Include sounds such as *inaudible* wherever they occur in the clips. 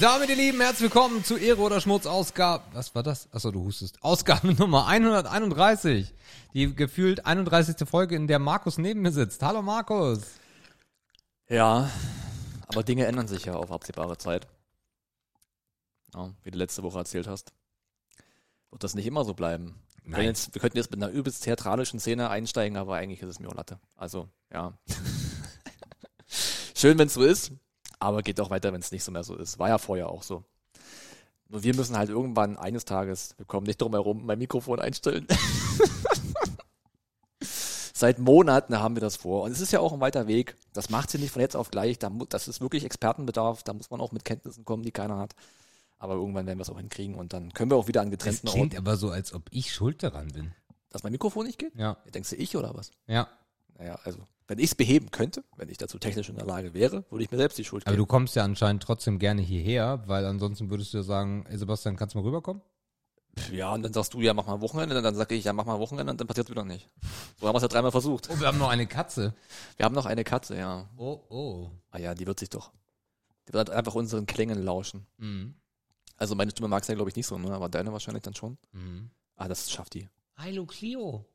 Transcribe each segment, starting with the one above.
damit, ihr Lieben, herzlich willkommen zu Ehre oder Schmutz Ausgabe. Was war das? Achso, du hustest. Ausgabe *laughs* Nummer 131. Die gefühlt 31. Folge, in der Markus neben mir sitzt. Hallo Markus. Ja, aber Dinge ändern sich ja auf absehbare Zeit. Ja, wie du letzte Woche erzählt hast. Wird das nicht immer so bleiben? Wir, Nein. jetzt, wir könnten jetzt mit einer übelst theatralischen Szene einsteigen, aber eigentlich ist es mir Latte. Also, ja. *laughs* Schön, wenn es so ist, aber geht auch weiter, wenn es nicht so mehr so ist. War ja vorher auch so. Nur wir müssen halt irgendwann eines Tages, wir kommen nicht drum herum, mein Mikrofon einstellen. *laughs* Seit Monaten haben wir das vor. Und es ist ja auch ein weiter Weg. Das macht sie nicht von jetzt auf gleich. Das ist wirklich Expertenbedarf. Da muss man auch mit Kenntnissen kommen, die keiner hat. Aber irgendwann werden wir es auch hinkriegen und dann können wir auch wieder an Das getrennten klingt Orten. aber so, als ob ich schuld daran bin. Dass mein Mikrofon nicht geht? Ja, Denkst du ich oder was? ja. Naja, also, wenn ich es beheben könnte, wenn ich dazu technisch in der Lage wäre, würde ich mir selbst die Schuld Aber geben. du kommst ja anscheinend trotzdem gerne hierher, weil ansonsten würdest du ja sagen, ey Sebastian, kannst du mal rüberkommen? ja, und dann sagst du, ja, mach mal Wochenende, und dann sage ich, ja, mach mal Wochenende, und dann passiert es wieder nicht. So haben wir es ja dreimal versucht. Oh, wir haben noch eine Katze. Wir haben noch eine Katze, ja. Oh, oh. Ah ja, die wird sich doch. Die wird einfach unseren Klängen lauschen. Mhm. Also meine Stimme mag es ja, glaube ich, nicht so, ne? aber deine wahrscheinlich dann schon. Mhm. Ah, das schafft die. Hallo Clio.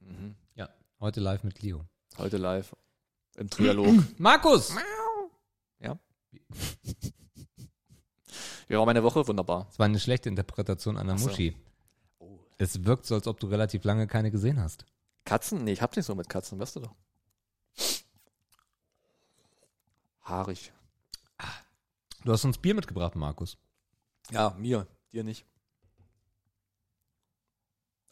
Mhm. Ja, heute live mit Clio. Heute live im Trialog. *clears throat* Markus! ja. Wie war meine Woche? Wunderbar. Das war eine schlechte Interpretation einer so. Muschi. Oh. Es wirkt so, als ob du relativ lange keine gesehen hast. Katzen? Nee, ich hab's nicht so mit Katzen, weißt du doch. Haarig. Du hast uns Bier mitgebracht, Markus. Ja, mir, dir nicht.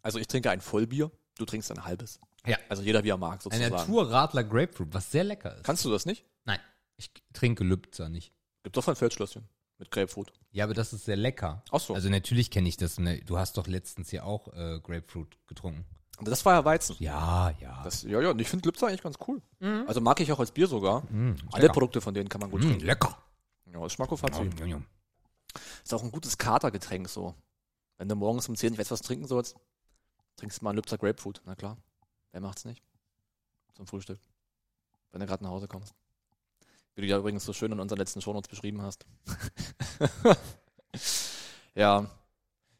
Also ich trinke ein Vollbier, du trinkst ein halbes. Ja. Also jeder wie er mag Ein sozusagen. Naturradler Grapefruit, was sehr lecker ist. Kannst du das nicht? Nein, ich trinke Lübzer nicht. Gibt doch ein Feldschlösschen mit Grapefruit. Ja, aber das ist sehr lecker. Ach so. Also natürlich kenne ich das. Ne? Du hast doch letztens hier auch äh, Grapefruit getrunken. Aber das war ja Weizen. Ja, ja. Das, ja, ja, und ich finde Lipzer eigentlich ganz cool. Also mag ich auch als Bier sogar. Mm, Alle lecker. Produkte von denen kann man gut Mm, trinken. lecker. Ja, das Schmackofatzi. Yum, yum, yum. Ist auch ein gutes Katergetränk so. Wenn du morgens um 10 nicht weißt, was trinken sollst, trinkst du mal einen Lübzer Grapefruit. Na klar. Wer macht's nicht? Zum Frühstück. Wenn du gerade nach Hause kommst. Wie du ja übrigens so schön in unseren letzten Shownotes beschrieben hast. *laughs* ja.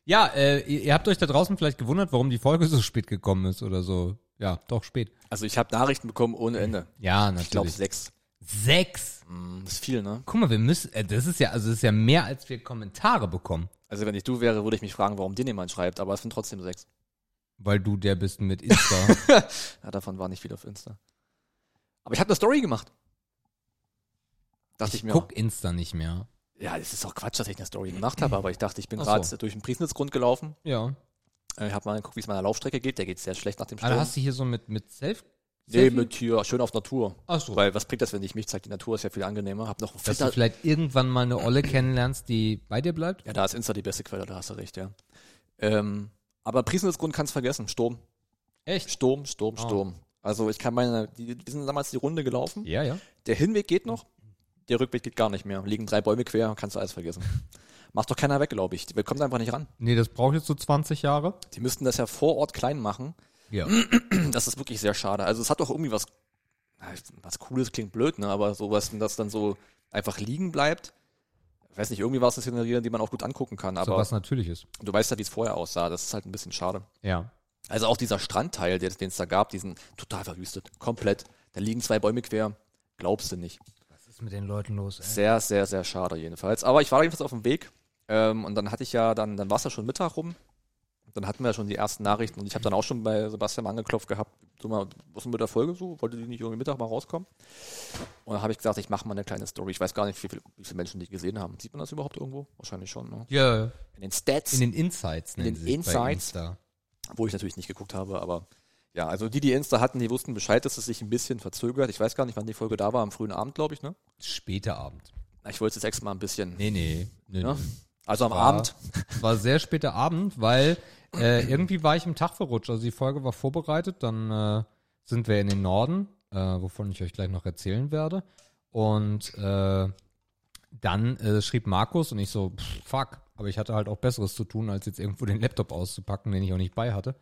Ja, äh, ihr, habt euch da draußen vielleicht gewundert, warum die Folge so spät gekommen ist oder so. Ja, doch spät. Also ich habe Nachrichten bekommen ohne Ende. Ja, natürlich. Ich glaube sechs. Sechs. Mm, Das ist viel, ne? Guck mal, wir müssen, äh, das ist ja, also das ist ja mehr, als wir Kommentare bekommen. Also wenn ich du wäre, würde ich mich fragen, warum dir niemand schreibt, aber es sind trotzdem sechs. Weil du der bist mit Insta. *laughs* Ja, davon war nicht viel auf Insta. Aber ich habe eine Story gemacht. Dachte ich, ich mir. guck Insta nicht mehr. Ja, es ist auch Quatsch, dass ich eine Story gemacht habe, aber ich dachte, ich bin gerade so. durch den Priesnitzgrund gelaufen. Ja. Äh, Ich habe mal geguckt, wie es meiner Laufstrecke geht. Der geht sehr schlecht nach dem Sturm. hast du hier so mit, mit Self? nee, mit hier schön auf Natur. Ach so. Weil was bringt das, wenn ich mich zeige? Die Natur ist ja viel angenehmer. Hab noch einen Dass du vielleicht irgendwann mal eine Olle kennenlernst, die bei dir bleibt? Ja, da ist Insta die beste Quelle, da hast du recht, ja. Ähm, aber Priesnitzgrund kannst vergessen. Sturm. Echt? Sturm, Sturm, Oh. Sturm. Also ich kann meine, die, die sind damals die Runde gelaufen. Ja, ja. Der Hinweg geht noch, der Rückweg geht gar nicht mehr. Liegen drei Bäume quer, kannst du alles vergessen. *laughs* Macht doch keiner weg, glaube ich. Die kommt einfach nicht ran. Nee, das braucht jetzt so 20 Jahre. Die müssten das ja vor Ort klein machen. Ja. *clears throat* Das ist wirklich sehr schade. Also es hat doch irgendwie was, was Cooles klingt blöd, ne? Aber sowas, das dann so einfach liegen bleibt. Ich weiß nicht, irgendwie war es eine Szenerie, die man auch gut angucken kann. So Aber was Natürliches. du weißt ja, wie es vorher aussah. Das ist halt ein bisschen schade. Ja. Also auch dieser Strandteil, der- den es da gab, diesen total verwüstet. Komplett. Da liegen zwei Bäume quer. Glaubst du nicht. Was ist mit den Leuten los, ey? Sehr, sehr, sehr schade jedenfalls. Aber ich war jedenfalls auf dem Weg. Ähm, und dann hatte ich ja, dann, dann war es ja schon Mittag rum. Dann hatten wir ja schon die ersten Nachrichten und ich habe dann auch schon bei Sebastian mal angeklopft gehabt, so mal, was ist denn mit der Folge so? Wollte die nicht irgendwie Mittag mal rauskommen? Und dann habe ich gesagt, ich mache mal eine kleine Story. Ich weiß gar nicht, wie viele, wie viele Menschen die gesehen haben. Sieht man das überhaupt irgendwo? Wahrscheinlich schon, ne? Ja, In den Stats, in den Insights In den Insights. Wo ich natürlich nicht geguckt habe, aber ja, also die, die Insta hatten, die wussten Bescheid, dass es sich ein bisschen verzögert. Ich weiß gar nicht, wann die Folge da war, am frühen Abend, glaube ich, ne? Später Abend. Ich wollte es jetzt extra mal ein bisschen, Nee, nee. nee, Ja? nee. also am War- Abend. *laughs* War sehr später Abend, weil äh, irgendwie war ich im Tag verrutscht. Also die Folge war vorbereitet, dann äh, sind wir in den Norden, äh, wovon ich euch gleich noch erzählen werde. Und äh, dann äh, schrieb Markus und ich so, pff, fuck, aber ich hatte halt auch Besseres zu tun, als jetzt irgendwo den Laptop auszupacken, den ich auch nicht bei hatte.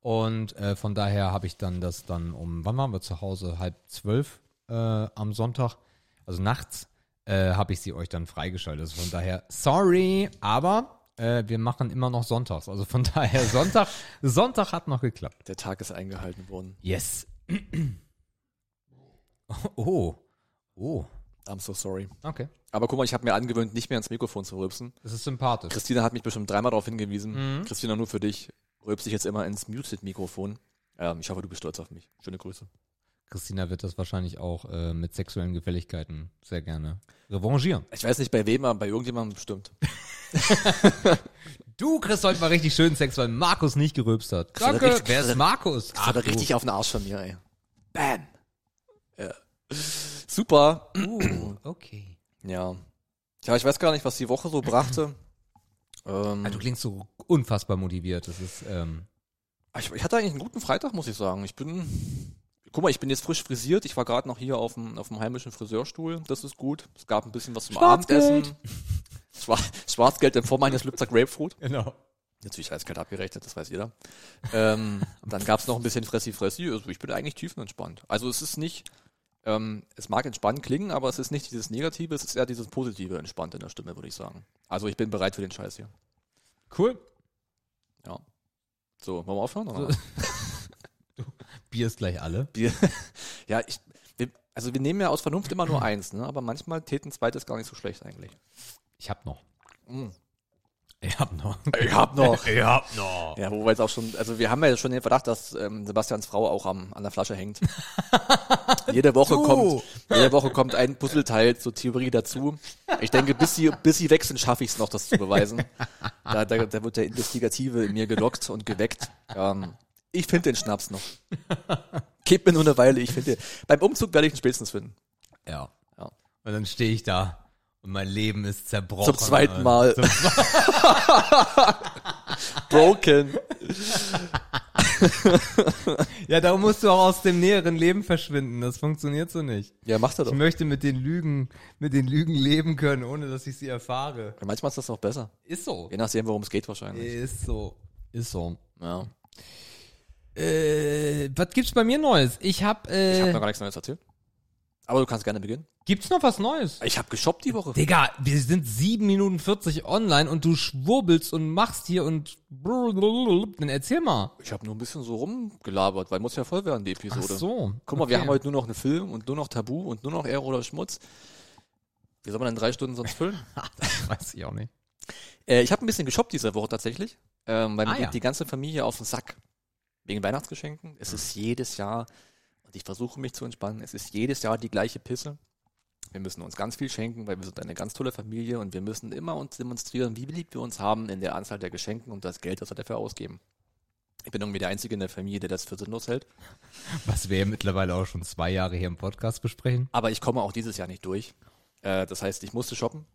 Und äh, von daher habe ich dann das dann um, wann waren wir zu Hause? Halb zwölf am Sonntag, also nachts, habe ich sie euch dann freigeschaltet. Also von daher, sorry, aber äh, wir machen immer noch Sonntags. Also von *laughs* daher, Sonntag, Sonntag hat noch geklappt. Der Tag ist eingehalten worden. Yes. *clears throat* oh. Oh. I'm so sorry. Okay. Aber guck mal, ich habe mir angewöhnt, nicht mehr ins Mikrofon zu rülpsen. Das ist sympathisch. Christina hat mich bestimmt dreimal darauf hingewiesen. Christina, nur für dich, rülpse ich jetzt immer ins Muted-Mikrofon. Ähm, ich hoffe, du bist stolz auf mich. Schöne Grüße. Christina wird das wahrscheinlich auch äh, mit sexuellen Gefälligkeiten sehr gerne revanchieren. Ich weiß nicht bei wem, aber bei irgendjemandem bestimmt. *laughs* Du kriegst heute mal richtig schön Sex, weil Markus nicht gerülpst hat. er Danke. richtig- Wer ist Markus? Er du. richtig auf den Arsch von mir, ey. Bam. Ja. Super. Uh, okay. Ja. Ja, ich weiß gar nicht, was die Woche so brachte. *laughs* ähm, Ah, du klingst so unfassbar motiviert. Das ist, ähm, ich, ich hatte eigentlich einen guten Freitag, muss ich sagen. Ich bin, guck mal, ich bin jetzt frisch frisiert. Ich war gerade noch hier auf dem, auf dem heimischen Friseurstuhl. Das ist gut. Es gab ein bisschen was zum Schwarzgeld. Abendessen. *laughs* Schwar Schwarzgeld in Form eines Lübzer Grapefruit. genau. Natürlich eiskalt abgerechnet, das weiß jeder. ähm, dann gab es noch ein bisschen Fressi Fressi. Also ich bin eigentlich tiefenentspannt. Also es ist nicht, ähm, es mag entspannt klingen, aber es ist nicht dieses Negative, es ist eher dieses positive entspannt in der Stimme, würde ich sagen. Also ich bin bereit für den Scheiß hier. Cool. Ja. So, wollen wir aufhören? Oder? *laughs* Bier ist gleich alle. Bier. *laughs* ja, ich, wir, also wir nehmen ja aus Vernunft immer nur eins, ne? aber manchmal täte ein zweites gar nicht so schlecht eigentlich. Ich hab noch. Mm. Ich hab noch. Ich hab noch. *laughs* Ich hab noch. Ja, wo wir jetzt auch schon, also wir haben ja schon den Verdacht, dass ähm, Sebastians Frau auch am, an der Flasche hängt. *laughs* jede Woche Du! kommt, jede Woche kommt ein Puzzleteil zur Theorie dazu. Ich denke, bis sie, bis sie weg sind, schaffe ich es noch, das zu beweisen. Da, da, da wird der Investigative in mir gelockt und geweckt. Ähm, ich finde den Schnaps noch. Gib mir nur eine Weile, ich finde, beim Umzug werde ich ihn spätestens finden. Ja. Ja. Und dann stehe ich da und mein Leben ist zerbrochen. Zum zweiten Mal. *laughs* *laughs* Broken. Ja, darum musst du auch aus dem näheren Leben verschwinden. Das funktioniert so nicht. Ja, er Ich doch. möchte mit den Lügen, mit den Lügen leben können, ohne dass ich sie erfahre. Manchmal ist das auch besser. Ist so. Je nachdem, worum es geht wahrscheinlich. Ist so. Ist so. Ja. Äh, was gibt's bei mir Neues? Ich hab, Ich äh, habe noch gar nichts Neues erzählt. Aber du kannst gerne beginnen. gibt's noch was Neues? Ich habe geshoppt die Woche. Digga, wir sind 7 Minuten 40 online und du schwurbelst und machst hier und dann erzähl mal. Ich habe nur ein bisschen so rumgelabert, weil muss ja voll werden, die Ach Episode. so. Guck mal, wir haben heute nur noch einen Film und nur noch Tabu und nur noch Ehre oder Schmutz. Wie soll man denn drei Stunden sonst füllen? *laughs* Weiß ich auch nicht. äh, ich habe ein bisschen geshoppt diese Woche tatsächlich, ähm, weil mir Ah, geht ja. die ganze Familie auf den Sack. Wegen Weihnachtsgeschenken. Es ist jedes Jahr, und ich versuche mich zu entspannen, es ist jedes Jahr die gleiche Pisse. Wir müssen uns ganz viel schenken, weil wir sind eine ganz tolle Familie und wir müssen immer uns demonstrieren, wie beliebt wir uns haben in der Anzahl der Geschenken und das Geld, das wir dafür ausgeben. Ich bin irgendwie der Einzige in der Familie, der das für sinnlos hält. Was wir ja mittlerweile auch schon zwei Jahre hier im Podcast besprechen. Aber ich komme auch dieses Jahr nicht durch. Äh, das heißt, ich musste shoppen.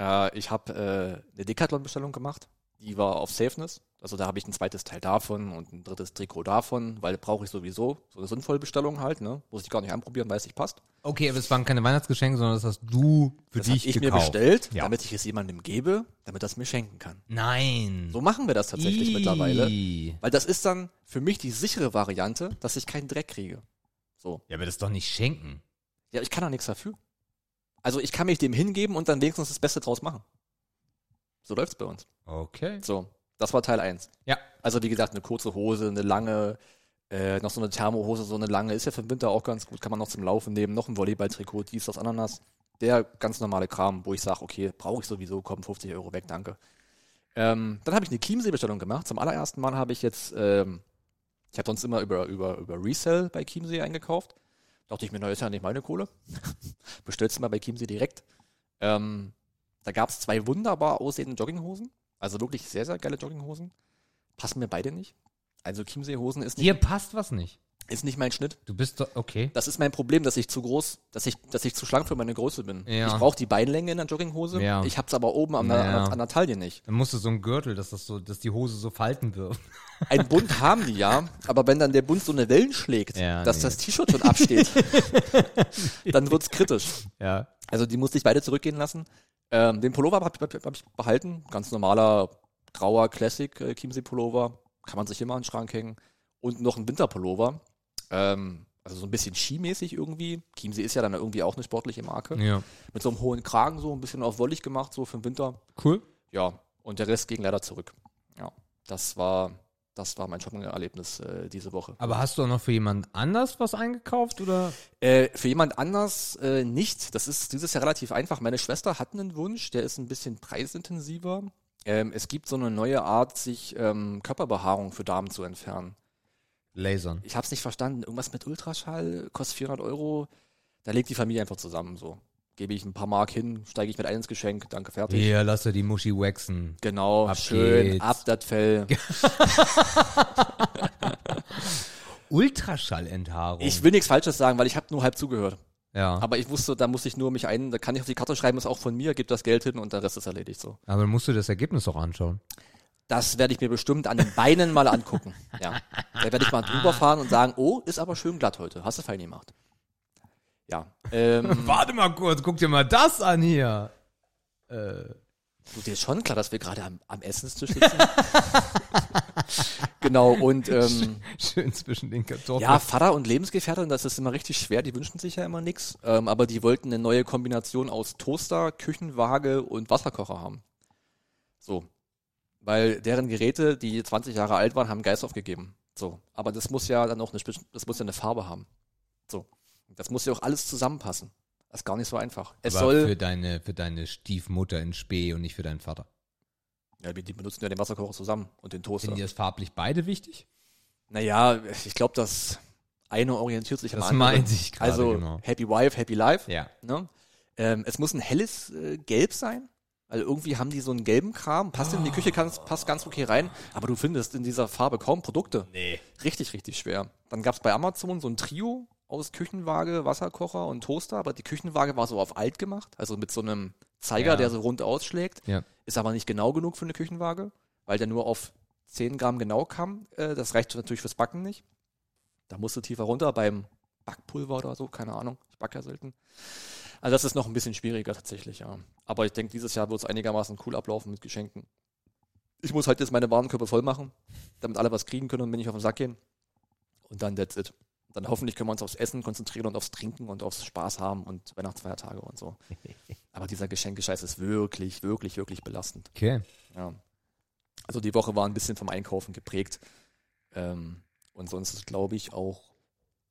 Äh, ich habe äh, eine Decathlon-Bestellung gemacht. Die war auf Safeness. Also da habe ich ein zweites Teil davon und ein drittes Trikot davon, weil brauche ich sowieso. So eine sinnvolle Bestellung halt, ne? Muss ich gar nicht anprobieren, weiß ich passt. Okay, aber es waren keine Weihnachtsgeschenke, sondern das hast du für Das dich ich mir gekauft. bestellt, Ja. damit ich es jemandem gebe, damit er es mir schenken kann. Nein. So machen wir das tatsächlich mittlerweile. Ih. Weil das ist dann für mich die sichere Variante, dass ich keinen Dreck kriege. So. Ja, aber das doch nicht schenken. Ja, ich kann da nichts dafür. Also ich kann mich dem hingeben und dann wenigstens das Beste draus machen. So läuft's bei uns. Okay. So, das war Teil 1. Ja. Also wie gesagt, eine kurze Hose, eine lange, äh, noch so eine Thermohose, so eine lange, ist ja für den Winter auch ganz gut, kann man noch zum Laufen nehmen, noch ein Volleyballtrikot, dies, das, Ananas. Der ganz normale Kram, wo ich sage, okay, brauche ich sowieso, komm, 50 Euro weg, danke. Ähm, dann habe ich eine Chiemsee-Bestellung gemacht. Zum allerersten Mal habe ich jetzt, ähm, ich habe sonst immer über, über, über Resell bei Chiemsee eingekauft. Dachte ich mir, na, ist ja nicht meine Kohle. *laughs* Bestellst du mal bei Chiemsee direkt. Ähm, da gab es zwei wunderbar aussehende Jogginghosen. Also wirklich sehr, sehr geile Jogginghosen. Passen mir beide nicht. Also Chiemsee-Hosen ist nicht, Dir passt was nicht. Ist nicht mein Schnitt. Du bist doch, okay. Das ist mein Problem, dass ich zu groß, dass ich, dass ich zu schlank für meine Größe bin. Ja. Ich brauche die Beinlänge in der Jogginghose. Ja. Ich hab's aber oben an, der, Ja. an der Taille nicht. Dann musst du so einen Gürtel, dass das so, dass die Hose so falten wird. *laughs* Ein Bund haben die ja, aber wenn dann der Bund so eine Wellen schlägt, Ja, dass nee. das T-Shirt schon absteht, *laughs* dann wird's kritisch. Ja. Also die musste ich beide zurückgehen lassen. Ähm, den Pullover habe hab, hab ich behalten. Ganz normaler grauer Classic äh, Chiemsee Pullover. Kann man sich immer an den Schrank hängen. Und noch ein Winterpullover. Ähm, Also so ein bisschen skimäßig irgendwie. Chiemsee ist ja dann irgendwie auch eine sportliche Marke. Ja. Mit so einem hohen Kragen so ein bisschen auf wollig gemacht, so für den Winter. Cool. Ja, und der Rest ging leider zurück. Ja, das war, das war mein Shopping-Erlebnis äh, diese Woche. Aber hast du auch noch für jemand anders was eingekauft oder? Äh, für jemand anders äh, nicht. Das ist dieses Jahr relativ einfach. Meine Schwester hat einen Wunsch, der ist ein bisschen preisintensiver. Ähm, es gibt so eine neue Art, sich ähm, Körperbehaarung für Damen zu entfernen. Lasern. Ich habe es nicht verstanden. Irgendwas mit Ultraschall, kostet 400 Euro. Da legt die Familie einfach zusammen so. Gebe ich ein paar Mark hin, steige ich mit ein ins Geschenk, danke, fertig. Ja, lass dir die Muschi waxen. Genau, Ab schön, geht's. ab das Fell. *laughs* Ultraschallenthaarung. Ich will nichts Falsches sagen, weil ich habe nur halb zugehört. ja. Aber ich wusste, da muss ich nur mich ein, da kann ich auf die Karte schreiben, ist auch von mir, gib das Geld hin und der Rest ist erledigt so. Aber dann musst du das Ergebnis auch anschauen. Das werde ich mir bestimmt an den Beinen mal angucken. Ja. Da werde ich mal drüber fahren und sagen, oh, ist aber schön glatt heute. Hast du fein gemacht. Ja. Ähm, *laughs* Warte mal kurz, guck dir mal das an hier. Äh, du, dir ist schon klar, dass wir gerade am, am Essenstisch sitzen. *laughs* genau, und ähm, schön zwischen den Kartoffeln. ja, Vater und Lebensgefährtin, das ist immer richtig schwer, die wünschen sich ja immer nichts. Ähm, aber die wollten eine neue Kombination aus Toaster, Küchenwaage und Wasserkocher haben. So. Weil deren Geräte, die 20 Jahre alt waren, haben Geist aufgegeben. So. Aber das muss ja dann auch eine, das muss ja eine Farbe haben. So. Das muss ja auch alles zusammenpassen. Das ist gar nicht so einfach. Es Aber soll. für deine, für deine Stiefmutter in Spee und nicht für deinen Vater. Ja, die benutzen ja den Wasserkocher zusammen und den Toaster. Sind dir das farblich beide wichtig? Naja, ich glaube, das eine orientiert sich am Das anderen. meinte ich gerade, Also genau. Happy Wife, Happy Life. Ja. Ne? Ähm, es muss ein helles äh, Gelb sein. Also irgendwie haben die so einen gelben Kram, passt in die Küche, kann, passt ganz okay rein, aber du findest in dieser Farbe kaum Produkte. Nee. Richtig, richtig schwer. Dann gab's bei Amazon so ein Trio aus Küchenwaage, Wasserkocher und Toaster, aber die Küchenwaage war so auf alt gemacht, also mit so einem Zeiger, Ja. der so rund ausschlägt. Ja. Ist aber nicht genau genug für eine Küchenwaage, weil der nur auf 10 Gramm genau kam. Äh, das reicht natürlich fürs Backen nicht. Da musst du tiefer runter beim Backpulver oder so, keine Ahnung. Ich backe ja selten. Also das ist noch ein bisschen schwieriger tatsächlich, ja. Aber ich denke, dieses Jahr wird es einigermaßen cool ablaufen mit Geschenken. Ich muss halt jetzt meine Warenkörper voll machen, damit alle was kriegen können und mir nicht auf den Sack gehen. Und dann that's it. Dann hoffentlich können wir uns aufs Essen konzentrieren und aufs Trinken und aufs Spaß haben und Weihnachtsfeiertage und so. *laughs* Aber dieser Geschenkescheiß ist wirklich, wirklich, wirklich belastend. Okay. Ja. Also die Woche war ein bisschen vom Einkaufen geprägt. Ähm, und sonst ist, glaube ich, auch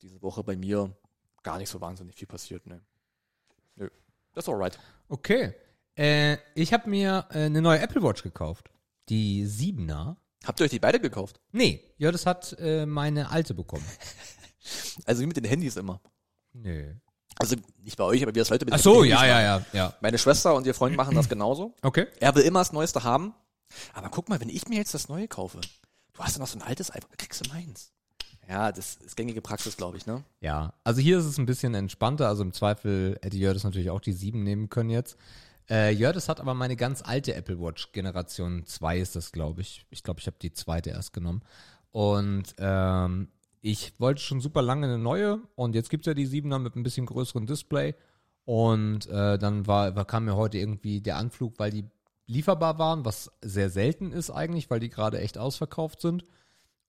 diese Woche bei mir gar nicht so wahnsinnig viel passiert. Ne. Nö. Das ist alright. Okay. Äh, ich habe mir äh, eine neue Apple Watch gekauft. Die 7er. Habt ihr euch die beide gekauft? Nee, ja, das hat äh, meine alte bekommen. *laughs* Also wie mit den Handys immer. Nö. Also nicht bei euch, aber wir das Leute mit Ach den so, Handys ja, machen. ja, ja, ja. Meine Schwester und ihr Freund machen das genauso. Okay. Er will immer das Neueste haben. Aber guck mal, wenn ich mir jetzt das Neue kaufe, du hast ja noch so ein altes iPhone, kriegst du meins. Ja, das ist gängige Praxis, glaube ich, ne? Ja, also hier ist es ein bisschen entspannter. Also im Zweifel hätte Jördes natürlich auch die 7 nehmen können jetzt. Äh, Jördes hat aber meine ganz alte Apple Watch, Generation 2 ist das, glaube ich. Ich glaube, ich habe die zweite erst genommen. Und ähm, ich wollte schon super lange eine neue und jetzt gibt's ja die 7er mit ein bisschen größeren Display. Und äh, dann war, kam mir heute irgendwie der Anflug, weil die lieferbar waren, was sehr selten ist eigentlich, weil die gerade echt ausverkauft sind.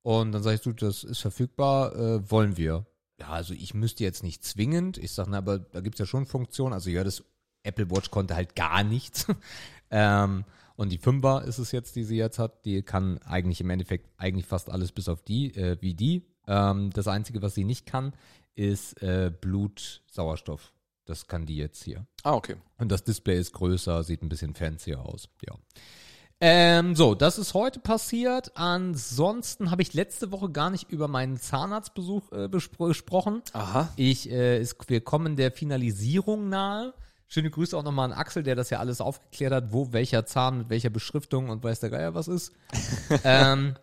Und dann sag ich, du, das ist verfügbar, äh, wollen wir. Ja, also ich müsste jetzt nicht zwingend. Ich sage, na, aber da gibt's ja schon Funktionen. Also ja, das Apple Watch konnte halt gar nichts. *laughs* ähm, und die 5er ist es jetzt, die sie jetzt hat. Die kann eigentlich im Endeffekt eigentlich fast alles bis auf die, äh, wie die. Ähm, das Einzige, was sie nicht kann, ist äh, Blutsauerstoff. Das kann die jetzt hier. Ah, okay. Und das Display ist größer, sieht ein bisschen fancier aus. Ja. Ähm, so, das ist heute passiert. Ansonsten habe ich letzte Woche gar nicht über meinen Zahnarztbesuch äh, bespro gesprochen. Aha. Ich, äh, es, wir kommen der Finalisierung nahe. Schöne Grüße auch nochmal an Axel, der das ja alles aufgeklärt hat, wo welcher Zahn mit welcher Beschriftung und weiß der Geier was ist. *laughs* ähm,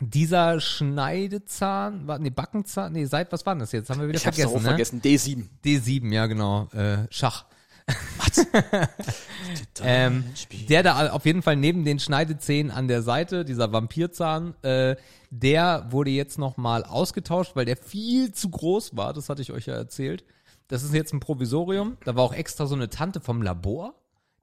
dieser Schneidezahn, war, nee, Backenzahn, nee, seit, was war denn das jetzt? Haben wir wieder Ich hab's doch vergessen, auch ne? vergessen. D7. D7, ja genau, äh, Schach. *laughs* Ähm, der da auf jeden Fall neben den Schneidezähnen an der Seite, dieser Vampirzahn, äh, der wurde jetzt nochmal ausgetauscht, weil der viel zu groß war. Das hatte ich euch ja erzählt. Das ist jetzt ein Provisorium. Da war auch extra so eine Tante vom Labor,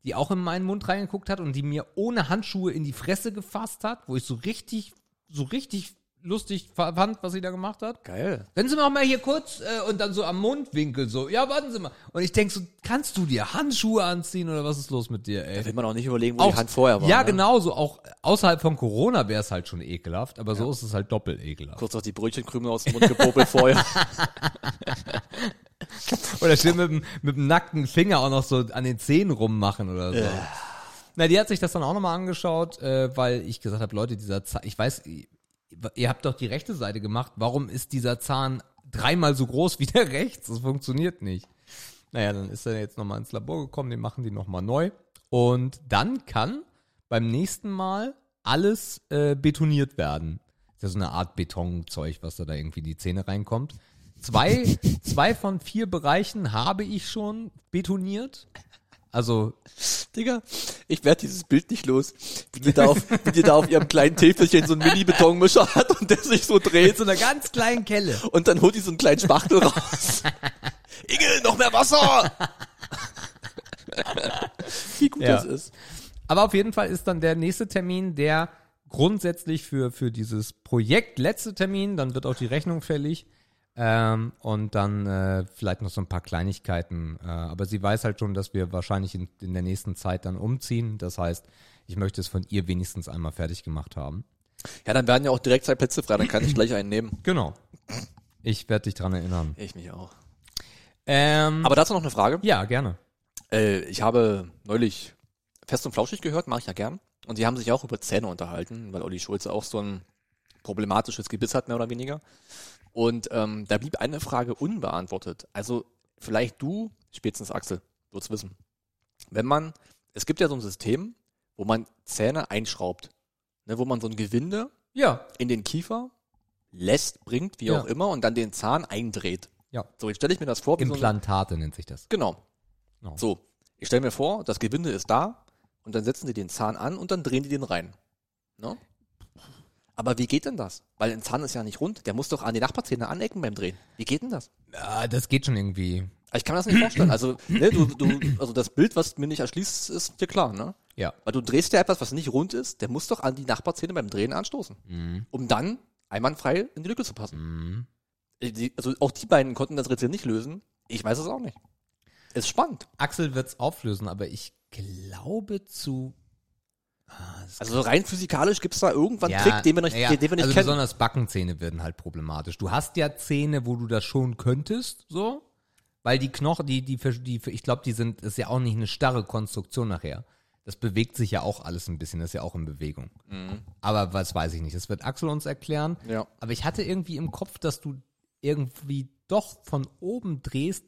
die auch in meinen Mund reingeguckt hat und die mir ohne Handschuhe in die Fresse gefasst hat, wo ich so richtig, so richtig lustig fand, was sie da gemacht hat. Geil. Wenn Sie mal hier kurz äh, und dann so am Mundwinkel so, ja, warten Sie mal. Und ich denk so, kannst du dir Handschuhe anziehen oder was ist los mit dir, ey? Da will man auch nicht überlegen, wo die Hand vorher war. Ja, ne? genau, so auch außerhalb von Corona wäre es halt schon ekelhaft, aber so ist es halt doppelt ekelhaft. Kurz noch die Brötchenkrümel aus dem Mund gepopelt vorher. *laughs* Oder schön mit dem, mit dem nackten Finger auch noch so an den Zähnen rummachen oder so. Na, die hat sich das dann auch nochmal angeschaut, äh, weil ich gesagt habe, Leute, dieser Zahn, ich weiß, ihr- habt doch die rechte Seite gemacht, warum ist dieser Zahn dreimal so groß wie der rechts? Das funktioniert nicht. Naja, dann ist er jetzt nochmal ins Labor gekommen, den machen die nochmal neu. Und dann kann beim nächsten Mal alles äh, betoniert werden. Ist ja so eine Art Betonzeug, was da, da irgendwie in die Zähne reinkommt. Zwei, *laughs* zwei von vier Bereichen habe ich schon betoniert. Also, Digga, ich werde dieses Bild nicht los. Wie die da auf, wie die da auf ihrem kleinen Täfelchen so einen Mini-Betonmischer hat und der sich so dreht. so einer ganz kleinen Kelle. Und dann holt die so einen kleinen Spachtel raus. *laughs* Inge, noch mehr Wasser! *laughs* Wie gut Ja. das ist. Aber auf jeden Fall ist dann der nächste Termin, der grundsätzlich für, für dieses Projekt letzte Termin, dann wird auch die Rechnung fällig. Ähm, und dann äh, vielleicht noch so ein paar Kleinigkeiten. Äh, aber sie weiß halt schon, dass wir wahrscheinlich in, in der nächsten Zeit dann umziehen. Das heißt, ich möchte es von ihr wenigstens einmal fertig gemacht haben. Ja, dann werden ja auch direkt zwei Plätze frei, dann kann ich gleich einen nehmen. Genau. Ich werde dich dran erinnern. Ich mich auch. Ähm, Aber dazu noch eine Frage. ja, gerne. Äh, ich habe neulich Fest und Flauschig gehört, mache ich ja gern. Und die haben sich auch über Zähne unterhalten, weil Olli Schulze auch so ein problematisches Gebiss hat, mehr oder weniger. Und ähm, da blieb eine Frage unbeantwortet. Also vielleicht du, spätestens Axel, wird's wissen. Wenn man, es gibt ja so ein System, wo man Zähne einschraubt, ne, wo man so ein Gewinde Ja. in den Kiefer lässt, bringt, wie Ja. auch immer, und dann den Zahn eindreht. Ja. So, jetzt stelle ich mir das vor. wie so Implantate nennt sich das. Genau. Genau. So, ich stelle mir vor, das Gewinde ist da und dann setzen die den Zahn an und dann drehen die den rein. Ne? Aber wie geht denn das? Weil ein Zahn ist ja nicht rund, der muss doch an die Nachbarzähne anecken beim Drehen. Wie geht denn das? Ah, das geht schon irgendwie. Ich kann mir das nicht vorstellen. Also, ne, du, du, also das Bild, was mir nicht erschließt, ist dir klar, ne? Ja. Weil du drehst ja etwas, was nicht rund ist, der muss doch an die Nachbarzähne beim Drehen anstoßen, Mhm. um dann einwandfrei in die Lücke zu passen. Mhm. Äh, Also auch die beiden konnten das Rätsel nicht lösen. Ich weiß es auch nicht. Ist spannend. Axel wird's auflösen, aber ich glaube zu. Ah, Also rein physikalisch gibt's da irgendwann einen Ja, Trick, den wir, nicht, ja, den wir nicht also kennen. besonders Backenzähne werden halt problematisch. Du hast ja Zähne, wo du das schon könntest, so, weil die Knochen, die, die, die, ich glaube, die sind, ist ja auch nicht eine starre Konstruktion nachher. Das bewegt sich ja auch alles ein bisschen, das ist ja auch in Bewegung. Aber was weiß ich nicht, das wird Axel uns erklären. Ja. Aber ich hatte irgendwie im Kopf, dass du irgendwie doch von oben drehst.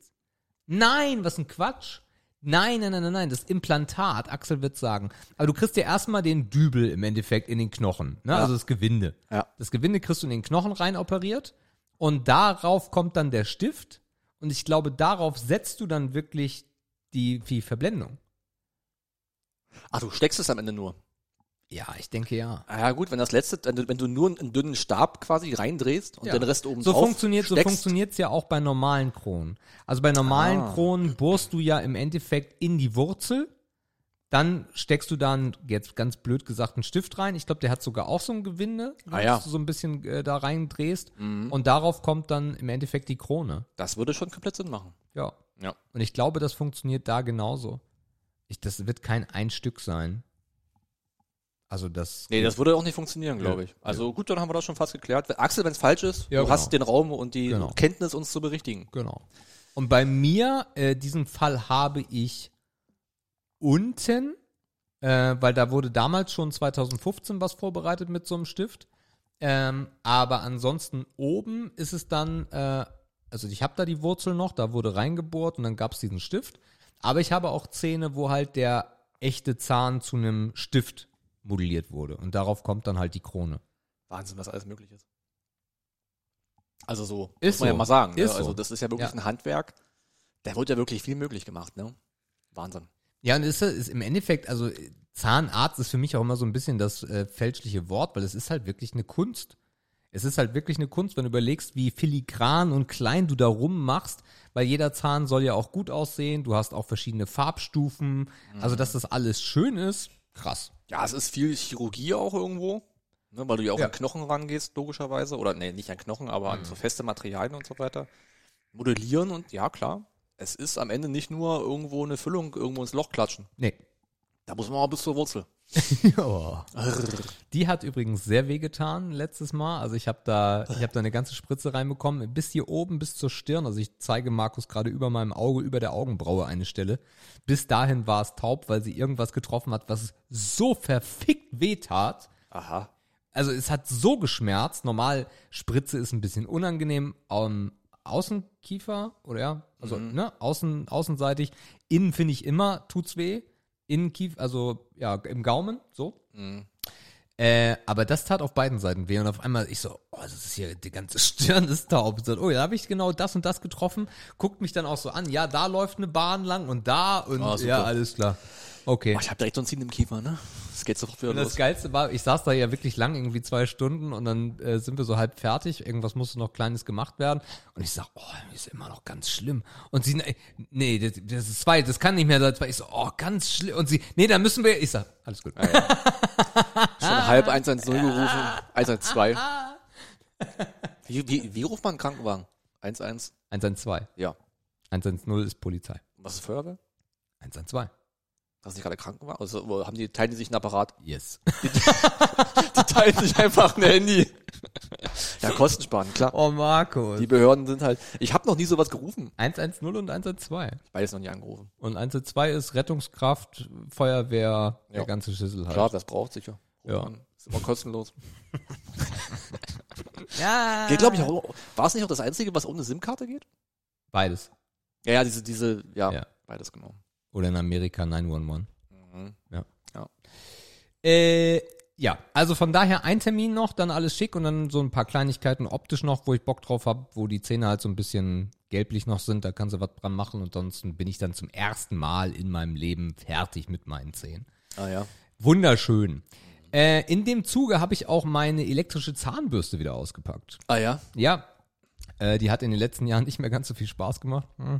Nein, was ein Quatsch. Nein, nein, nein, nein, nein, das Implantat, Axel wird sagen. Aber du kriegst ja erstmal den Dübel im Endeffekt in den Knochen, ne? also das Gewinde. Ja. Das Gewinde kriegst du in den Knochen rein operiert und darauf kommt dann der Stift und ich glaube, darauf setzt du dann wirklich die, die Verblendung. Ach, du steckst es am Ende nur. Ja, ich denke ja. Ah ja gut, wenn das letzte, wenn du, wenn du nur einen dünnen Stab quasi reindrehst und Ja. den Rest oben So drauf funktioniert, so steckst, funktioniert's ja auch bei normalen Kronen. Also bei normalen Ah. Kronen bohrst du ja im Endeffekt in die Wurzel, dann steckst du dann, jetzt ganz blöd gesagt, einen Stift rein. Ich glaube, der hat sogar auch so ein Gewinde, Ah ja. Mhm. dass du so ein bisschen äh, da rein drehst. Und darauf kommt dann im Endeffekt die Krone. Das würde schon komplett Sinn machen. Ja. Ja. Und ich glaube, das funktioniert da genauso. Ich, das wird kein ein Stück sein. Also das. Nee, das würde auch nicht funktionieren, glaube Ja. ich. Also gut, dann haben wir das schon fast geklärt. Axel, wenn es falsch ist, Ja, du genau. hast den Raum und die Genau. Kenntnis, uns zu berichtigen. Genau. Und bei mir, äh, diesen Fall habe ich unten, äh, weil da wurde damals schon 2015 was vorbereitet mit so einem Stift. Ähm, aber ansonsten oben ist es dann, äh, also ich habe da die Wurzel noch, da wurde reingebohrt und dann gab es diesen Stift. Aber ich habe auch Zähne, wo halt der echte Zahn zu einem Stift modelliert wurde. Und darauf kommt dann halt die Krone. Wahnsinn, was alles möglich ist. Also so, Ist muss man ja so. mal sagen. Ist ne? Also so. das ist ja wirklich Ja. ein Handwerk. Da wird ja wirklich viel möglich gemacht, ne? Wahnsinn. Ja, und ist, ist im Endeffekt, also Zahnarzt ist für mich auch immer so ein bisschen das äh, fälschliche Wort, weil es ist halt wirklich eine Kunst. Es ist halt wirklich eine Kunst, wenn du überlegst, wie filigran und klein du da rummachst, weil jeder Zahn soll ja auch gut aussehen, du hast auch verschiedene Farbstufen, also dass das alles schön ist, krass. Ja, es ist viel Chirurgie auch irgendwo. Ne, weil du ja auch Ja. an Knochen rangehst, logischerweise. Oder nee, nicht an Knochen, aber an so feste Materialien und so weiter. Modellieren und ja, klar. Es ist am Ende nicht nur irgendwo eine Füllung irgendwo ins Loch klatschen. Nee. Da muss man auch bis zur Wurzel. *laughs* Ja. Die hat übrigens sehr wehgetan letztes Mal. Also ich habe da, ich habe da eine ganze Spritze reinbekommen, bis hier oben, bis zur Stirn. Also ich zeige Markus gerade über meinem Auge, über der Augenbraue eine Stelle. Bis dahin war es taub, weil sie irgendwas getroffen hat, was so verfickt wehtat. Aha. Also es hat so geschmerzt. Normal Spritze ist ein bisschen unangenehm am Außenkiefer oder ja, also ne, außen außenseitig. Innen finde ich immer tut's weh. Innenkiefer, also ja im Gaumen so. Mhm. Äh, aber das tat auf beiden Seiten weh und auf einmal ich so, oh, das ist hier die ganze *laughs* Stirn ist taub. Ich so, oh, ja, da habe ich genau das und das getroffen. Guckt mich dann auch so an. Ja, da läuft eine Bahn lang und da und super. ja, alles klar. Okay. Oh, ich habe direkt so ein Ziehen im Kiefer, ne? Das geht sofort wieder Und das los. Geilste war, ich saß da ja wirklich lang, irgendwie zwei Stunden und dann äh, sind wir so halb fertig. Irgendwas musste noch Kleines gemacht werden. Und ich sag, oh, ist immer noch ganz schlimm. Und sie, nee, nee das, das ist zwei, das kann nicht mehr sein. Ich so, oh, ganz schlimm. Und sie, nee, da müssen wir, ich sag, alles gut. Schon halb 110 gerufen, 112. Wie, wie, wie ruft man einen Krankenwagen? 11? 112. Ja. 110 ist Polizei. Was ist Feuerwehr? 112. Das ist nicht gerade Krankenwagen? Also, wo haben die, teilen die sich ein Apparat? Yes. *laughs* Die teilen sich einfach ein Handy. Ja, Kosten sparen, klar. Oh, Markus. Die Behörden sind halt. Ich habe noch nie sowas gerufen. 110 und 112. Beides noch nie angerufen. Und 112 ist Rettungskraft, Feuerwehr, der Ja. ganze Schüssel halt. Klar, das braucht sicher. Ja. Man. Ist immer kostenlos. *laughs* Ja. Geht, glaube ich, auch. War es nicht auch das Einzige, was ohne SIM-Karte geht? Beides. Ja, ja, diese, diese, ja, Ja. beides genau. Oder in Amerika 911. Mhm. Äh, ja, also von daher ein Termin noch, dann alles schick und dann so ein paar Kleinigkeiten optisch noch, wo ich Bock drauf habe, wo die Zähne halt so ein bisschen gelblich noch sind, da kannst du was dran machen und ansonsten bin ich dann zum ersten Mal in meinem Leben fertig mit meinen Zähnen. Ah ja. Wunderschön. Äh, in dem Zuge habe ich auch meine elektrische Zahnbürste wieder ausgepackt. Ah ja. Ja, äh, die hat in den letzten Jahren nicht mehr ganz so viel Spaß gemacht. Hm.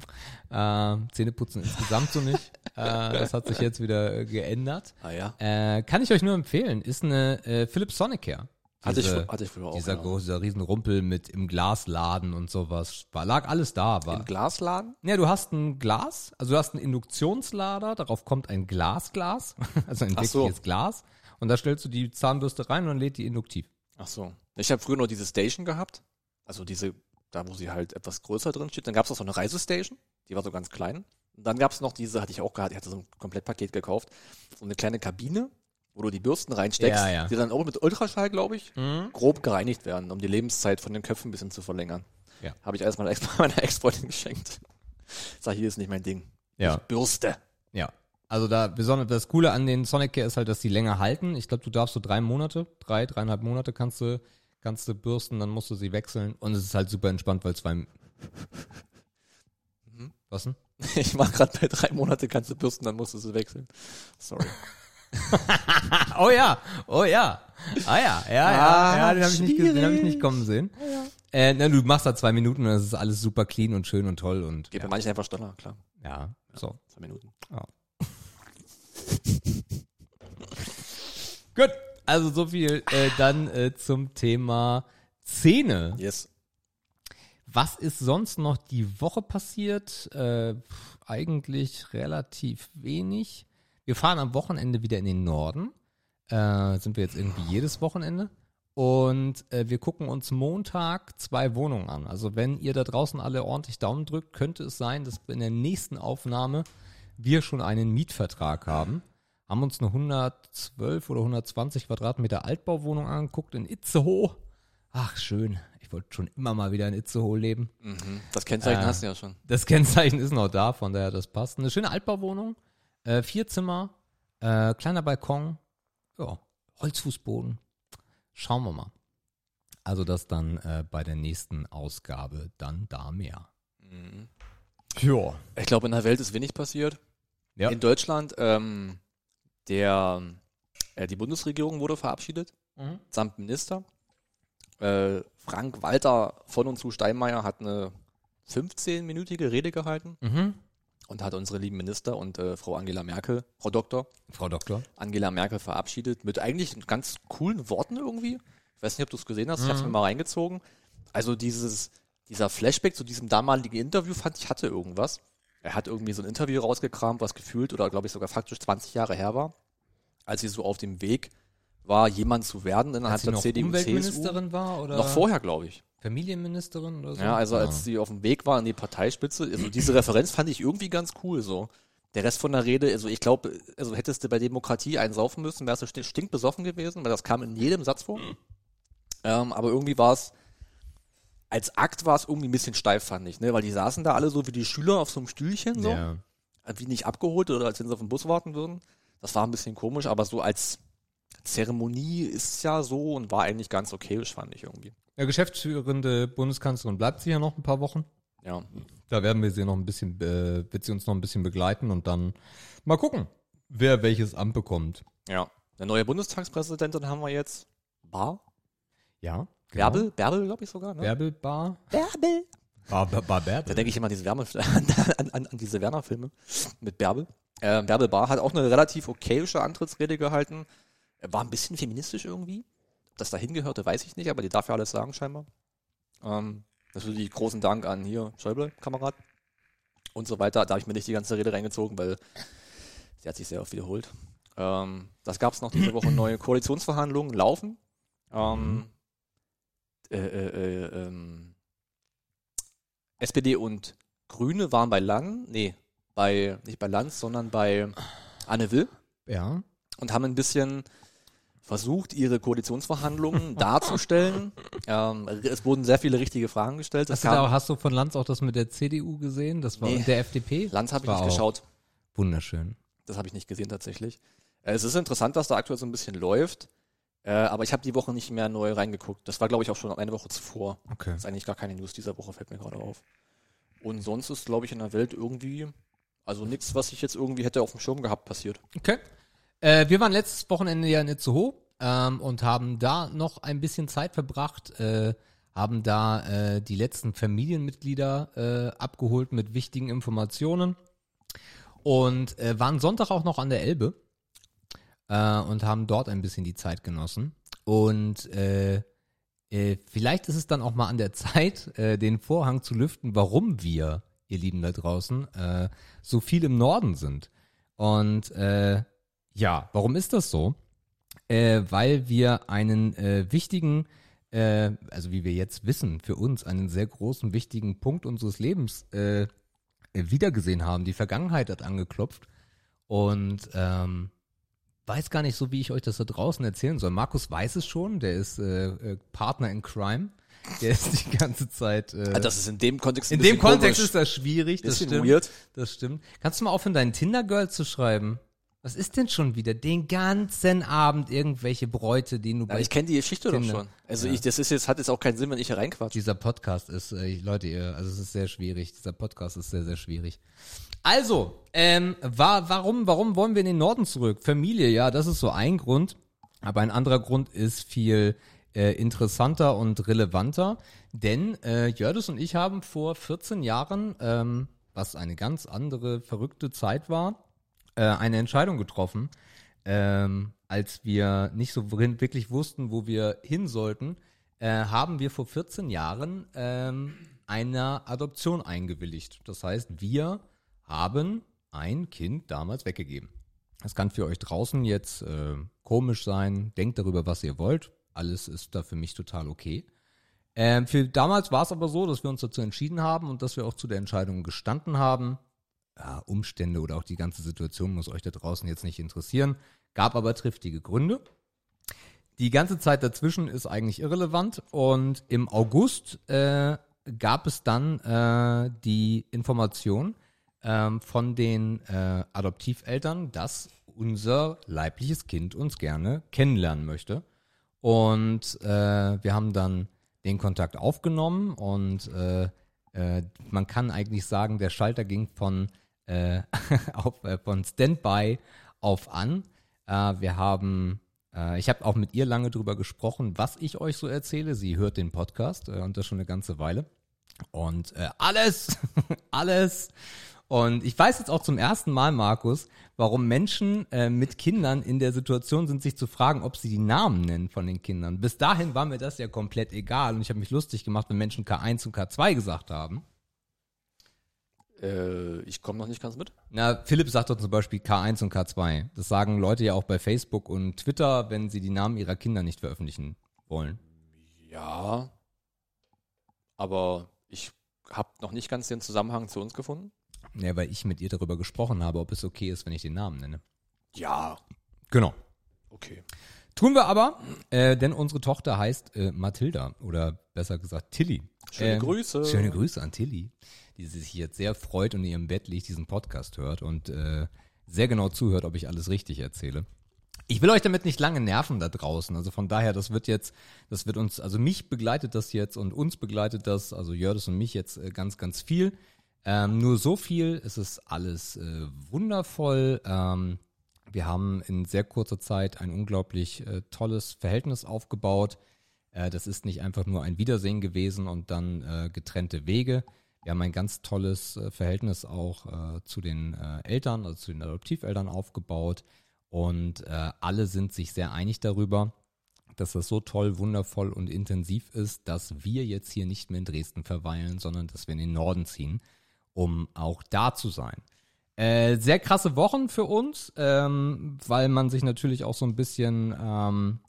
Äh, Zähneputzen insgesamt so nicht. *laughs* äh, das hat sich jetzt wieder äh, geändert. Ah ja. Äh, kann ich euch nur empfehlen. Ist eine äh, Philips Sonicare. Hatte ich, Diese- hatte ich früher auch. dieser große, dieser riesen Rumpel mit im Glasladen und sowas. War, lag alles da. War. Im Glasladen? Ja, du hast ein Glas, also du hast einen Induktionslader, darauf kommt ein Glasglas, *laughs* also ein Ach so. wirkliches Glas. Und da stellst du die Zahnbürste rein und dann lädt die induktiv. Ach so. Ich habe früher nur diese Station gehabt. Also diese, da wo sie halt etwas größer drin steht. Dann gab es auch so eine Reisestation. Die war so ganz klein. Und dann gab es noch diese, hatte ich auch gehabt, ich hatte so ein Komplettpaket gekauft. So eine kleine Kabine, wo du die Bürsten reinsteckst, Ja, ja. die dann auch mit Ultraschall, glaube ich, grob gereinigt werden, um die Lebenszeit von den Köpfen ein bisschen zu verlängern. Ja. Habe ich alles meiner *laughs* Ex- meiner Ex-Freundin geschenkt. Sag, hier ist nicht mein Ding. Ja. Bürste. Ja. Also da besonders das Coole an den Sonicare ist halt, dass die länger halten. Ich glaube, du darfst so drei Monate, drei, dreieinhalb Monate kannst du, kannst du bürsten, dann musst du sie wechseln. Und es ist halt super entspannt, weil zwei. Was denn? *laughs* Ich mach gerade bei drei Monate kannst du bürsten, dann musst du sie wechseln. Sorry. *laughs* Oh ja, oh ja. Ah ja, ja, ja, Ah, ja den habe ich, nicht ge- den hab ich nicht kommen sehen. Äh, na, du machst da zwei Minuten und es ist alles super clean und schön und toll und Geht ja, bei manchen einfach schneller, klar. ja, so. Zwei Minuten. *laughs* Gut, also so viel äh, dann äh, zum Thema Zähne. Yes. Was ist sonst noch die Woche passiert? Äh, eigentlich relativ wenig. Wir fahren am Wochenende wieder in den Norden. Äh, sind wir jetzt irgendwie jedes Wochenende. Und äh, wir gucken uns Montag zwei Wohnungen an. Also wenn ihr da draußen alle ordentlich Daumen drückt, könnte es sein, dass in der nächsten Aufnahme wir schon einen Mietvertrag haben. Haben uns eine 112 oder 120 Quadratmeter Altbauwohnung angeguckt in Itzehoe. Ach, schön. Ich wollte schon immer mal wieder in Itzehoe leben. Mhm. Das Kennzeichen Äh, hast du ja schon. Das Kennzeichen ist noch da, von daher das passt. Eine schöne Altbauwohnung, äh, vier Zimmer, äh, kleiner Balkon, ja, Holzfußboden. Schauen wir mal. Also das dann äh, bei der nächsten Ausgabe dann da mehr. Mhm. Ja. Ich glaube, in der Welt ist wenig passiert. Ja. In Deutschland, ähm, der, äh, die Bundesregierung wurde verabschiedet, Mhm. samt Minister. Äh, Frank Walter von und zu Steinmeier hat eine 15-minütige Rede gehalten. Mhm. und hat unsere lieben Minister und äh, Frau Angela Merkel, Frau Doktor, Frau Doktor. Angela Merkel verabschiedet mit eigentlich ganz coolen Worten irgendwie. Ich weiß nicht, ob du es gesehen hast, ich habe es mir mal reingezogen. Also dieses, dieser Flashback zu diesem damaligen Interview fand ich hatte irgendwas. Er hat irgendwie so ein Interview rausgekramt, was gefühlt oder glaube ich sogar faktisch 20 Jahre her war, als sie so auf dem Weg war, jemand zu werden innerhalb Als sie der noch CDU, CSU. Umweltministerin war oder Noch vorher, glaube ich. Familienministerin oder so? Ja, also als sie auf dem Weg war in die Parteispitze, also diese Referenz fand ich irgendwie ganz cool so. Der Rest von der Rede, also ich glaube, also hättest du bei Demokratie einen saufen müssen, wärst du sti- stinkbesoffen gewesen, weil das kam in jedem Satz vor. Ähm, aber irgendwie war es, als Akt war es irgendwie ein bisschen steif, fand ich, ne? Weil die saßen da alle so wie die Schüler auf so einem Stühlchen so, Ja. wie nicht abgeholt oder als wenn sie auf den Bus warten würden. Das war ein bisschen komisch, aber so als Zeremonie ist es ja so und war eigentlich ganz okay, fand ich irgendwie. ja, geschäftsführende Bundeskanzlerin bleibt sie ja noch ein paar Wochen. Ja. Da werden wir sie noch ein bisschen, äh, wird sie uns noch ein bisschen begleiten und dann mal gucken, wer welches Amt bekommt. Ja. Eine neue Bundestagspräsidentin haben wir jetzt. Bar? Ja. Bärbel? Bärbel, glaube ich sogar, ne? Bärbel Bar. Bärbel. Bar, Bar, Bar Da Bärbel. denke ich immer an diese, Wärme, *laughs* an, an, an diese Werner-Filme mit Bärbel. Äh, Bärbel Bar hat auch eine relativ okayische Antrittsrede gehalten. War ein bisschen feministisch irgendwie. Ob das dahin gehörte, weiß ich nicht, aber die darf ja alles sagen scheinbar. Ähm, natürlich großen Dank an hier Schäuble, Kamerad. Und so weiter. Da habe ich mir nicht die ganze Rede reingezogen, weil sie hat sich sehr oft wiederholt. Ähm, das gab es noch diese Woche *clears throat* neue Koalitionsverhandlungen laufen. Ähm, äh, äh, äh, ähm, SPD und Grüne waren bei Lanz, nee, bei, nicht bei Lanz, sondern bei Anne Will Ja. und haben ein bisschen versucht, ihre Koalitionsverhandlungen *laughs* darzustellen. Ähm, es wurden sehr viele richtige Fragen gestellt. Es Hast du, da, hast du von Lanz auch das mit der CDU gesehen? Das war Nee. und der FDP? Lanz habe ich nicht geschaut. Wunderschön. Das habe ich nicht gesehen tatsächlich. Äh, Es ist interessant, was da aktuell so ein bisschen läuft. Äh, aber ich habe die Woche nicht mehr neu reingeguckt. Das war, glaube ich, auch schon eine Woche zuvor. Okay. Das ist eigentlich gar keine News dieser Woche, fällt mir gerade auf. Und sonst ist, glaube ich, in der Welt irgendwie, also nichts, was ich jetzt irgendwie hätte auf dem Schirm gehabt, passiert. Okay. Äh, wir waren letztes Wochenende ja in Itzehoe ähm, und haben da noch ein bisschen Zeit verbracht, äh, haben da äh, die letzten Familienmitglieder äh, abgeholt mit wichtigen Informationen und äh, waren Sonntag auch noch an der Elbe äh, und haben dort ein bisschen die Zeit genossen. Und äh, äh, vielleicht ist es dann auch mal an der Zeit, *laughs* äh, den Vorhang zu lüften, warum wir, ihr Lieben da draußen, äh, so viel im Norden sind. Und äh, ja, warum ist das so? Äh, weil wir einen äh, wichtigen, äh, also wie wir jetzt wissen, für uns einen sehr großen, wichtigen Punkt unseres Lebens äh, äh, wiedergesehen haben. Die Vergangenheit hat angeklopft und ähm, weiß gar nicht so, wie ich euch das da draußen erzählen soll. Markus weiß es schon, der ist äh, äh, Partner in Crime. Der ist die ganze Zeit. Äh, Also das ist in dem Kontext in dem Kontext komisch. ist das schwierig. Das stimmt. weird. Das stimmt. Kannst du mal aufhören, deinen Tinder-Girl zu schreiben? Was ist denn schon wieder? Den ganzen Abend irgendwelche Bräute, die du Ja, bei ich kenne die Geschichte doch Kinder. schon. Also Ja. ich, das ist jetzt, hat jetzt auch keinen Sinn, wenn ich hier reinquatsche. dieser Podcast ist, äh, Leute, ihr, also es ist sehr schwierig. Dieser Podcast ist sehr, sehr schwierig. Also, ähm, war, warum, warum wollen wir in den Norden zurück? Familie, ja, das ist so ein Grund. Aber ein anderer Grund ist viel äh, interessanter und relevanter. Denn äh, Jördis und ich haben vor 14 Jahren, ähm, was eine ganz andere, verrückte Zeit war, äh, eine Entscheidung getroffen, ähm, als wir nicht so wirklich wussten, wo wir hin sollten, äh, haben wir vor 14 Jahren ähm, einer Adoption eingewilligt. Das heißt, wir haben ein Kind damals weggegeben. Das kann für euch draußen jetzt äh, komisch sein. Denkt darüber, was ihr wollt. Alles ist da für mich total okay. Ähm, für damals war es aber so, dass wir uns dazu entschieden haben und dass wir auch zu der Entscheidung gestanden haben. Ja, Umstände oder auch die ganze Situation muss euch da draußen jetzt nicht interessieren. Gab aber triftige Gründe. Die ganze Zeit dazwischen ist eigentlich irrelevant und im August äh, gab es dann äh, die Information ähm, von den äh, Adoptiveltern, dass unser leibliches Kind uns gerne kennenlernen möchte. Und äh, wir haben dann den Kontakt aufgenommen und äh, äh, man kann eigentlich sagen, der Schalter ging von, äh, *laughs* auf, äh, von Standby auf an. Wir haben, ich habe auch mit ihr lange drüber gesprochen, was ich euch so erzähle. Sie hört den Podcast äh, und das schon eine ganze Weile. Und äh, alles, *laughs* alles. Und ich weiß jetzt auch zum ersten Mal, Markus, warum Menschen äh, mit Kindern in der Situation sind, sich zu fragen, ob sie die Namen nennen von den Kindern. Bis dahin war mir das ja komplett egal und ich habe mich lustig gemacht, wenn Menschen K1 und K2 gesagt haben. Äh, ich komme noch nicht ganz mit. Na, Philipp sagt doch zum Beispiel K1 und K2. Das sagen Leute ja auch bei Facebook und Twitter, wenn sie die Namen ihrer Kinder nicht veröffentlichen wollen. Ja. Aber ich habe noch nicht ganz den Zusammenhang zu uns gefunden. Ja, weil ich mit ihr darüber gesprochen habe, ob es okay ist, wenn ich den Namen nenne. Ja. Genau. Okay. Tun wir aber, äh, denn unsere Tochter heißt äh, Mathilda oder besser gesagt Tilly. Schöne Ähm, Grüße. Schöne Grüße an Tilly, die sich jetzt sehr freut und in ihrem Bett liegt, diesen Podcast hört und äh, sehr genau zuhört, ob ich alles richtig erzähle. Ich will euch damit nicht lange nerven da draußen. Also von daher, das wird jetzt, das wird uns, also mich begleitet das jetzt und uns begleitet das, also Jördis und mich jetzt äh, ganz, ganz viel. Ähm, nur so viel, es ist alles äh, wundervoll. Ähm, wir haben in sehr kurzer Zeit ein unglaublich äh, tolles Verhältnis aufgebaut. Äh, das ist nicht einfach nur ein Wiedersehen gewesen und dann äh, getrennte Wege. Wir haben ein ganz tolles äh, Verhältnis auch äh, zu den Eltern, also zu den Adoptiveltern aufgebaut. Und alle sind sich sehr einig darüber, dass das so toll, wundervoll und intensiv ist, dass wir jetzt hier nicht mehr in Dresden verweilen, sondern dass wir in den Norden ziehen, um auch da zu sein. Äh, sehr krasse Wochen für uns, ähm, weil man sich natürlich auch so ein bisschen ähm,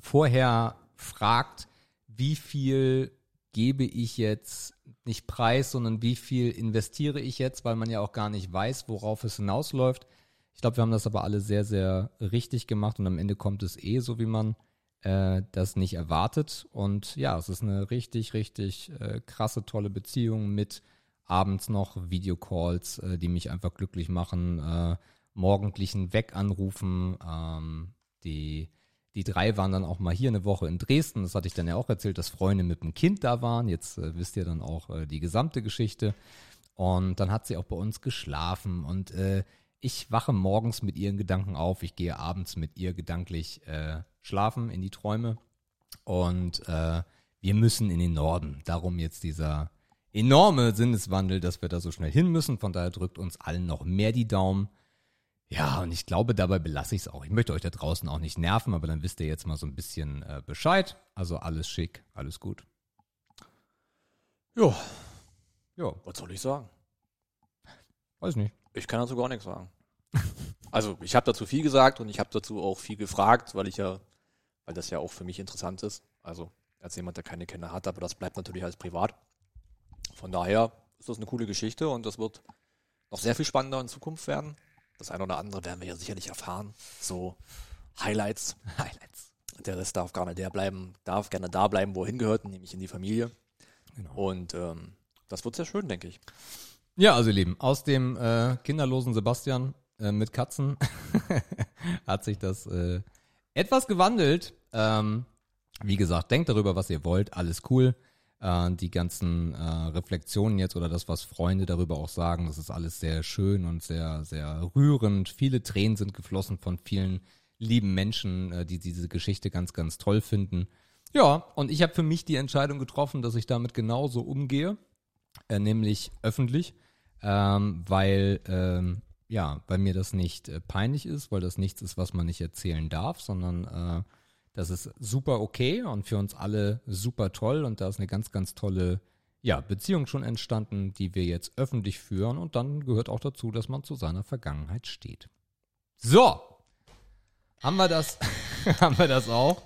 vorher fragt, wie viel gebe ich jetzt nicht preis, sondern wie viel investiere ich jetzt, weil man ja auch gar nicht weiß, worauf es hinausläuft. Ich glaube, wir haben das aber alle sehr, sehr richtig gemacht und am Ende kommt es eh so, wie man äh, das nicht erwartet. Und ja, es ist eine richtig, richtig äh, krasse, tolle Beziehung mit abends noch Videocalls, äh, die mich einfach glücklich machen, äh, morgendlichen Weganrufen. Ähm, die, die drei waren dann auch mal hier eine Woche in Dresden. Das hatte ich dann ja auch erzählt, dass Freunde mit dem Kind da waren. Jetzt äh, wisst ihr dann auch äh, die gesamte Geschichte. Und dann hat sie auch bei uns geschlafen und äh, ich wache morgens mit ihren Gedanken auf. Ich gehe abends mit ihr gedanklich äh, schlafen in die Träume. Und äh, wir müssen in den Norden. Darum jetzt dieser enorme Sinneswandel, dass wir da so schnell hin müssen. Von daher drückt uns allen noch mehr die Daumen. Ja, und ich glaube, dabei belasse ich es auch. Ich möchte euch da draußen auch nicht nerven, aber dann wisst ihr jetzt mal so ein bisschen äh, Bescheid. Also alles schick, alles gut. Ja, Ja, was soll ich sagen? weiß nicht. Ich kann dazu gar nichts sagen. *laughs* Also ich habe dazu viel gesagt und ich habe dazu auch viel gefragt, weil ich ja, weil das ja auch für mich interessant ist. Also als jemand, der keine Kinder hat, aber das bleibt natürlich als privat. Von daher ist das eine coole Geschichte und das wird noch sehr viel spannender in Zukunft werden. Das eine oder andere werden wir ja sicherlich erfahren. So Highlights. *laughs* Highlights. Der Rest darf gerne der bleiben, darf gerne da bleiben, wo er hingehört, nämlich in die Familie. Genau. Und ähm, das wird sehr schön, denke ich. Ja, also ihr Lieben, aus dem äh, kinderlosen Sebastian äh, mit Katzen *laughs* hat sich das äh, etwas gewandelt. Ähm, wie gesagt, denkt darüber, was ihr wollt, alles cool. Äh, die ganzen äh, Reflexionen jetzt oder das, was Freunde darüber auch sagen, das ist alles sehr schön und sehr, sehr rührend. Viele Tränen sind geflossen von vielen lieben Menschen, äh, die diese Geschichte ganz, ganz toll finden. Ja, und ich habe für mich die Entscheidung getroffen, dass ich damit genauso umgehe, äh, nämlich öffentlich, ähm, weil ähm, ja, weil mir das nicht äh, peinlich ist, weil das nichts ist, was man nicht erzählen darf, sondern äh, das ist super okay und für uns alle super toll und da ist eine ganz, ganz tolle ja, Beziehung schon entstanden, die wir jetzt öffentlich führen und dann gehört auch dazu, dass man zu seiner Vergangenheit steht. So, haben wir das, *laughs* haben wir das auch.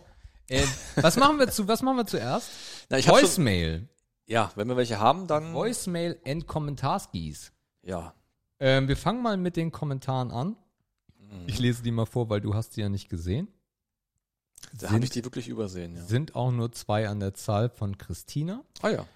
Äh, was machen wir zu, was machen wir zuerst? Na, ich Voicemail. ja, wenn wir welche haben, dann Voicemail and Kommentarskis. ja. Ähm, wir fangen mal mit den Kommentaren an. Ich lese die mal vor, weil du hast sie ja nicht gesehen. Da Sind- habe ich die wirklich übersehen, ja. Sind auch nur zwei an der Zahl von Christina. Ah ja.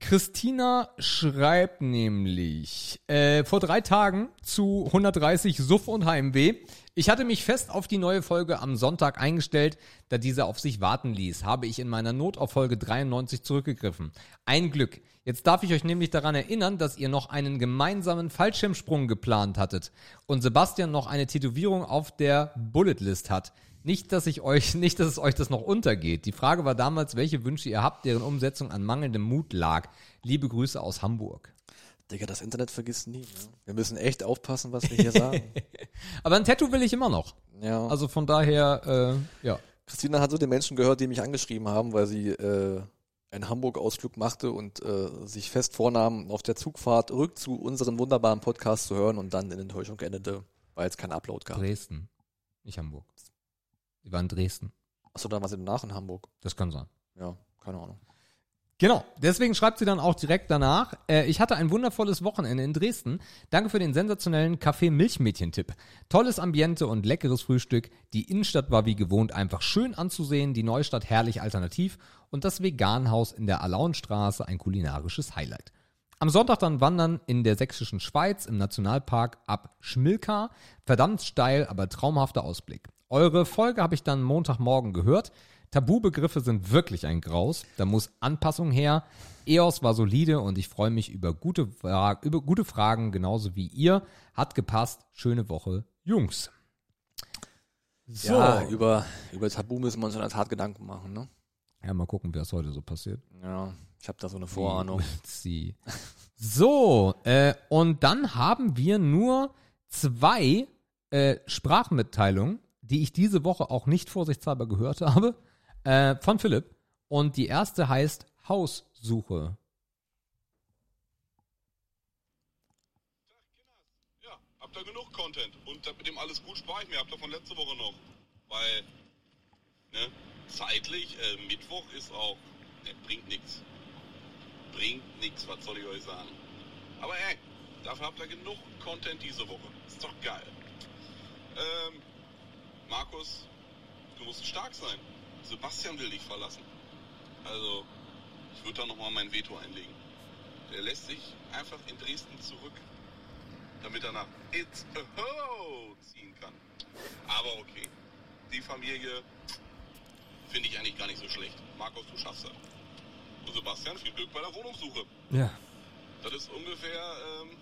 Christina schreibt nämlich äh, vor drei Tagen zu 130 Suff und Heimweh. Ich hatte mich fest auf die neue Folge am Sonntag eingestellt, da diese auf sich warten ließ, habe ich in meiner Not auf Folge 93 zurückgegriffen. Ein Glück. Jetzt darf ich euch nämlich daran erinnern, dass ihr noch einen gemeinsamen Fallschirmsprung geplant hattet und Sebastian noch eine Tätowierung auf der Bulletlist hat. Nicht, dass ich euch, *laughs* nicht, dass es euch das noch untergeht. Die Frage war damals, welche Wünsche ihr habt, deren Umsetzung an mangelndem Mut lag. Liebe Grüße aus Hamburg. Digga, das Internet vergisst nie. Ne? Wir müssen echt aufpassen, was wir hier sagen. *laughs* Aber ein Tattoo will ich immer noch. ja. Also von daher, äh, ja. Christina hat so den Menschen gehört, die mich angeschrieben haben, weil sie äh, einen Hamburg-Ausflug machte und äh, sich fest vornahm, auf der Zugfahrt rück zu unseren wunderbaren Podcast zu hören und dann in Enttäuschung endete, weil es keinen Upload gab. Dresden, nicht Hamburg. Die war in Dresden. Achso, dann war sie danach in Hamburg. Das kann sein. Ja, keine Ahnung. Genau, deswegen schreibt sie dann auch direkt danach. Äh, ich hatte ein wundervolles Wochenende in Dresden. Danke für den sensationellen Kaffee-Milchmädchen-Tipp. Tolles Ambiente und leckeres Frühstück. Die Innenstadt war wie gewohnt einfach schön anzusehen, die Neustadt herrlich alternativ und das Veganhaus in der Alaunstraße ein kulinarisches Highlight. Am Sonntag dann wandern in der sächsischen Schweiz im Nationalpark ab Schmilka. Verdammt steil, aber traumhafter Ausblick. Eure Folge habe ich dann Montagmorgen gehört. Tabubegriffe sind wirklich ein Graus. Da muss Anpassung her. EOS war solide und ich freue mich über gute, über gute Fragen, genauso wie ihr. Hat gepasst. Schöne Woche, Jungs. So. Ja, über, über Tabu müssen wir uns in der Tat Gedanken machen, ne? Ja, mal gucken, es heute so passiert. Ja, ich habe da so eine Vorahnung. Sie. So, äh, und dann haben wir nur zwei äh, Sprachmitteilungen, die ich diese Woche auch nicht vorsichtshalber gehört habe, äh, von Philipp. Und die erste heißt Haussuche. Ja, habt ihr genug Content. Und mit dem alles gut spare ich mir. Habt ihr von letzter Woche noch. Weil, ne, zeitlich, äh, Mittwoch ist auch, ne, bringt nichts. Bringt nichts, was soll ich euch sagen. Aber ey, dafür habt ihr genug Content diese Woche. Ist doch geil. Ähm, Markus, du musst stark sein. Sebastian will dich verlassen. Also, ich würde da nochmal mein Veto einlegen. Der lässt sich einfach in Dresden zurück, damit er nach It's a Ho ziehen kann. Aber okay, die Familie finde ich eigentlich gar nicht so schlecht. Markus, du schaffst das. Und Sebastian, viel Glück bei der Wohnungssuche. Ja. Das ist ungefähr, ähm,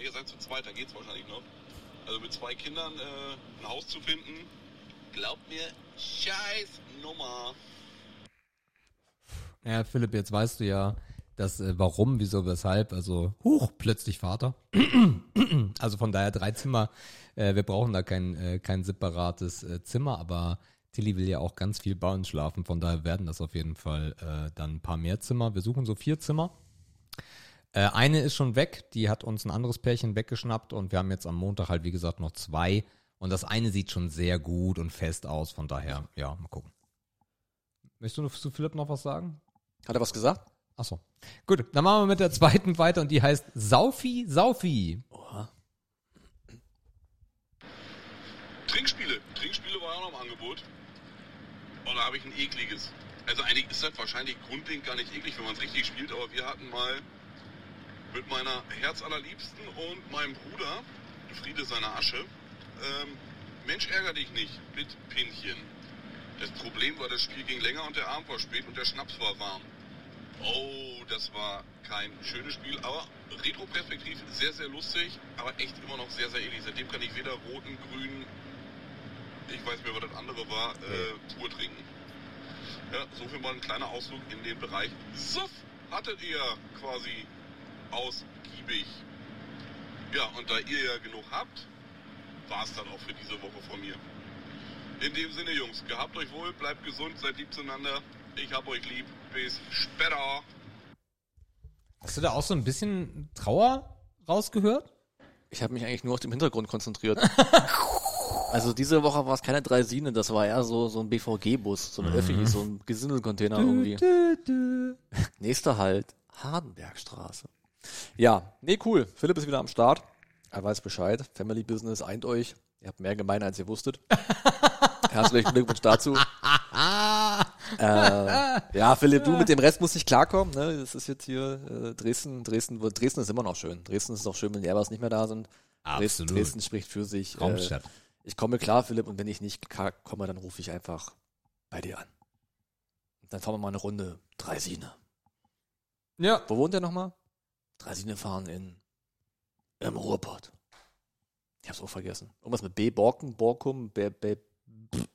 ihr seid zu zweit, da geht's wahrscheinlich noch. Also mit zwei Kindern äh, ein Haus zu finden, glaubt mir, scheiß Nummer. Ja, Philipp, jetzt weißt du ja, dass äh, warum, wieso, weshalb, also huch, plötzlich Vater. *clears throat* also von daher drei Zimmer. Äh, wir brauchen da kein, äh, kein separates äh, Zimmer, aber Tilly will ja auch ganz viel bei uns schlafen. Von daher werden das auf jeden Fall äh, dann ein paar mehr Zimmer. Wir suchen so vier Zimmer. Äh, eine ist schon weg, die hat uns ein anderes Pärchen weggeschnappt und wir haben jetzt am Montag halt, wie gesagt, noch zwei. Und das eine sieht schon sehr gut und fest aus. Von daher, ja, mal gucken. Möchtest du zu Philipp noch was sagen? Hat er was gesagt? Achso. Gut, dann machen wir mit der zweiten weiter und die heißt Saufi Saufi. Oha. Trinkspiele. Trinkspiele war auch noch im Angebot. Und da habe ich ein ekliges. Also eigentlich ist das wahrscheinlich grundlegend gar nicht eklig, wenn man es richtig spielt, aber wir hatten mal mit meiner Herzallerliebsten und meinem Bruder, Friede seiner Asche, ähm, Mensch ärger dich nicht mit Pinchen. Das Problem war, das Spiel ging länger und der Abend war spät und der Schnaps war warm. Oh, das war kein schönes Spiel, aber retroperspektiv sehr, sehr lustig, aber echt immer noch sehr, sehr ähnlich. Seitdem kann ich weder roten, grünen, ich weiß nicht mehr, was das andere war, äh, pur trinken. Ja, so viel mal ein kleiner Ausflug in den Bereich Suff hattet ihr quasi ausgiebig. Ja, und da ihr ja genug habt, war es dann auch für diese Woche von mir. In dem Sinne, Jungs, gehabt euch wohl, bleibt gesund, seid lieb zueinander. Ich hab euch lieb. Bis später. Hast du da auch so ein bisschen Trauer rausgehört? Ich habe mich eigentlich nur auf den Hintergrund konzentriert. *laughs* also diese Woche war es keine Dreisine, das war eher so, so ein BVG-Bus, so ein Öffi, so ein Gesindelcontainer irgendwie. Dü, dü. Nächster Halt, Hardenbergstraße. Ja, nee, cool. Philipp ist wieder am Start. Er weiß Bescheid. Family Business eint euch. Ihr habt mehr gemein, als ihr wusstet. *laughs* Herzlichen Glückwunsch dazu. *laughs* äh, ja, Philipp, du mit dem Rest musst nicht klarkommen. Ne? Das ist jetzt hier äh, Dresden. Dresden. Dresden ist immer noch schön. Dresden ist auch schön, wenn die Airbus nicht mehr da sind. Dresden, Absolut. Dresden spricht für sich. Äh, Raumstadt. ich komme klar, Philipp, und wenn ich nicht klar komme, dann rufe ich einfach bei dir an. Und dann fahren wir mal eine Runde Dreisine. Ja. Wo wohnt der nochmal? Draisine fahren in im Ruhrpott. Ich hab's auch vergessen. Irgendwas mit B, Borken, Borkum, B, B, pff.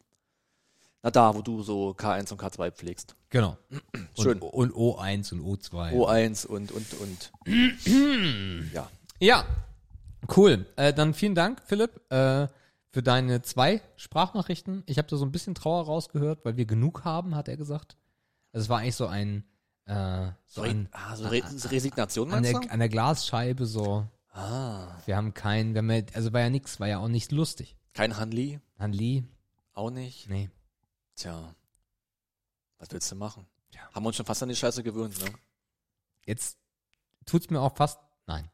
Na da, wo du so K1 und K2 pflegst. Genau. *clears throat* Schön. Und, und O1 und O2. O1 und, und, und. *clears throat* ja. Ja, cool. Äh, dann vielen Dank, Philipp, äh, für deine zwei Sprachnachrichten. Ich habe da so ein bisschen Trauer rausgehört, weil wir genug haben, hat er gesagt. Also es war eigentlich so ein, äh, so ein Ah, so Re Resignation an meinst der, an der Glasscheibe so. Ah. Wir haben keinen, wir haben ja, also war ja nix, war ja auch nicht lustig. Kein Hanli? Han Lee, Auch nicht? nee. Tja. Was willst du machen? Haben wir uns schon fast an die Scheiße gewöhnt, ne? Jetzt tut's mir auch fast, nein,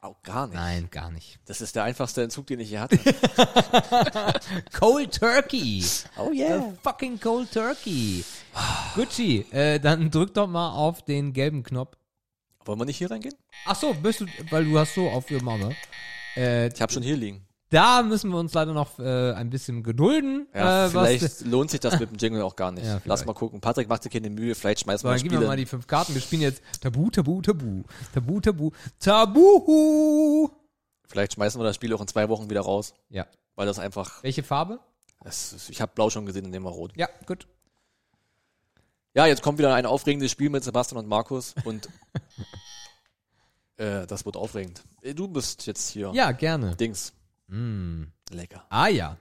Auch gar nicht. nein, gar nicht. Das ist der einfachste Entzug, den ich hier hatte. *laughs* Cold Turkey. oh A fucking Cold Turkey. Gucci, äh, dann drück doch mal auf den gelben Knopf. Wollen wir nicht hier reingehen? Ach so, bist du, weil du hast so aufgemacht, ne? Äh, Ich habe schon hier liegen. da müssen wir uns leider noch äh, ein bisschen gedulden. Ja, äh, vielleicht *laughs* lohnt sich das mit dem Jingle auch gar nicht. Ja, Lass mal gucken. Patrick macht sich keine Mühe, vielleicht schmeißen so, wir dann das geben wir mal die fünf Karten. Wir spielen jetzt Tabu, Tabu, Tabu. Tabu, Tabu, Tabu. Vielleicht schmeißen wir das Spiel auch in zwei Wochen wieder raus, Ja. weil das einfach. Welche Farbe? Ist, ich habe Blau schon gesehen, dann nehmen wir Rot. Ja, gut. Ja, jetzt kommt wieder ein aufregendes Spiel mit Sebastian und Markus und *laughs* äh, das wird aufregend. Äh, Du bist jetzt hier. Ja, gerne. Dings. Mm. Lecker. Ah ja.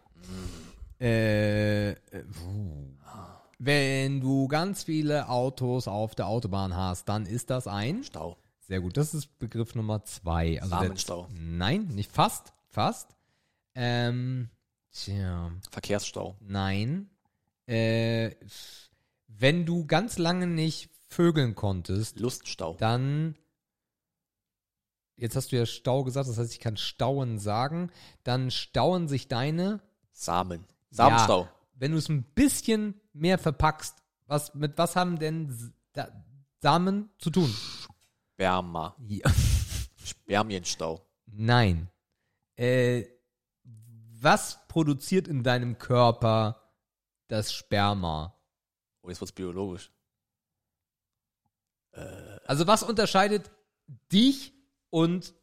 Äh, äh, puh. wenn du ganz viele Autos auf der Autobahn hast, dann ist das ein. Stau. Sehr gut, das ist Begriff Nummer zwei. Also der- Samenstau. Nein, nicht fast, fast. Ähm, tja, Verkehrsstau. nein. Äh, wenn du ganz lange nicht vögeln konntest, Luststau. dann jetzt hast du ja Stau gesagt, das heißt, ich kann Stauen sagen, dann stauen sich deine Samen. Samenstau. Ja, wenn du es ein bisschen mehr verpackst, was mit was haben denn Samen zu tun? Sperma. Ja. Spermienstau. Nein. Äh, was produziert in deinem Körper das Sperma? Oh, jetzt wird's biologisch. Also was unterscheidet dich und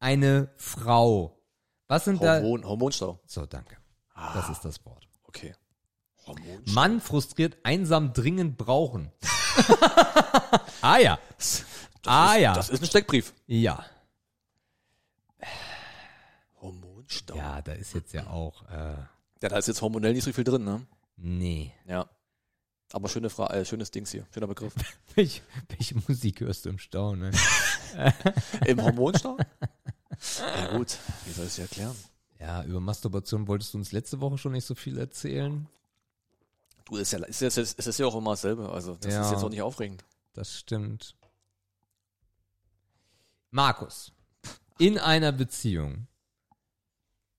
eine Frau? Was sind da? Hormon, Hormonstau. So, danke. Das ist das Wort. Okay. Hormonstau. Mann frustriert, einsam, dringend brauchen. *laughs* ah ja. Das ah ist, ja. Das ist ein Steckbrief. Ja. Hormonstau. Ja, da ist jetzt ja auch, äh, Ja, da ist jetzt hormonell nicht so viel drin, ne? nee. Ja. Aber schöne Fra äh, schönes Dings hier. Schöner Begriff. *laughs* Welche, welche Musik hörst du im Stau, ne? *laughs* Im Hormonstau? *laughs* ja gut, wie soll ich es erklären? Ja, über Masturbation wolltest du uns letzte Woche schon nicht so viel erzählen. Du, ist ja, ist, ja, ist, ist ja auch immer dasselbe. Also, das Ja. ist jetzt auch nicht aufregend. Das stimmt. Markus, in einer Beziehung,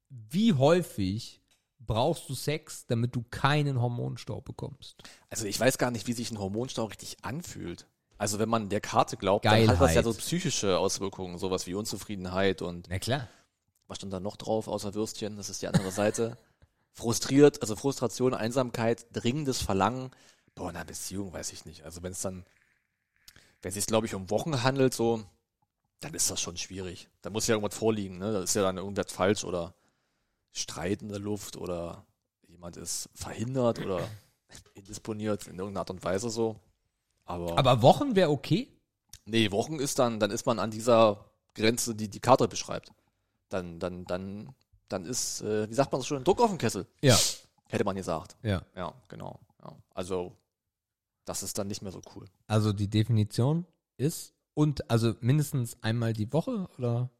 wie häufig brauchst du Sex, damit du keinen Hormonstau bekommst? Also, ich weiß gar nicht, wie sich ein Hormonstau richtig anfühlt. Also, wenn man der Karte glaubt, dann hat das ja Geilheit. so psychische Auswirkungen. Sowas wie Unzufriedenheit und Na klar. was stand da noch drauf, außer Würstchen? Das ist die andere Seite. *laughs* Frustriert, also Frustration, Einsamkeit, dringendes Verlangen. Boah, in einer Beziehung weiß ich nicht. Also wenn es dann, wenn es sich, glaube ich, um Wochen handelt, so, dann ist das schon schwierig. Da muss ja irgendwas vorliegen, ne? Da ist ja dann irgendwas falsch oder Streit in der Luft oder jemand ist verhindert oder *clears throat* indisponiert in irgendeiner Art und Weise so. Aber, Aber Wochen wäre okay? nee, Wochen ist dann, dann ist man an dieser Grenze, die die Karte beschreibt. Dann, dann, dann, dann ist, äh, wie sagt man das schon, Druck auf dem Kessel, Ja. hätte man gesagt. Ja. Ja, genau. Ja. Also, das ist dann nicht mehr so cool. Also die Definition ist und also mindestens einmal die Woche oder?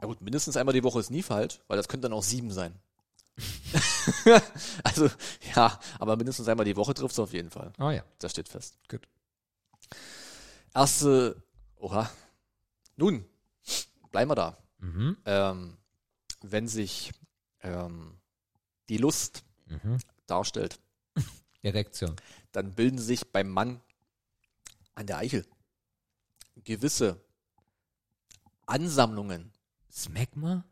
Ja gut, mindestens einmal die Woche ist nie falsch, weil das könnte dann auch sieben sein. *laughs* also, ja, aber mindestens einmal die Woche trifft es auf jeden Fall. Oh ja. Das steht fest. Gut. Erste, oha. Nun, bleiben wir da. Mhm. Ähm, wenn sich ähm, die Lust Mhm. darstellt, *laughs* Erektion. dann bilden sich beim Mann an der Eichel gewisse Ansammlungen. Smegma?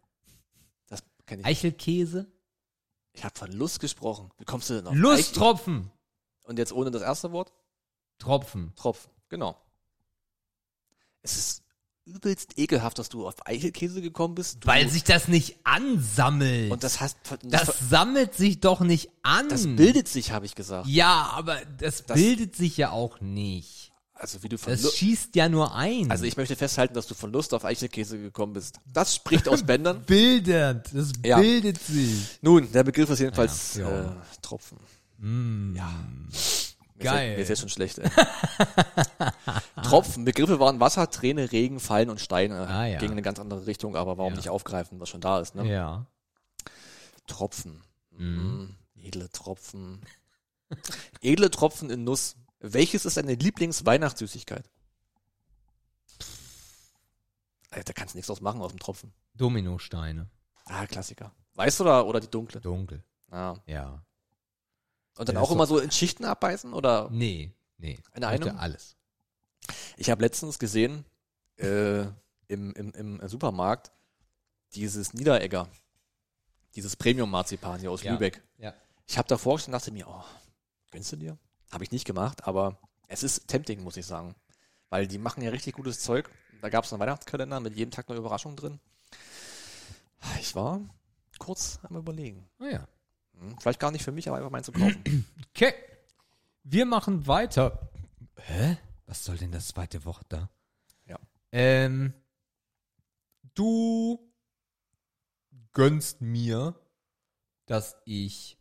Das kenne ich. Eichelkäse? Ich habe von Lust gesprochen. Wie kommst du denn auf Eichel? Lusttropfen. Und jetzt ohne das erste Wort? Tropfen. Tropfen. Genau. Es ist übelst ekelhaft, dass du auf Eichelkäse gekommen bist. Du, Weil sich das nicht ansammelt. und das hast das sammelt sich doch nicht an. das bildet sich, habe ich gesagt. Ja, aber das, bildet sich ja auch nicht. Also wie du von Das Lu- schießt ja nur ein. Also ich möchte festhalten, dass du von Lust auf Eichelkäse gekommen bist. Das spricht aus *laughs* Bändern. bildet, das Ja. bildet sich. Nun, der Begriff ist jedenfalls Ja, ja. Äh, Tropfen. Ja. Mir Geil. Ist, mir ist jetzt schon schlecht. Ey. *laughs* Tropfen. Begriffe waren Wasser, Träne, Regen, Fallen und Steine. Ah, ja. Ging in eine ganz andere Richtung, aber warum Ja. nicht aufgreifen, was schon da ist. Ne? Ja. Tropfen. Mhm. Edle Tropfen. Edle Tropfen in Nuss. Welches ist deine Lieblingsweihnachtssüßigkeit? Da kannst du nichts draus machen aus dem Tropfen. Dominosteine. Ah, Klassiker. Weißt du oder, oder die dunkle? Dunkel. Ja. Ja. Und dann Ja, auch immer so in Schichten abbeißen? Oder? Nee, nee. In einem? Alles. Ich habe letztens gesehen, äh, im, im, im Supermarkt, dieses Niederegger. Dieses Premium-Marzipan hier aus Ja. Lübeck. Ja. Ich habe davor gestanden und dachte mir, oh, gönnst du dir? Habe ich nicht gemacht, aber es ist tempting, muss ich sagen. Weil die machen ja richtig gutes Zeug. Da gab es einen Weihnachtskalender mit jedem Tag eine Überraschung drin. Ich war kurz am überlegen. Ah ja. Hm, Vielleicht gar nicht für mich, aber einfach meinen zu kaufen. *clears throat* Okay. Wir machen weiter. Hä? Was soll denn das zweite Wort da? Ja. Ähm, du gönnst mir, dass ich,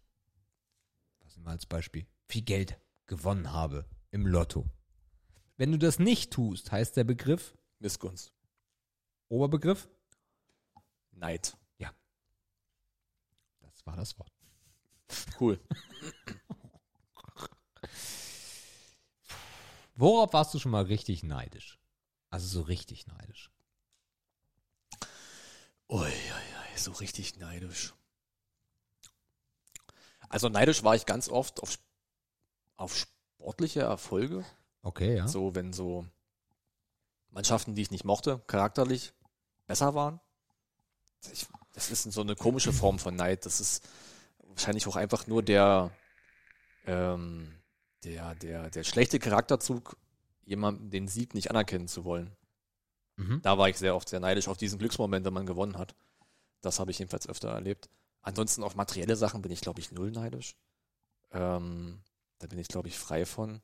was nehmen wir als Beispiel, viel Geld gewonnen habe im Lotto. Wenn du das nicht tust, heißt der Begriff, Missgunst. Oberbegriff, Neid. das war das Wort. Cool. *laughs* Worauf warst du schon mal richtig neidisch? Also so richtig neidisch. Ui, ui, ui, so richtig neidisch. Also neidisch war ich ganz oft auf, sp- auf sportliche Erfolge. Okay, ja. So, wenn so Mannschaften, die ich nicht mochte, charakterlich besser waren. Ich, das ist so eine komische Form von Neid. Das ist wahrscheinlich auch einfach nur der, ähm, der, der, der schlechte Charakterzug, jemandem den Sieg nicht anerkennen zu wollen. Mhm. Da war ich sehr oft sehr neidisch auf diesen Glücksmoment, wenn man gewonnen hat. Das habe ich jedenfalls öfter erlebt. Ansonsten auf materielle Sachen bin ich, glaube ich, null neidisch. Ähm, da bin ich, glaube ich, frei von.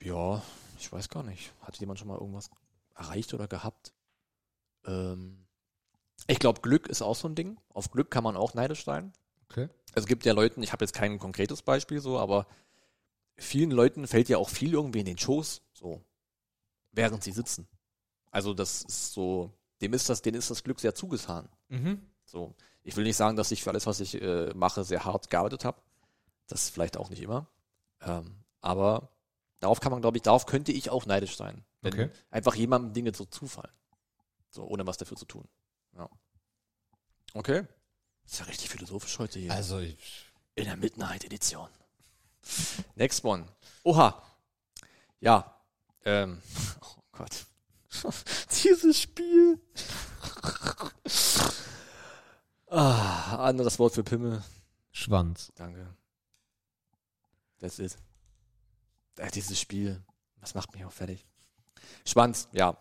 Ja, ich weiß gar nicht. Hat jemand schon mal irgendwas erreicht oder gehabt? Ähm, ich glaube, Glück ist auch so ein Ding. Auf Glück kann man auch neidisch sein. Okay. Also es gibt ja Leuten, ich habe jetzt kein konkretes Beispiel so, aber vielen Leuten fällt ja auch viel irgendwie in den Schoß, so, während sie sitzen. Also das ist so, dem ist das, denen ist das Glück sehr zugetan. Mhm. So, ich will nicht sagen, dass ich für alles, was ich äh, mache, sehr hart gearbeitet habe. Das vielleicht auch nicht immer. Ähm, aber darauf kann man, glaube ich, darauf könnte ich auch neidisch sein. Wenn Okay. einfach jemandem Dinge so zufallen. So, ohne was dafür zu tun. Ja. Okay. Ist ja richtig philosophisch heute hier. Also, ich, In der Midnight Edition. Next one. Oha. Ja. Ähm. *laughs* Oh Gott. *laughs* Dieses Spiel. ah, anderes Wort für Pimmel. Schwanz. Danke. That's it. Äh, dieses Spiel. Das macht mich auch fertig. Schwanz, ja.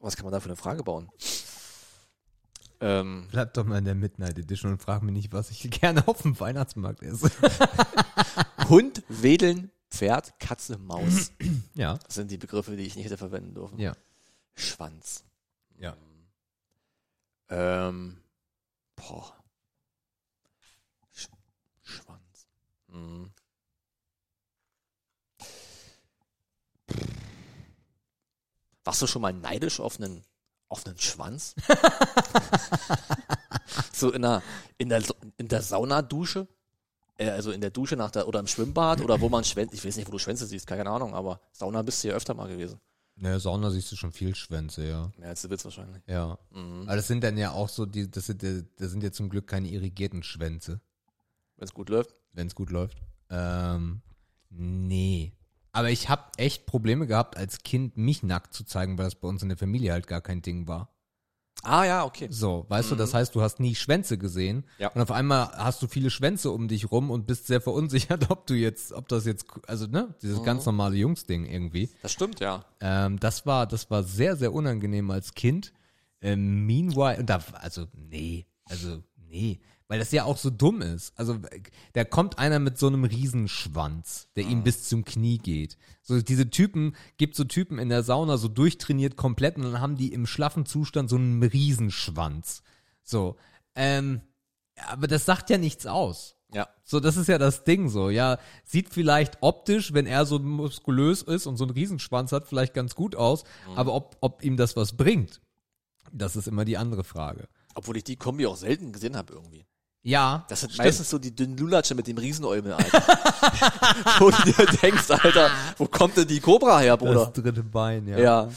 Was kann man da für eine Frage bauen? Ähm, Bleib doch mal in der Midnight Edition und frag mich nicht, was ich *laughs* gerne auf dem Weihnachtsmarkt esse. *laughs* Hund, Wedeln, Pferd, Katze, Maus. *clears throat* ja. Das sind die Begriffe, die ich nicht hätte verwenden dürfen. Ja. Schwanz. Ja. Ähm. Boah. Sch Schwanz. Mhm. Warst du schon mal neidisch auf einen, auf einen Schwanz? *laughs* so in der, in der, in der Saunadusche? Äh, Also in der Dusche nach der, oder im Schwimmbad oder wo man Schwänze, ich weiß nicht, wo du Schwänze siehst, keine Ahnung, aber Sauna bist du ja öfter mal gewesen. Naja, Sauna siehst du schon viel Schwänze, ja. Mehr als du willst wahrscheinlich. Ja. Mhm. Aber das sind dann ja auch so, die, das sind, ja- das sind ja zum Glück keine irrigierten Schwänze, Wenn es gut läuft. wenn es gut läuft. Ähm, nee. Aber ich habe echt Probleme gehabt, als Kind mich nackt zu zeigen, weil das bei uns in der Familie halt gar kein Ding war. Ah ja, okay. So, weißt du, das heißt, du hast nie Schwänze gesehen. Ja. Und auf einmal hast du viele Schwänze um dich rum und bist sehr verunsichert, *laughs* ob du jetzt, ob das jetzt, also ne, dieses ganz normale Jungsding irgendwie. Das stimmt, ja. Ähm, das war, das war sehr, sehr unangenehm als Kind. Ähm, meanwhile, und da, also, nee, also, nee, weil das ja auch so dumm ist. Also, da kommt einer mit so einem Riesenschwanz, der ihm bis zum Knie geht. So, diese Typen, gibt so Typen in der Sauna so durchtrainiert komplett und dann haben die im schlaffen Zustand so einen Riesenschwanz. So, ähm, aber das sagt ja nichts aus. Ja. So, das ist ja das Ding so. Ja, sieht vielleicht optisch, wenn er so muskulös ist und so einen Riesenschwanz hat, vielleicht ganz gut aus. Aber ob, ob ihm das was bringt, das ist immer die andere Frage. Obwohl ich die Kombi auch selten gesehen habe irgendwie. Ja, Das sind stimmt. meistens so die dünnen Lulatsche mit dem Riesenäumel, Alter. *laughs* wo du dir denkst, Alter, wo kommt denn die Cobra her, Bruder? das dritte Bein, ja. Ja.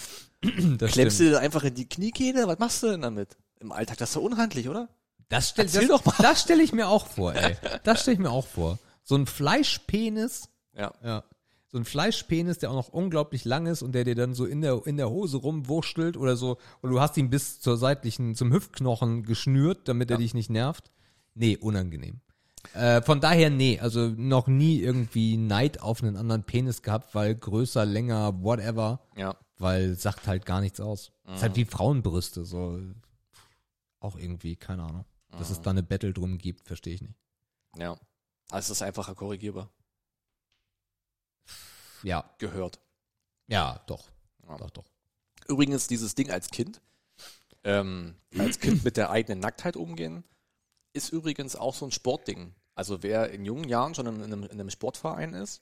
das Klemmst du stimmt. dir einfach in die Kniekehle? Was machst du denn damit? Im Alltag, das ist doch unhandlich, oder? Das stell, Erzähl das, doch mal. Das stelle ich mir auch vor, ey. *laughs* Das stelle ich mir auch vor. So ein Fleischpenis, Ja. ja. So ein Fleischpenis, der auch noch unglaublich lang ist und der dir dann so in der, in der Hose rumwurschtelt oder so. Und du hast ihn bis zur seitlichen, zum Hüftknochen geschnürt, damit er dich nicht nervt. Nee, unangenehm. Äh, von daher, nee, also noch nie irgendwie Neid auf einen anderen Penis gehabt, weil größer, länger, whatever, Ja. weil sagt halt gar nichts aus. Ist halt wie Frauenbrüste, so. Auch irgendwie, keine Ahnung. Dass es da eine Battle drum gibt, verstehe ich nicht. Ja. Also es ist einfacher korrigierbar. Ja, Gehört. ja, doch. Ja. Doch, doch. Übrigens, dieses Ding als Kind, ähm, als Kind mit der eigenen Nacktheit umgehen, ist übrigens auch so ein Sportding. Also wer in jungen Jahren schon in einem, in einem Sportverein ist,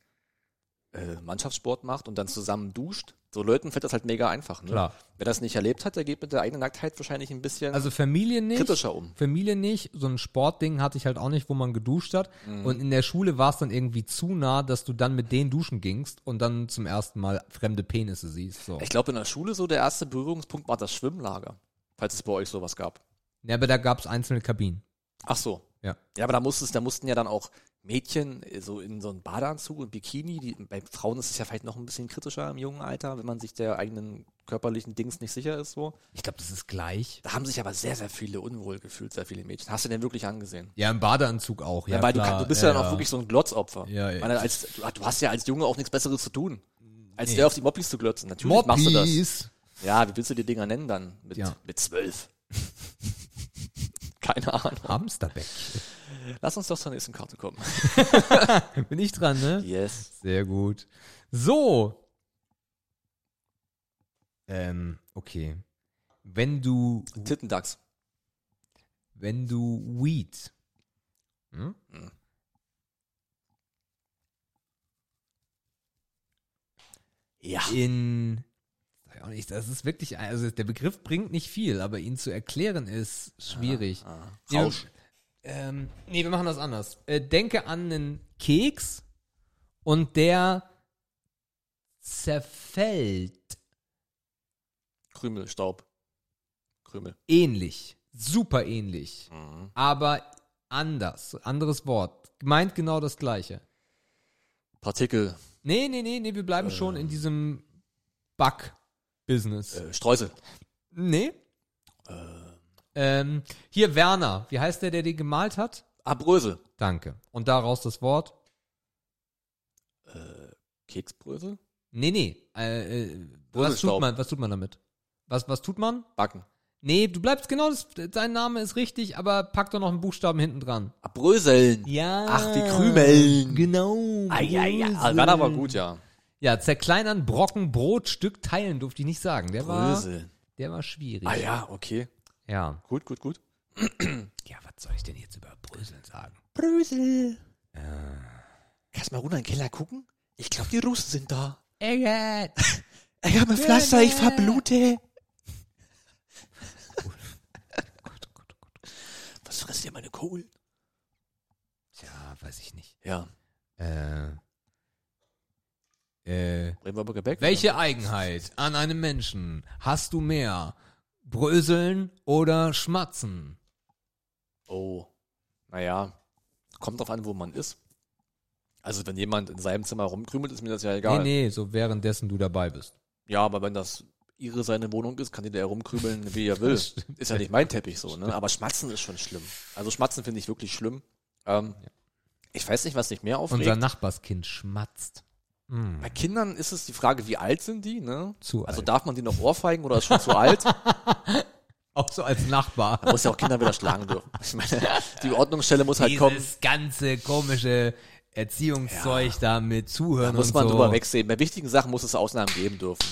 äh, Mannschaftssport macht und dann zusammen duscht, so Leuten fällt das halt mega einfach. Ne? Klar. Wer das nicht erlebt hat, der geht mit der eigenen Nacktheit wahrscheinlich ein bisschen Also Familie nicht. kritischer um. Familie nicht. So ein Sportding hatte ich halt auch nicht, wo man geduscht hat. Mhm. Und in der Schule war es dann irgendwie zu nah, dass du dann mit denen duschen gingst und dann zum ersten Mal fremde Penisse siehst. So. Ich glaube, in der Schule so der erste Berührungspunkt war das Schwimmlager, falls es bei euch sowas gab. Ja, aber da gab es einzelne Kabinen. Ach so. Ja. Ja, aber da musstest, da mussten ja dann auch Mädchen äh, so in so einen Badeanzug und Bikini. Die, bei Frauen ist es ja vielleicht noch ein bisschen kritischer im jungen Alter, wenn man sich der eigenen körperlichen Dings nicht sicher ist. So. Ich glaube, das ist gleich. Da haben sich aber sehr, sehr viele unwohl gefühlt, sehr viele Mädchen. Hast du denn wirklich angesehen? Ja, im Badeanzug auch. Ja, Ja, weil klar. du, du bist ja, dann auch wirklich so ein Glotzopfer. Ja, ja. Meine, als, du, du hast ja als Junge auch nichts Besseres zu tun, als Nee. der auf die Moppis zu glotzen. Natürlich machst du das. Moppis. Ja, wie willst du die Dinger nennen dann? Mit, Ja. mit zwölf. *laughs* Keine Ahnung. Hamsterbeck. Lass uns doch zur nächsten Karte kommen. *laughs* Bin ich dran, ne? Yes. Sehr gut. So. Ähm, okay. Wenn du, Tittendachs. wenn du Weed hm? Ja. in, auch nicht, das ist wirklich, also der Begriff bringt nicht viel, aber ihn zu erklären ist schwierig. Ah, Nee, Rausch. Ähm, nee, wir machen das anders. Äh, denke an einen Keks und der zerfällt Krümel, Staub. Krümel. ähnlich, super ähnlich, Mhm. aber anders, anderes Wort, meint genau das gleiche. Partikel, Nee, nee, nee, nee, wir bleiben schon in diesem Bug-Business. äh, Streusel. Nee. Ähm, hier Werner, wie heißt der, der die gemalt hat? Ah, Brösel. Danke. Und daraus das Wort? Keksbrösel? Nee, nee. Äh, äh, was tut man? Was tut man damit? Was, was tut man? Backen. Nee, du bleibst genau, das, dein Name ist richtig, aber pack doch noch einen Buchstaben hinten dran. Ah, Bröseln. Ja. Ach, die Krümeln. Genau. Ah, ja, ja. Ah, war aber gut, ja. Ja, zerkleinern, Brocken, Brot, Stück teilen durfte ich nicht sagen. Der war, Brösel. der war schwierig. Ah ja, okay. Ja. Gut, gut, gut. *clears throat* Ja, was soll ich denn jetzt über Bröseln sagen? Brösel. Kannst mal runter in den Keller gucken? Ich glaube, die Russen sind da. Eggert. *laughs* Ich habe ein Pflaster, ich verblute. Was frisst ihr meine Kohlen? Tja, weiß ich nicht. Ja. Äh. Äh. Welche Eigenheit an einem Menschen hast du mehr? Bröseln oder schmatzen? Oh. Naja. Kommt drauf an, wo man ist. Also, wenn jemand in seinem Zimmer rumkrümelt, ist mir das ja egal. Nee, nee, so währenddessen du dabei bist. Ja, aber wenn das ihre seine Wohnung ist, kann die da herumkrübeln, *laughs* wie er will. Ist ja nicht mein Teppich so, ne? Aber Schmatzen ist schon schlimm. Also Schmatzen finde ich wirklich schlimm. Ähm, Ich weiß nicht, was dich mehr aufregt. Unser Nachbarskind schmatzt. Mm. Bei Kindern ist es die Frage, wie alt sind die, ne? Zu also alt. darf man die noch ohrfeigen oder ist schon zu alt? *laughs* Auch so als Nachbar. Man muss ja auch Kinder wieder schlagen dürfen. Ich meine, die Ordnungsstelle muss halt kommen. Dieses ganze komische Erziehungszeug da mit Zuhören Da muss und man so. drüber wegsehen. Bei wichtigen Sachen muss es Ausnahmen geben dürfen.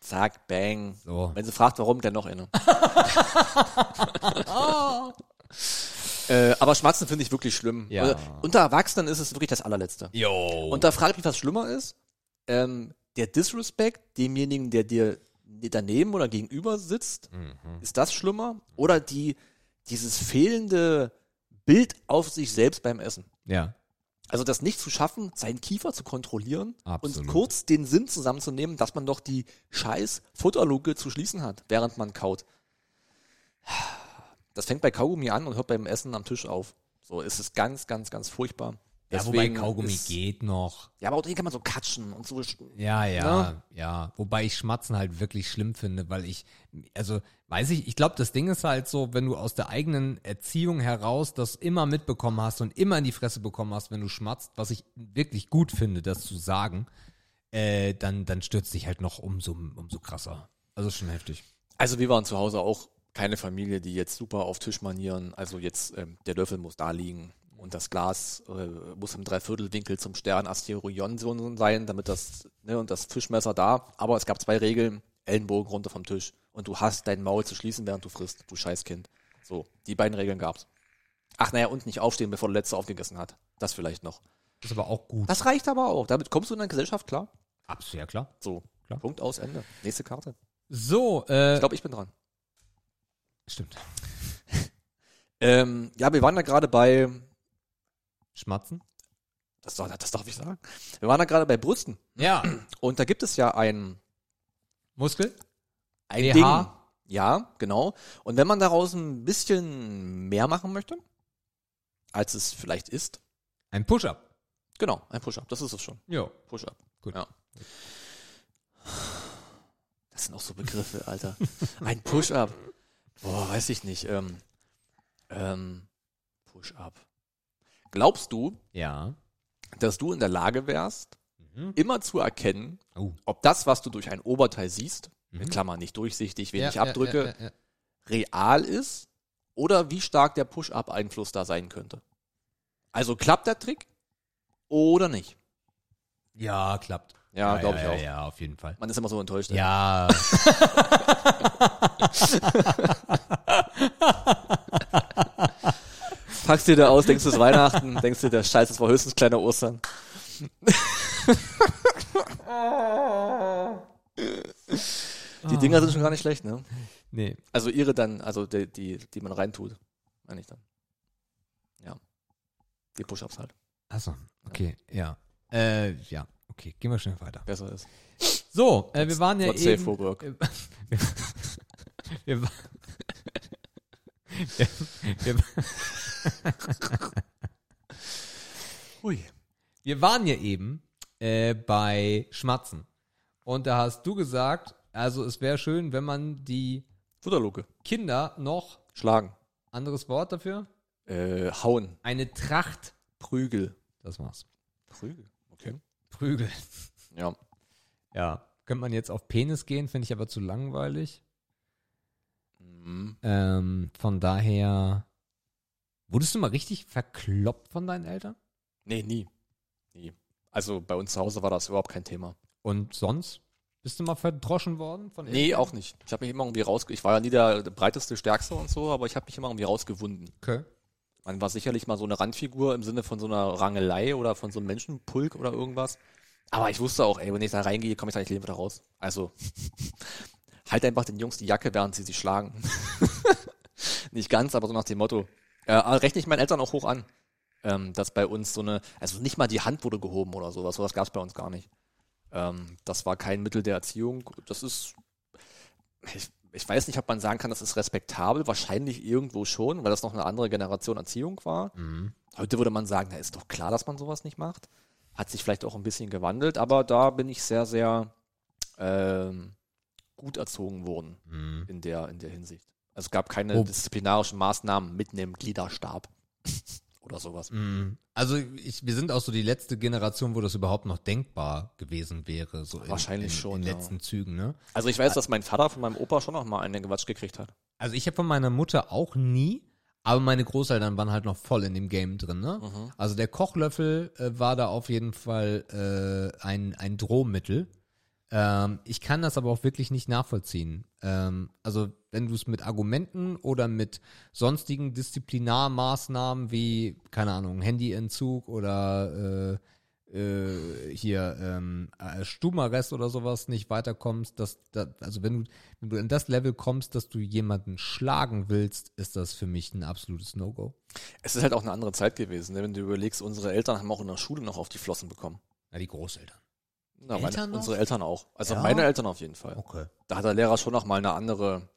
Zack, bang. So. Wenn sie fragt, warum, dann noch eine. *laughs* aber Schmatzen finde ich wirklich schlimm. Ja. Also, unter Erwachsenen ist es wirklich das allerletzte. Jo. Und da frage ich mich, was schlimmer ist. Ähm, der Disrespect demjenigen, der dir daneben oder gegenüber sitzt, ist das schlimmer? Oder die, dieses fehlende Bild auf sich selbst beim Essen? ja. Also das nicht zu schaffen, seinen Kiefer zu kontrollieren Absolut. und kurz den Sinn zusammenzunehmen, dass man doch die scheiß Futterluke zu schließen hat, während man kaut. Das fängt bei Kaugummi an und hört beim Essen am Tisch auf. So ist es ganz, ganz, ganz furchtbar. Ja, wobei Deswegen Kaugummi ist, geht noch. Ja, aber auch den kann man so katschen und so. Ja, ja, Ja. ja. Wobei ich Schmatzen halt wirklich schlimm finde, weil ich, also, weiß ich, ich glaube, das Ding ist halt so, wenn du aus der eigenen Erziehung heraus das immer mitbekommen hast und immer in die Fresse bekommen hast, wenn du schmatzt, was ich wirklich gut finde, das zu sagen, äh, dann, dann stürzt dich halt noch umso, umso krasser. Also schon heftig. Also wir waren zu Hause auch keine Familie, die jetzt super auf Tischmanieren, also jetzt ähm, der Löffel muss da liegen und das Glas äh, muss im Dreiviertelwinkel zum Stern Asterion sein, damit das, ne, und das Fischmesser da. Aber es gab zwei Regeln, Ellenbogen runter vom Tisch und du hast dein Maul zu schließen, während du frisst, du Scheißkind. So, die beiden Regeln gab's. Ach naja, und nicht aufstehen, bevor der Letzte aufgegessen hat. Das vielleicht noch. Ist aber auch gut. Das reicht aber auch. Damit kommst du in der Gesellschaft klar. Absolut, ja klar. So, Klar. Punkt aus, Ende. Nächste Karte. So, äh, Ich glaube, ich bin dran. Stimmt. Ähm, ja, wir waren da gerade bei Schmatzen? Das, darf- das darf ich sagen. Wir waren da gerade bei Brüsten. Ja. Und da gibt es ja ein, Muskel? ein BH? Ding. Ja, genau. Und wenn man daraus ein bisschen mehr machen möchte, als es vielleicht ist, Ein Push-Up. genau, ein Push-Up. Das ist es schon. Jo. Push-Up. Gut. Ja. Das sind auch so Begriffe, Alter. Ein Push-Up. Boah, weiß ich nicht. Ähm, ähm, Push-Up. Glaubst du, Ja. dass du in der Lage wärst, Mhm. immer zu erkennen, Oh. ob das, was du durch ein Oberteil siehst, mit Mhm. Klammern nicht durchsichtig, wenig Ja, ja, Abdrücke, ja, ja, ja. real ist oder wie stark der Push-Up-Einfluss da sein könnte. Also klappt der Trick oder nicht? Ja, klappt. Ja, glaube ich ja, auch. Ja, auf jeden Fall. Man ist immer so enttäuscht. ey. Ja. *laughs* *laughs* *laughs* Packst dir da aus, denkst du es ist Weihnachten, denkst du, der Scheiß, das war höchstens kleiner Ostern. *laughs* Die Dinger sind schon gar nicht schlecht, ne? nee. Also ihre dann, also die, die, die man reintut, meine ich dann. Ja. Die Push-Ups halt. Achso, okay, ja. Äh, ja, okay, gehen wir schnell weiter. Besser ist. So, äh, wir waren ja Not safe eben... for *laughs* work. *laughs* wir, wir, wir, Hui. wir waren ja eben äh, bei Schmatzen. Und da hast du gesagt, also es wäre schön, wenn man die Futterluke. Kinder noch, Schlagen. anderes Wort dafür, Äh, hauen. eine Tracht, Prügel. das war's, Prügel. Okay. Prügel. Ja. Ja, könnte man jetzt auf Penis gehen, finde ich aber zu langweilig. Mhm. Ähm, von daher, wurdest du mal richtig verkloppt von deinen Eltern? Nee, nie. Nie. Also bei uns zu Hause war das überhaupt kein Thema. Und sonst? Bist du mal verdroschen worden von Nee, Eltern? auch nicht. Ich habe mich immer irgendwie rausge... Ich war ja nie der breiteste, stärkste und so, aber ich habe mich immer irgendwie rausgewunden. Okay. Man war sicherlich mal so eine Randfigur im Sinne von so einer Rangelei oder von so einem Menschenpulk oder irgendwas. Aber ich wusste auch, ey, wenn ich da reingehe, komme ich da nicht lebend wieder raus. Also, halt einfach den Jungs die Jacke, während sie sie schlagen. *laughs* nicht ganz, aber so nach dem Motto. Äh, rechne ich meinen Eltern auch hoch an. Ähm, dass bei uns so eine, also nicht mal die Hand wurde gehoben oder sowas, sowas gab es bei uns gar nicht. Ähm, das war kein Mittel der Erziehung. Das ist, ich, ich weiß nicht, ob man sagen kann, das ist respektabel. Wahrscheinlich irgendwo schon, weil das noch eine andere Generation Erziehung war. Mhm. Heute würde man sagen, na, ist doch klar, dass man sowas nicht macht. Hat sich vielleicht auch ein bisschen gewandelt, aber da bin ich sehr, sehr ähm, gut erzogen wurden Mhm. in der, in der Hinsicht. Also es gab keine Oh. disziplinarischen Maßnahmen mit einem Gliederstab *laughs* oder sowas. Mhm. Also ich, wir sind auch so die letzte Generation, wo das überhaupt noch denkbar gewesen wäre. So in- Wahrscheinlich in, schon, In ja. letzten Zügen, ne? Also ich weiß, dass mein Vater von meinem Opa schon noch mal einen Gewatsch gekriegt hat. Also ich habe von meiner Mutter auch nie, aber meine Großeltern waren halt noch voll in dem Game drin, ne? Mhm. Also der Kochlöffel äh, war da auf jeden Fall äh, ein, ein Drohmittel. Ähm, ich kann das aber auch wirklich nicht nachvollziehen. Ähm, also wenn du es mit Argumenten oder mit sonstigen Disziplinarmaßnahmen wie, keine Ahnung, Handyentzug oder äh, äh, hier ähm, äh, Stubenarrest oder sowas nicht weiterkommst, dass, da, also wenn du, wenn du in das Level kommst, dass du jemanden schlagen willst, ist das für mich ein absolutes No-Go. Es ist halt auch eine andere Zeit gewesen. Ne? Wenn du überlegst, unsere Eltern haben auch in der Schule noch auf die Flossen bekommen. Na, die Großeltern. Na, Eltern meine, unsere Eltern auch. Also Ja? meine Eltern auf jeden Fall. Okay. Da hat der Lehrer schon noch mal eine andere,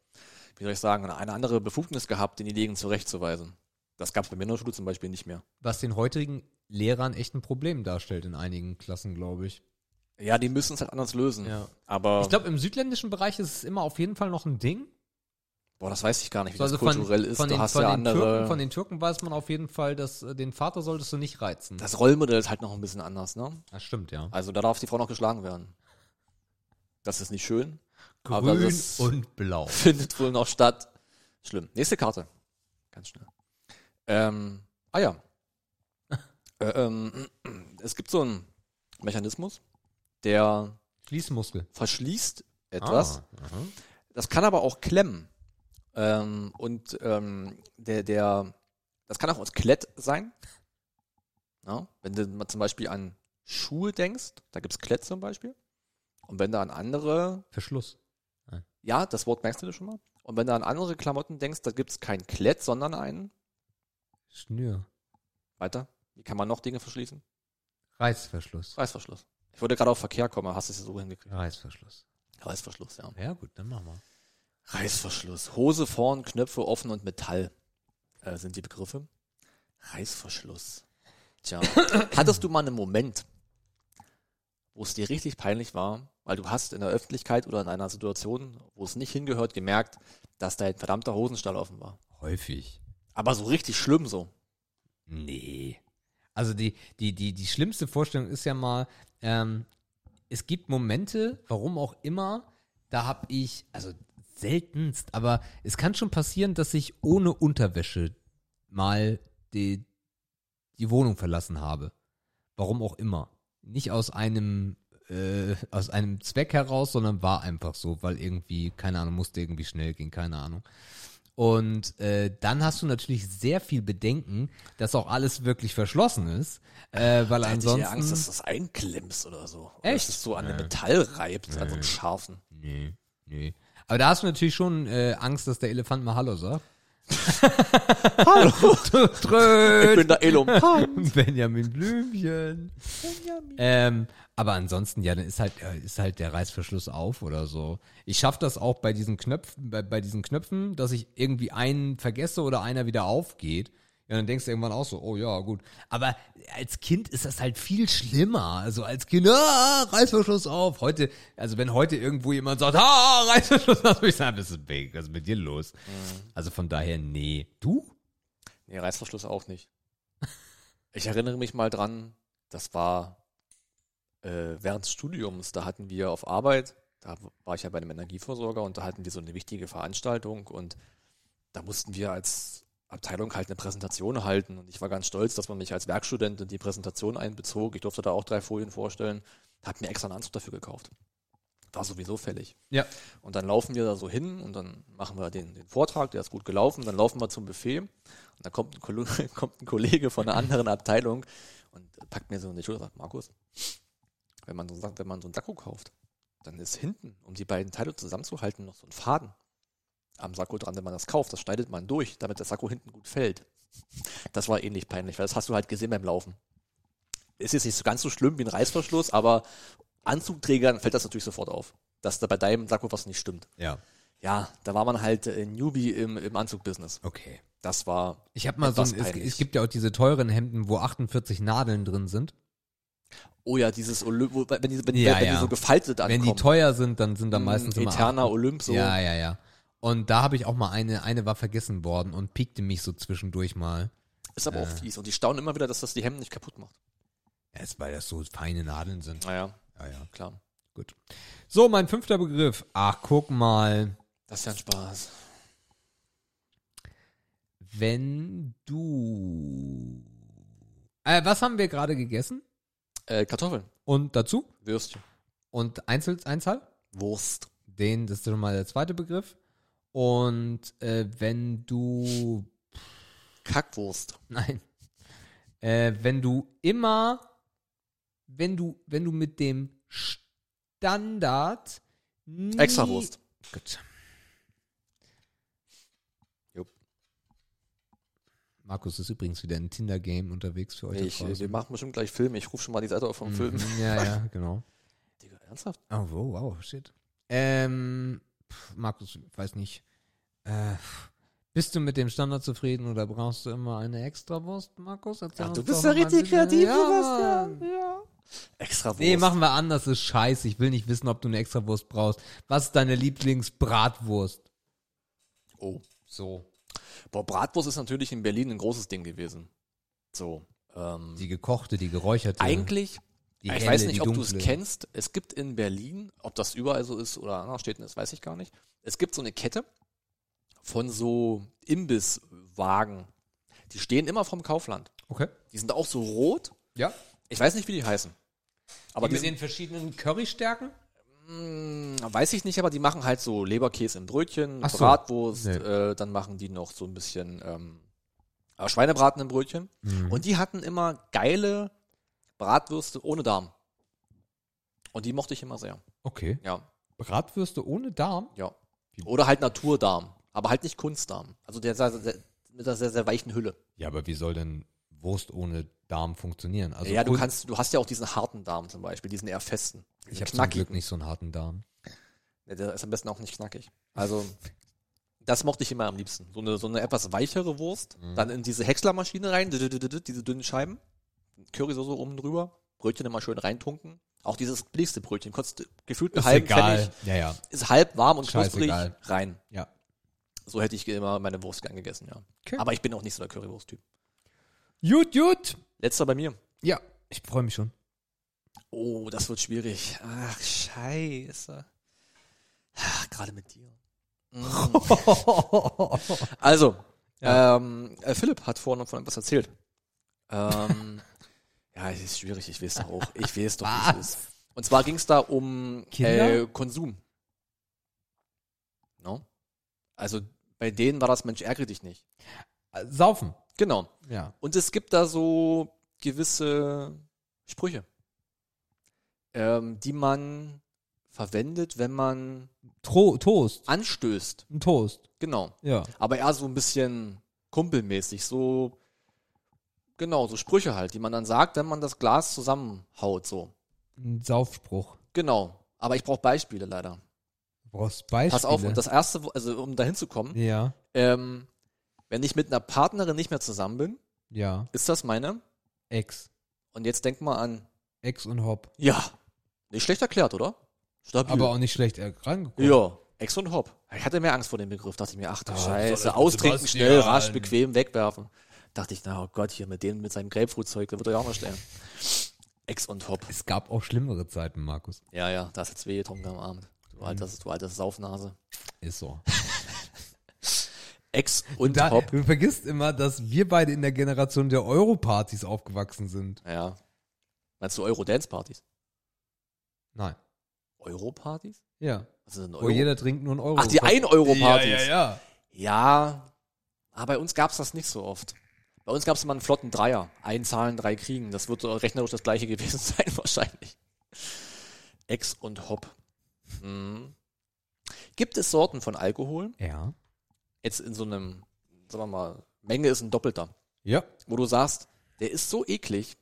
wie soll ich sagen, eine andere Befugnis gehabt, den Ideen zurechtzuweisen. Das gab es bei mir in der Schule zum Beispiel nicht mehr. Was den heutigen Lehrern echt ein Problem darstellt in einigen Klassen, glaube ich. Ja, die müssen es halt anders lösen. Aber Ich glaube, im südländischen Bereich ist es immer auf jeden Fall noch ein Ding. Boah, das weiß ich gar nicht, wie Also das kulturell ist. von du den, hast von, ja andere. Türken, von den Türken weiß man auf jeden Fall, dass äh, den Vater solltest du nicht reizen. das Rollmodell ist halt noch ein bisschen anders, ne? das stimmt, ja. Also da darf die Frau noch geschlagen werden. Das ist nicht schön. aber Grün das und blau. *laughs* findet wohl noch statt. Schlimm. Nächste Karte. Ganz schnell. Ähm, ah ja. *laughs* äh, ähm, *clears throat* es gibt so einen Mechanismus, der Schließmuskel. verschließt etwas. Ah. Das kann aber auch klemmen. Ähm, und ähm, der, der, das kann auch aus Klett sein. Ja, wenn du mal zum Beispiel an Schuhe denkst, da gibt's Klett zum Beispiel. Und wenn du an andere, Verschluss. ja, das Wort merkst du dir schon mal. Und wenn du an andere Klamotten denkst, da gibt's kein Klett, sondern einen, Schnür. weiter, wie kann man noch Dinge verschließen? Reißverschluss. Reißverschluss. Ich wollte gerade auf Verkehr kommen, hast du es so hingekriegt. Reißverschluss. Reißverschluss, ja. Ja, gut, dann machen wir. Reißverschluss. Hose vorn, Knöpfe offen und Metall äh, sind die Begriffe. Reißverschluss. Tja, *coughs* hattest du mal einen Moment, wo es dir richtig peinlich war, weil du hast in der Öffentlichkeit oder in einer Situation, wo es nicht hingehört, gemerkt, dass dein verdammter Hosenstall offen war. Häufig. Aber so richtig schlimm so. Nee. Also die, die, die, die schlimmste Vorstellung ist ja mal, ähm, es gibt Momente, warum auch immer, da habe ich, also seltenst, aber es kann schon passieren, dass ich ohne Unterwäsche mal die, die Wohnung verlassen habe. Warum auch immer. Nicht aus einem, äh, aus einem Zweck heraus, sondern war einfach so, weil irgendwie, keine Ahnung, musste irgendwie schnell gehen, keine Ahnung. Und äh, dann hast du natürlich sehr viel Bedenken, dass auch alles wirklich verschlossen ist, äh, weil Da hätte ich ansonsten. eher Angst, dass du das einklemmst oder so. Oder Echt? Dass es so an dem Nee. Metall reibt, an so einem scharfen. nee, nee. Aber da hast du natürlich schon äh, Angst, dass der Elefant mal Hallo sagt. *laughs* Hallo, *laughs* ich bin der Elefant. *laughs* Benjamin Blümchen. Ähm, aber ansonsten, ja, dann ist halt, äh, ist halt der Reißverschluss auf oder so. Ich schaffe das auch bei diesen Knöpfen, bei, bei diesen Knöpfen, dass ich irgendwie einen vergesse oder einer wieder aufgeht. Ja, dann denkst du irgendwann auch so, oh ja, gut. Aber als Kind ist das halt viel schlimmer. Also als Kind, ah, Reißverschluss auf. Heute, also wenn heute irgendwo jemand sagt, ah, Reißverschluss auf, *laughs* ich sage, das ist big, was ist mit dir los? Also von daher, nee. Du? Nee, Reißverschluss auch nicht. *laughs* Ich erinnere mich mal dran, das war äh, während des Studiums, da hatten wir auf Arbeit, da war ich ja bei einem Energieversorger und da hatten wir so eine wichtige Veranstaltung und da mussten wir als Abteilung halt eine Präsentation halten und ich war ganz stolz, dass man mich als Werkstudent in die Präsentation einbezog. Ich durfte da auch drei Folien vorstellen, hab mir extra einen Anzug dafür gekauft. War sowieso fällig. Ja. Und dann laufen wir da so hin und dann machen wir den, den Vortrag, der ist gut gelaufen, dann laufen wir zum Buffet und dann kommt ein, Kollege, *laughs* kommt ein Kollege von einer anderen Abteilung und packt mir so in die Schulter und sagt, Markus, wenn man so, wenn man so einen Sakko kauft, dann ist hinten, um die beiden Teile zusammenzuhalten, noch so ein Faden am Sakko dran, wenn man das kauft. Das schneidet man durch, damit der Sakko hinten gut fällt. Das war ähnlich peinlich, weil das hast du halt gesehen beim Laufen. Ist jetzt nicht so ganz so schlimm wie ein Reißverschluss, aber Anzugträgern fällt das natürlich sofort auf, dass da bei deinem Sakko was nicht stimmt. Ja. Ja, da war man halt äh, Newbie im, im Anzugbusiness. Okay. Das war Ich habe mal so ein, es, es gibt ja auch diese teuren Hemden, wo 48 Nadeln drin sind. Oh ja, dieses Olymp, wenn die, wenn, Ja, wenn die ja. so gefaltet Wenn ankommen. die teuer sind, dann sind da meistens immer Eterna Olymp so. Ja, ja, ja. Und da habe ich auch mal eine, eine war vergessen worden und piekte mich so zwischendurch mal. Ist aber auch Äh. fies. Und die staunen immer wieder, dass das die Hemden nicht kaputt macht. Ja, ist, weil das so feine Nadeln sind. Naja, Ja, ja. klar. Gut. So, mein fünfter Begriff. Ach, guck mal. Das ist ja ein Spaß. Wenn du. Äh, was haben wir gerade gegessen? Äh, Kartoffeln. Und dazu? Würstchen. Und Einzel Einzahl? Wurst. Den, das ist schon mal der zweite Begriff. Und äh, wenn du. Kackwurst. Nein. Äh, wenn du immer. Wenn du, wenn du mit dem Standard. Nie, Extrawurst. Gut. Jupp. Markus ist übrigens wieder in Tinder-Game unterwegs für euch. da Ich, draußen. wir machen bestimmt gleich Filme. Ich rufe schon mal die Seite auf vom Film. Mhm, Ja, ja, *laughs* genau. Digga, ernsthaft? Oh, wow, wow, shit. Ähm, pf, Markus, ich weiß nicht. Äh, bist du mit dem Standard zufrieden oder brauchst du immer eine Extrawurst, Markus? Erzähl Ja, du bist ja richtig kreativ, ja, du Bastian. Mann. Ja. Extra Wurst. Nee, machen wir anders, ist scheiße. Ich will nicht wissen, ob du eine Extrawurst brauchst. Was ist deine Lieblingsbratwurst? Oh. So. Boah, Bratwurst ist natürlich in Berlin ein großes Ding gewesen. So. Ähm, Die gekochte, die geräucherte. eigentlich, die ich helle, weiß nicht, ob du es kennst. Es gibt in Berlin, ob das überall so ist oder an anderen Städten ist, weiß ich gar nicht. Es gibt so eine Kette von so Imbisswagen. Die stehen immer vom Kaufland. Okay. Die sind auch so rot. Ja. Ich weiß nicht, wie die heißen. Aber die mit den verschiedenen Currystärken? mh, weiß ich nicht, aber die machen halt so Leberkäse im Brötchen, Ach so. Bratwurst, Nee. äh, dann machen die noch so ein bisschen ähm, äh, Schweinebraten im Brötchen. Mhm. Und die hatten immer geile Bratwürste ohne Darm. Und die mochte ich immer sehr. Okay. Ja, Bratwürste ohne Darm? ja. Oder halt Naturdarm, aber halt nicht Kunstdarm. Also der, sehr- sehr- mit einer sehr, sehr weichen Hülle. Ja, aber wie soll denn Wurst ohne Darm funktionieren? Also ja, du kannst, du hast ja auch diesen harten Darm zum Beispiel, diesen eher festen. Ich habe zum Glück nicht so einen harten Darm. Ja, Der ist am besten auch nicht knackig. Also, das mochte ich immer am liebsten. So eine, so eine etwas weichere Wurst, Mhm. dann in diese Häckslermaschine rein, diese dünnen Scheiben, Currysoße oben drüber, Brötchen immer schön reintunken. Auch dieses billigste Brötchen, kostet gefühlt einen halben egal. Pfennig, Ja, ja. ist halb warm und knusprig, Scheißegal. rein. Ja. So hätte ich immer meine Wurst gern gegessen, ja. Okay. Aber ich bin auch nicht so der Currywurst-Typ. Gut, gut. Letzter bei mir. Ja, ich freue mich schon. Oh, das wird schwierig. Ach, scheiße. Ach, gerade mit dir. *laughs* Also, ähm, äh, Philipp hat vorhin von etwas erzählt. Ähm, *laughs* ja, es ist schwierig, ich weiß doch auch. Ich weiß doch, wie es ist. Und zwar ging es da um äh, Konsum. No? Also bei denen war das Mensch ärgere dich nicht. Äh, Saufen. Genau. Ja. Und es gibt da so gewisse Sprüche, ähm, die man verwendet, wenn man Tro Toast. anstößt. Ein Toast. Genau. Ja. Aber eher so ein bisschen kumpelmäßig, so genau, so Sprüche halt, die man dann sagt, wenn man das Glas zusammenhaut, so. Ein Saufspruch. Genau. Aber ich brauche Beispiele leider. Du brauchst Beispiele. Pass auf, und das erste, also um dahin zu kommen, Ja. ähm, wenn ich mit einer Partnerin nicht mehr zusammen bin, Ja. ist das meine. Ex. Und jetzt denk mal an, Ex und Hop. ja, nicht schlecht erklärt, oder? Stabil. Aber auch nicht schlecht rangekommen. ja, Ex und Hop. Ich hatte mehr Angst vor dem Begriff, dachte ich mir, ach du Ah, Scheiße, austrinken, schnell, rasch, bequem, wegwerfen. Dachte ich, na oh Gott, hier mit dem, mit seinem Grapefruitzeug, da wird er ja auch noch stellen. Ex und Hop. Es gab auch schlimmere Zeiten, Markus. Ja, ja, da ist jetzt weh getrunken am Abend. Du altes, du altes Saufnase. Ist so. *laughs* Ex und Da, Hop. du vergisst immer, dass wir beide in der Generation der Europartys aufgewachsen sind. Ja. Meinst du Euro-Dance-Partys? Nein. Euro-Partys? Ja. Was ist denn Wo Euro? jeder trinkt nur ein Euro. Ach, die 1-Euro-Partys. Ja, ja, ja. Ja, aber bei uns gab's das nicht so oft. Bei uns gab's immer einen flotten Dreier. Einzahlen, drei kriegen. Das wird so rechnerisch das gleiche *laughs* gewesen sein, wahrscheinlich. Ex und Hop. Hm. Gibt es Sorten von Alkohol? Ja. Jetzt in so einem, sagen wir mal, Menge ist ein Doppelter. Ja. Wo du sagst, der ist so eklig,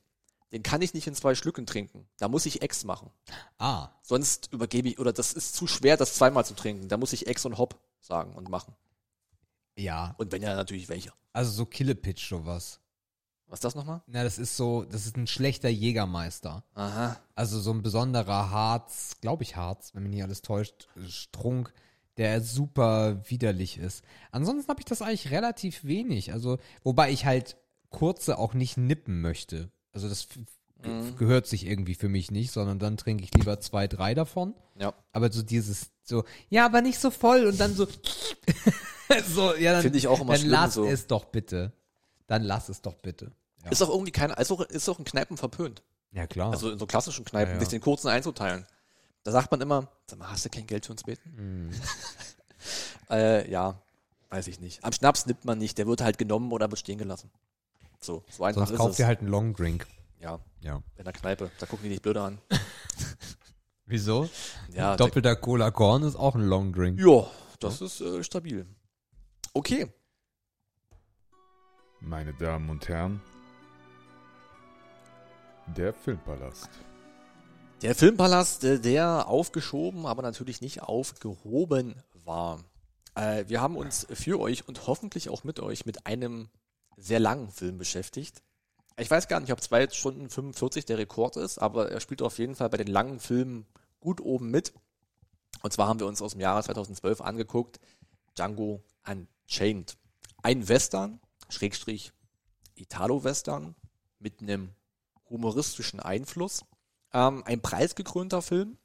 den kann ich nicht in zwei Schlücken trinken. Da muss ich Ex machen. Ah. Sonst übergebe ich, oder das ist zu schwer, das zweimal zu trinken. Da muss ich Ex und Hop sagen und machen. Ja. Und wenn ja, natürlich welche. Also so Killepitch sowas. Was ist das nochmal? Na, das ist so, das ist ein schlechter Jägermeister. Aha. Also so ein besonderer Harz, glaube ich Harz, wenn mich nicht alles täuscht, Strunk, der super widerlich ist. Ansonsten habe ich das eigentlich relativ wenig. Also, wobei ich halt kurze auch nicht nippen möchte. Also das Mhm. gehört sich irgendwie für mich nicht, sondern dann trinke ich lieber zwei, drei davon. Ja. Aber so dieses, so, ja, aber nicht so voll und dann so, *laughs* so, ja, dann, Finde ich auch immer dann schlimm, lass so. es doch bitte. Dann lass es doch bitte. Ja, Ist auch irgendwie kein, ist auch, ist auch in Kneipen verpönt. ja klar. Also in so klassischen Kneipen, Ja, ja. sich den kurzen einzuteilen. Da sagt man immer, sag mal, hast du kein Geld für uns beten? Mhm. *laughs* äh, ja, weiß ich nicht. Am Schnaps nimmt man nicht, der wird halt genommen oder wird stehen gelassen. So, so einfach Sonst ist kauft es. ihr halt einen Long Drink. Ja, Ja. in der Kneipe. Da gucken die nicht blöder an. *laughs* Wieso? Ja, Doppelter Cola Korn ist auch ein Long Drink. Ja, das ist äh, stabil. Okay. Meine Damen und Herren, der Filmpalast. Der Filmpalast, äh, der aufgeschoben, aber natürlich nicht aufgehoben war. Äh, wir haben uns für euch und hoffentlich auch mit euch mit einem sehr langen Film beschäftigt. Ich weiß gar nicht, ob 2 Stunden 45 der Rekord ist, aber er spielt auf jeden Fall bei den langen Filmen gut oben mit. Und zwar haben wir uns aus dem Jahre 2012 angeguckt, Django Unchained. Ein Western, Schrägstrich Italo-Western, mit einem humoristischen Einfluss. Ähm, ein preisgekrönter Film.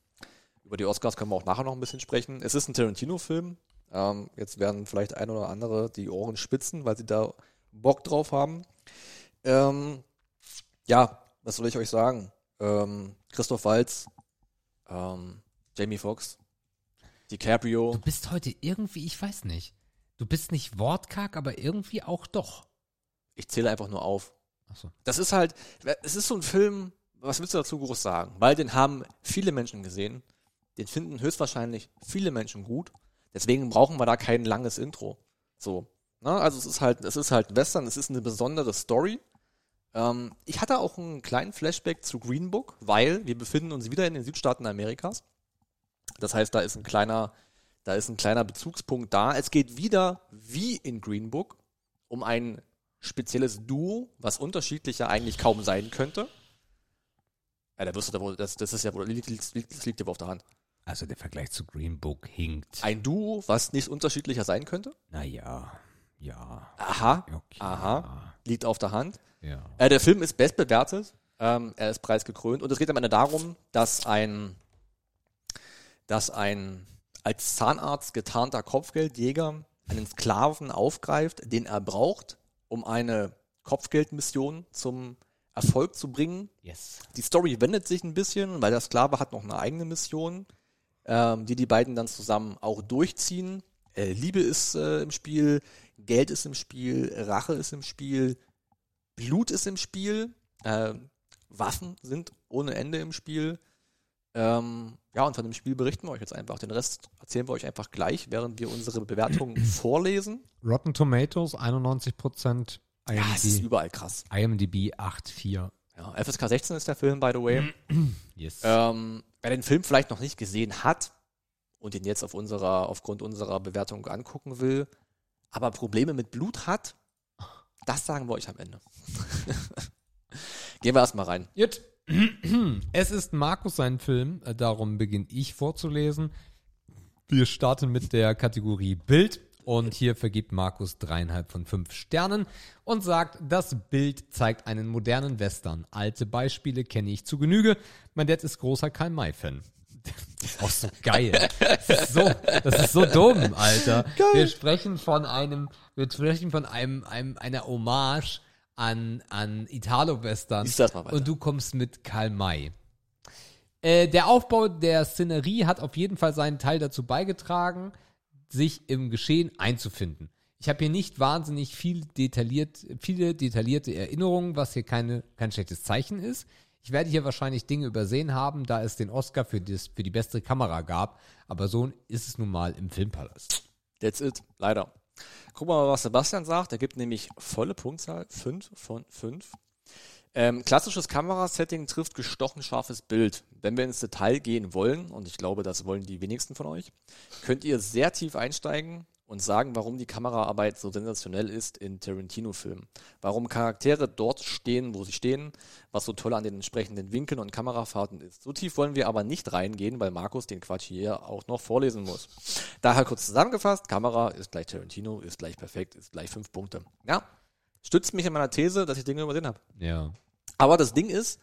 Über die Oscars können wir auch nachher noch ein bisschen sprechen. Es ist ein Tarantino-Film. Ähm, jetzt werden vielleicht ein oder andere die Ohren spitzen, weil sie da Bock drauf haben. Ähm, ja, was soll ich euch sagen? Ähm, Christoph Waltz, ähm, Jamie Foxx, DiCaprio. Du bist heute irgendwie, ich weiß nicht. Du bist nicht wortkarg, aber irgendwie auch doch. Ich zähle einfach nur auf. Achso. Das ist halt, es ist so ein Film, was willst du dazu groß sagen? Weil den haben viele Menschen gesehen. Den finden höchstwahrscheinlich viele Menschen gut. Deswegen brauchen wir da kein langes Intro. So. Ne? Also es ist halt, es ist halt Western, es ist eine besondere Story. Ähm, ich hatte auch einen kleinen Flashback zu Green Book, weil wir befinden uns wieder in den Südstaaten Amerikas. Das heißt, da ist ein kleiner, da ist ein kleiner Bezugspunkt da. Es geht wieder, wie in Green Book, um ein spezielles Duo, was unterschiedlicher eigentlich kaum sein könnte. Ja, da wirst du da wohl, das, das ist ja wohl, das liegt ja wohl auf der Hand. Also der Vergleich zu Green Book hinkt. Ein Duo, was nicht unterschiedlicher sein könnte. Naja, ja. Aha, Okay. aha, liegt auf der Hand. Ja. Äh, der Film ist bestbewertet. Ähm, er ist preisgekrönt. Und es geht am Ende darum, dass ein, dass ein als Zahnarzt getarnter Kopfgeldjäger einen Sklaven aufgreift, den er braucht, um eine Kopfgeldmission zum Erfolg zu bringen. Yes. Die Story wendet sich ein bisschen, weil der Sklave hat noch eine eigene Mission, ähm, die die beiden dann zusammen auch durchziehen. Äh, Liebe ist äh, im Spiel, Geld ist im Spiel, Rache ist im Spiel, Blut ist im Spiel, äh, Waffen sind ohne Ende im Spiel. Ähm, ja, und von dem Spiel berichten wir euch jetzt einfach. Den Rest erzählen wir euch einfach gleich, während wir unsere Bewertungen *clears throat* vorlesen. Rotten Tomatoes 91%, Ja, es ist IMDb, überall krass. IMDb 8,4. Ja, FSK 16 ist der Film, by the way. *clears throat* Yes. Ähm, wer den Film vielleicht noch nicht gesehen hat und ihn jetzt auf unserer, aufgrund unserer Bewertung angucken will, aber Probleme mit Blut hat, das sagen wir euch am Ende. *laughs* Gehen wir erstmal rein. Gut. *clears throat* Es ist Markus sein Film, äh, darum beginne ich vorzulesen. Wir starten mit der Kategorie Bild und hier vergibt Markus dreieinhalb von fünf Sternen und sagt, das Bild zeigt einen modernen Western. Alte Beispiele kenne ich zu Genüge. Mein Dad ist großer Karl-May-Fan. *laughs* Das ist auch so geil. Das ist so, das ist so dumm, Alter. Wir sprechen von einem, wir sprechen von einem, einem einer Hommage an, an Italo-Western. Und du kommst mit Karl May. Äh, der Aufbau der Szenerie hat auf jeden Fall seinen Teil dazu beigetragen, sich im Geschehen einzufinden. Ich habe hier nicht wahnsinnig viel detailliert, viele detaillierte Erinnerungen, was hier keine, kein schlechtes Zeichen ist. Ich werde hier wahrscheinlich Dinge übersehen haben, da es den Oscar für, das, für die beste Kamera gab, aber so ist es nun mal im Filmpalast. That's it. Leider. Guck mal, was Sebastian sagt. Er gibt nämlich volle Punktzahl. 5 von 5. Ähm, klassisches Kamerasetting trifft gestochen scharfes Bild. Wenn wir ins Detail gehen wollen, und ich glaube, das wollen die wenigsten von euch, könnt ihr sehr tief einsteigen und sagen, warum die Kameraarbeit so sensationell ist in Tarantino-Filmen. Warum Charaktere dort stehen, wo sie stehen, was so toll an den entsprechenden Winkeln und Kamerafahrten ist. So tief wollen wir aber nicht reingehen, weil Markus den Quatsch hier auch noch vorlesen muss. Daher kurz zusammengefasst, Kamera ist gleich Tarantino, ist gleich perfekt, ist gleich fünf Punkte. Ja, stützt mich in meiner These, dass ich Dinge übersehen habe. Ja. Aber das Ding ist,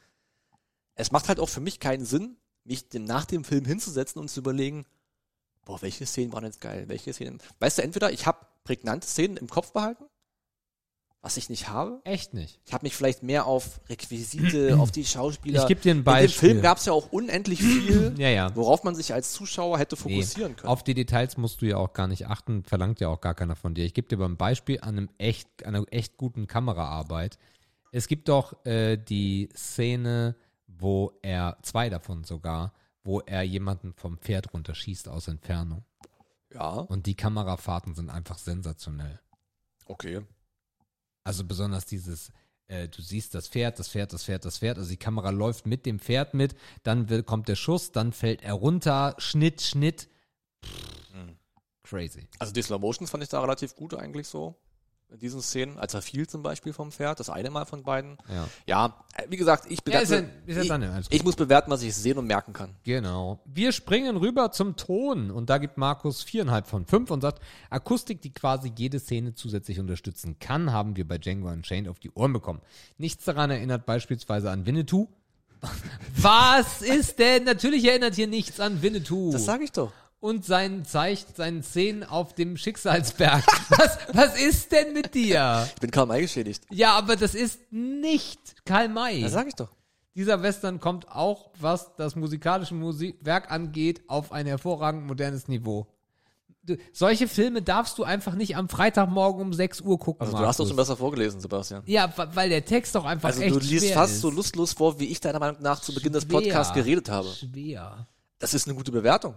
es macht halt auch für mich keinen Sinn, mich dem, nach dem Film hinzusetzen und zu überlegen, boah, welche Szenen waren jetzt geil, welche Szenen. Weißt du, entweder ich habe prägnante Szenen im Kopf behalten, was ich nicht habe. Echt nicht. Ich habe mich vielleicht mehr auf Requisite, *clears throat* auf die Schauspieler. Ich geb dir ein In dem Beispiel. Film gab es ja auch unendlich viel, *clears throat* Ja, ja. worauf man sich als Zuschauer hätte Nee, fokussieren können. auf die Details musst du ja auch gar nicht achten, verlangt ja auch gar keiner von dir. Ich gebe dir aber ein Beispiel an einem echt, einer echt guten Kameraarbeit. Es gibt doch äh, die Szene, wo er, zwei davon sogar, wo er jemanden vom Pferd runterschießt aus Entfernung. ja, Und die Kamerafahrten sind einfach sensationell. okay. Also besonders dieses, äh, du siehst das Pferd, das Pferd, das Pferd, das Pferd. Also die Kamera läuft mit dem Pferd mit, dann will, kommt der Schuss, dann fällt er runter, Schnitt, Schnitt. Mhm. Crazy. Also die Slow Motions fand ich da relativ gut eigentlich so. In diesen Szenen, als er fiel zum Beispiel vom Pferd, das eine Mal von beiden. Ja. Ja, äh, wie gesagt, ich Ja, ist bewerte, ja, ist ja ich, ich muss bewerten, was ich sehen und merken kann. Genau. Wir springen rüber zum Ton und da gibt Markus viereinhalb von fünf und sagt, Akustik, die quasi jede Szene zusätzlich unterstützen kann, haben wir bei Django Unchained auf die Ohren bekommen. Nichts daran erinnert beispielsweise an Winnetou. *laughs* Was ist denn? Natürlich erinnert hier nichts an Winnetou. Das sage ich doch. Und seinen zeigt seinen Szenen auf dem Schicksalsberg. *laughs* Was, was ist denn mit dir? Ich bin kaum eingeschädigt. Ja, aber das ist nicht Karl May. Das sage ich doch. Dieser Western kommt auch, was das musikalische Musik Werk angeht, auf ein hervorragend modernes Niveau. Du, solche Filme darfst du einfach nicht am Freitagmorgen um 6 Uhr gucken. Also du hast doch Markus. schon besser vorgelesen, Sebastian. Ja, weil der Text doch einfach Also echt du liest schwer fast ist. so lustlos vor, wie ich deiner Meinung nach zu Beginn des Schwer. Podcasts geredet habe. Schwer. Das ist eine gute Bewertung.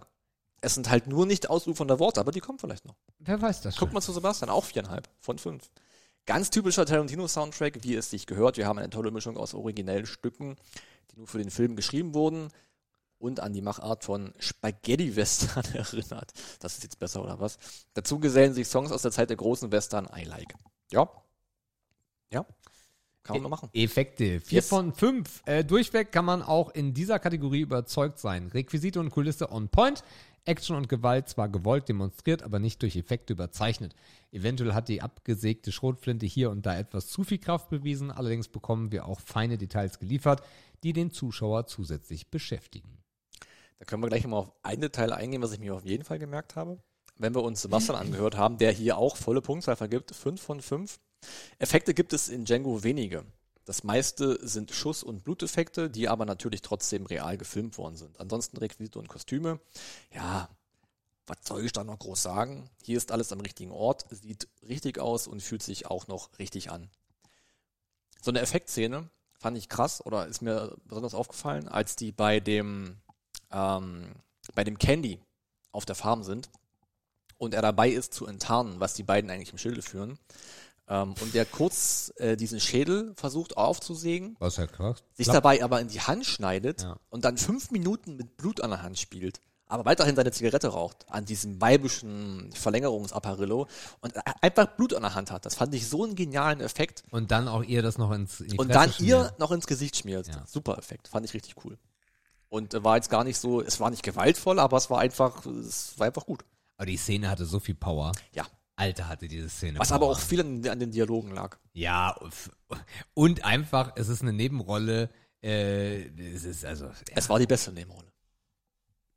Es sind halt nur nicht ausufernde Worte, aber die kommen vielleicht noch. Wer weiß das schon. Guck mal zu Sebastian, auch viereinhalb von fünf. Ganz typischer Tarantino-Soundtrack, wie es sich gehört. Wir haben eine tolle Mischung aus originellen Stücken, die nur für den Film geschrieben wurden und an die Machart von Spaghetti-Western *laughs* erinnert. Das ist jetzt besser oder was? Dazu gesellen sich Songs aus der Zeit der großen Western I like. Ja. Ja. Kann man mal machen. Effekte. Vier Yes. von fünf. Äh, durchweg kann man auch in dieser Kategorie überzeugt sein. Requisite und Kulisse on point. Action und Gewalt zwar gewollt demonstriert, aber nicht durch Effekte überzeichnet. Eventuell hat die abgesägte Schrotflinte hier und da etwas zu viel Kraft bewiesen, allerdings bekommen wir auch feine Details geliefert, die den Zuschauer zusätzlich beschäftigen. Da können wir gleich nochmal auf ein Detail eingehen, was ich mir auf jeden Fall gemerkt habe. Wenn wir uns Sebastian angehört haben, der hier auch volle Punktzahl vergibt, 5 von 5. Effekte gibt es in Django wenige. Das meiste sind Schuss- und Bluteffekte, die aber natürlich trotzdem real gefilmt worden sind. Ansonsten Requisite und Kostüme. Ja, was soll ich da noch groß sagen? Hier ist alles am richtigen Ort, sieht richtig aus und fühlt sich auch noch richtig an. So eine Effektszene fand ich krass oder ist mir besonders aufgefallen, als die bei dem ähm, bei dem Candy auf der Farm sind und er dabei ist zu enttarnen, was die beiden eigentlich im Schilde führen. Ähm, und der kurz äh, diesen Schädel versucht aufzusägen, Was ja krass. sich dabei aber in die Hand schneidet Ja. und dann fünf Minuten mit Blut an der Hand spielt, aber weiterhin seine Zigarette raucht, an diesem weibischen Verlängerungsapparillo und einfach Blut an der Hand hat. Das fand ich so einen genialen Effekt. Und dann auch ihr das noch ins in Und dann ihr schmieren. noch ins Gesicht schmiert. Ja. Super Effekt. Fand ich richtig cool. Und äh, war jetzt gar nicht so, es war nicht gewaltvoll, aber es war einfach, es war einfach gut. Aber die Szene hatte so viel Power. Ja. Alter hatte diese Szene. Was aber auch viel an, an den Dialogen lag. Ja, und einfach, es ist eine Nebenrolle. Äh, es ist also. Ja. Es war die beste Nebenrolle.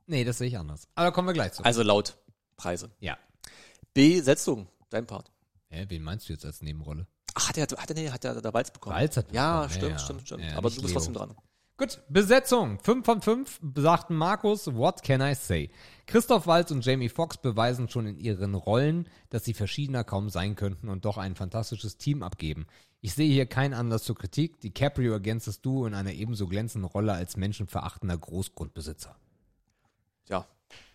Nee, das sehe ich anders. Aber da kommen wir gleich zu. Also laut Preise. ja. Besetzung, dein Part. Hä, wen meinst du jetzt als Nebenrolle? Ach, hat er, hat er, nee, hat er da Walz bekommen? Walz hat Ja, bekommen, ja, stimmt, ja. stimmt, stimmt. Ja, aber du bist Leo. trotzdem dran. Gut, Besetzung. 5 von 5 sagten Markus, what can I say? Christoph Waltz und Jamie Foxx beweisen schon in ihren Rollen, dass sie verschiedener kaum sein könnten und doch ein fantastisches Team abgeben. Ich sehe hier keinen Anlass zur Kritik. DiCaprio ergänzt das Duo in einer ebenso glänzenden Rolle als menschenverachtender Großgrundbesitzer. Ja.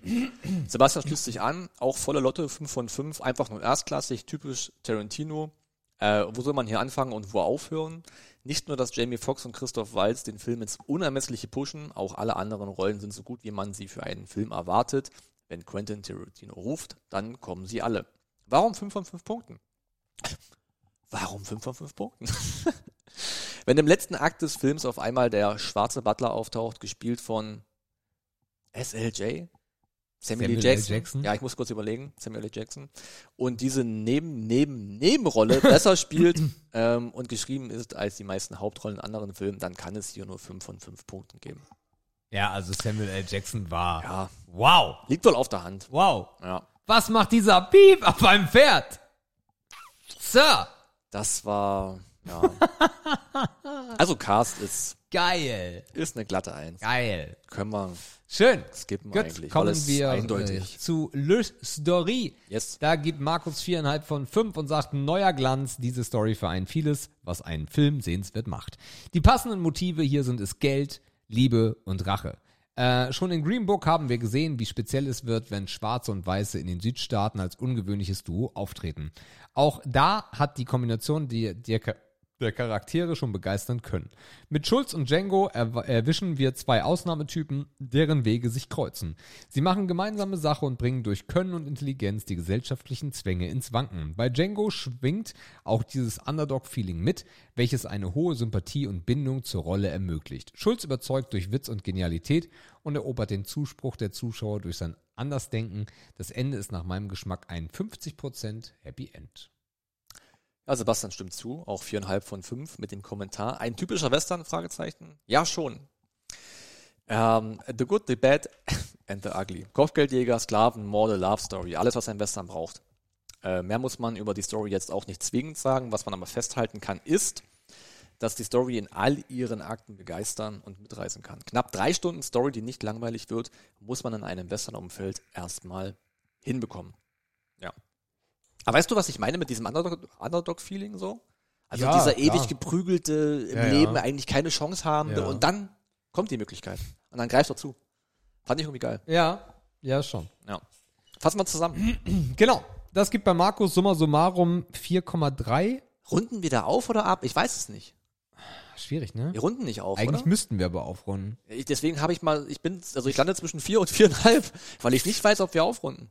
*clears throat* Sebastian schließt sich an, auch volle Lotte, 5 von 5, einfach nur erstklassig, typisch Tarantino. Äh, wo soll man hier anfangen und wo aufhören? Nicht nur, dass Jamie Foxx und Christoph Waltz den Film ins Unermessliche pushen, auch alle anderen Rollen sind so gut, wie man sie für einen Film erwartet. Wenn Quentin Tarantino ruft, dann kommen sie alle. Warum 5 von 5 Punkten? Warum 5 von 5 Punkten? *laughs* Wenn im letzten Akt des Films auf einmal der schwarze Butler auftaucht, gespielt von SLJ, Samuel, L. Samuel. Jackson. Jackson. Ja, ich muss kurz überlegen. Samuel L. Jackson. Und diese Neben, Neben, Nebenrolle besser spielt *clears throat* ähm, und geschrieben ist als die meisten Hauptrollen in anderen Filmen, dann kann es hier nur 5 von 5 Punkten geben. Ja, also Samuel L. Jackson war. Ja, Wow. liegt wohl auf der Hand. Wow. Ja, Was macht dieser Piep auf einem Pferd? Sir. das war, ja. *laughs* Also Cast ist, Geil. ist eine glatte Eins. Geil. Können wir Schön. skippen Gut, eigentlich. kommen weil es wir eindeutig. zu Le Story. Yes. Da gibt Markus viereinhalb von fünf und sagt, neuer Glanz, diese Story vereint vieles, was einen Film sehenswert macht. Die passenden Motive hier sind es Geld, Liebe und Rache. Äh, schon in Green Book haben wir gesehen, wie speziell es wird, wenn Schwarze und Weiße in den Südstaaten als ungewöhnliches Duo auftreten. Auch da hat die Kombination die, der, Cha- der Charaktere schon begeistern können. Mit Schulz und Django erw- erwischen wir zwei Ausnahmetypen, deren Wege sich kreuzen. Sie machen gemeinsame Sache und bringen durch Können und Intelligenz die gesellschaftlichen Zwänge ins Wanken. Bei Django schwingt auch dieses Underdog-Feeling mit, welches eine hohe Sympathie und Bindung zur Rolle ermöglicht. Schulz überzeugt durch Witz und Genialität und erobert den Zuspruch der Zuschauer durch sein Andersdenken. Das Ende ist nach meinem Geschmack ein 50% Happy End. Ja, Sebastian stimmt zu, auch viereinhalb von fünf mit dem Kommentar. Ein typischer Western? Fragezeichen. Ja, schon. Ähm, the Good, the Bad *laughs* and the Ugly. Kopfgeldjäger, Sklaven, Morde, Love Story. Alles, was ein Western braucht. Äh, mehr muss man über die Story jetzt auch nicht zwingend sagen. Was man aber festhalten kann, ist, dass die Story in all ihren Akten begeistern und mitreißen kann. Knapp drei Stunden Story, die nicht langweilig wird, muss man in einem Western-Umfeld erstmal hinbekommen. Ja. Aber weißt du, was ich meine mit diesem Underdog- Underdog-Feeling so? Also Ja, dieser ewig geprügelte, im Ja, ja. Leben eigentlich keine Chance habende Ja. und dann kommt die Möglichkeit. Und dann greifst du zu. Fand ich irgendwie geil. Ja, ja schon. Ja. Fassen wir zusammen. *clears throat* Genau. Das gibt bei Markus summa summarum 4,3. Runden wir da auf oder ab? Ich weiß es nicht. Schwierig, ne? Wir runden nicht auf, Eigentlich oder? müssten wir aber aufrunden. Ich, deswegen habe ich mal, ich bin, also ich lande zwischen vier und *laughs* viereinhalb, weil ich nicht weiß, ob wir aufrunden.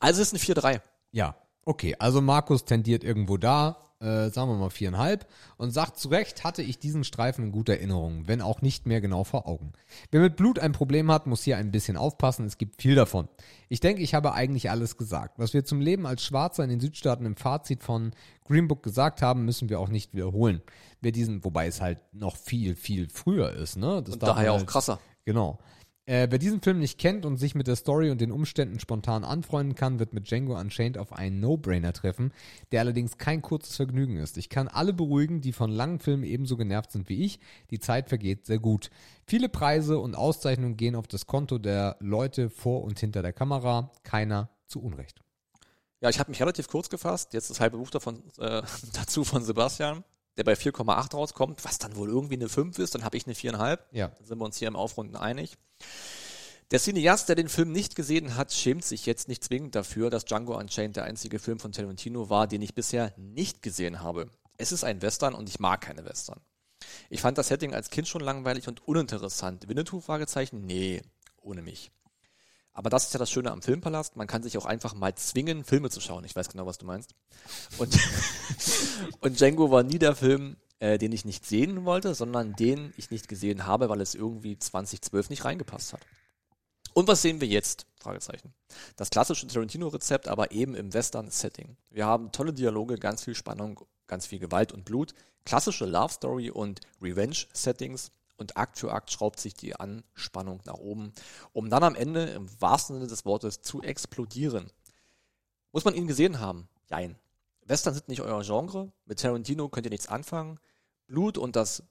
Also es ist eine 4-3. Ja, okay. Also Markus tendiert irgendwo da, äh, sagen wir mal viereinhalb, und sagt zu Recht, hatte ich diesen Streifen in guter Erinnerung, wenn auch nicht mehr genau vor Augen. Wer mit Blut ein Problem hat, muss hier ein bisschen aufpassen, es gibt viel davon. Ich denke, ich habe eigentlich alles gesagt. Was wir zum Leben als Schwarzer in den Südstaaten im Fazit von Green Book gesagt haben, müssen wir auch nicht wiederholen. Wer diesen, wobei es halt noch viel, viel früher ist, ne? Das Und daher auch halt- krasser. Genau. Äh, wer diesen Film nicht kennt und sich mit der Story und den Umständen spontan anfreunden kann, wird mit Django Unchained auf einen No-Brainer treffen, der allerdings kein kurzes Vergnügen ist. Ich kann alle beruhigen, die von langen Filmen ebenso genervt sind wie ich. Die Zeit vergeht sehr gut. Viele Preise und Auszeichnungen gehen auf das Konto der Leute vor und hinter der Kamera. Keiner zu Unrecht. Ja, ich habe mich relativ kurz gefasst. Jetzt das halbe Buch davon, äh, *laughs* dazu von Sebastian, der bei 4,8 rauskommt, was dann wohl irgendwie eine 5 ist. Dann habe ich eine 4,5. Ja. Dann sind wir uns hier im Aufrunden einig. Der Cineast, der den Film nicht gesehen hat, schämt sich jetzt nicht zwingend dafür, dass Django Unchained der einzige Film von Tarantino war, den ich bisher nicht gesehen habe. Es ist ein Western und ich mag keine Western. Ich fand das Setting als Kind schon langweilig und uninteressant. Winnetou? Fragezeichen? Nee, ohne mich. Aber das ist ja das Schöne am Filmpalast. Man kann sich auch einfach mal zwingen, Filme zu schauen. Ich weiß genau, was du meinst. Und, *laughs* und Django war nie der Film, äh, den ich nicht sehen wollte, sondern den ich nicht gesehen habe, weil es irgendwie 2012 nicht reingepasst hat. Und was sehen wir jetzt? Fragezeichen. Das klassische Tarantino-Rezept, aber eben im Western-Setting. Wir haben tolle Dialoge, ganz viel Spannung, ganz viel Gewalt und Blut, klassische Love-Story und Revenge-Settings und Akt für Akt schraubt sich die Anspannung nach oben, um dann am Ende im wahrsten Sinne des Wortes zu explodieren. Muss man ihn gesehen haben? Jein. Western sind nicht euer Genre. Mit Tarantino könnt ihr nichts anfangen. Blut und das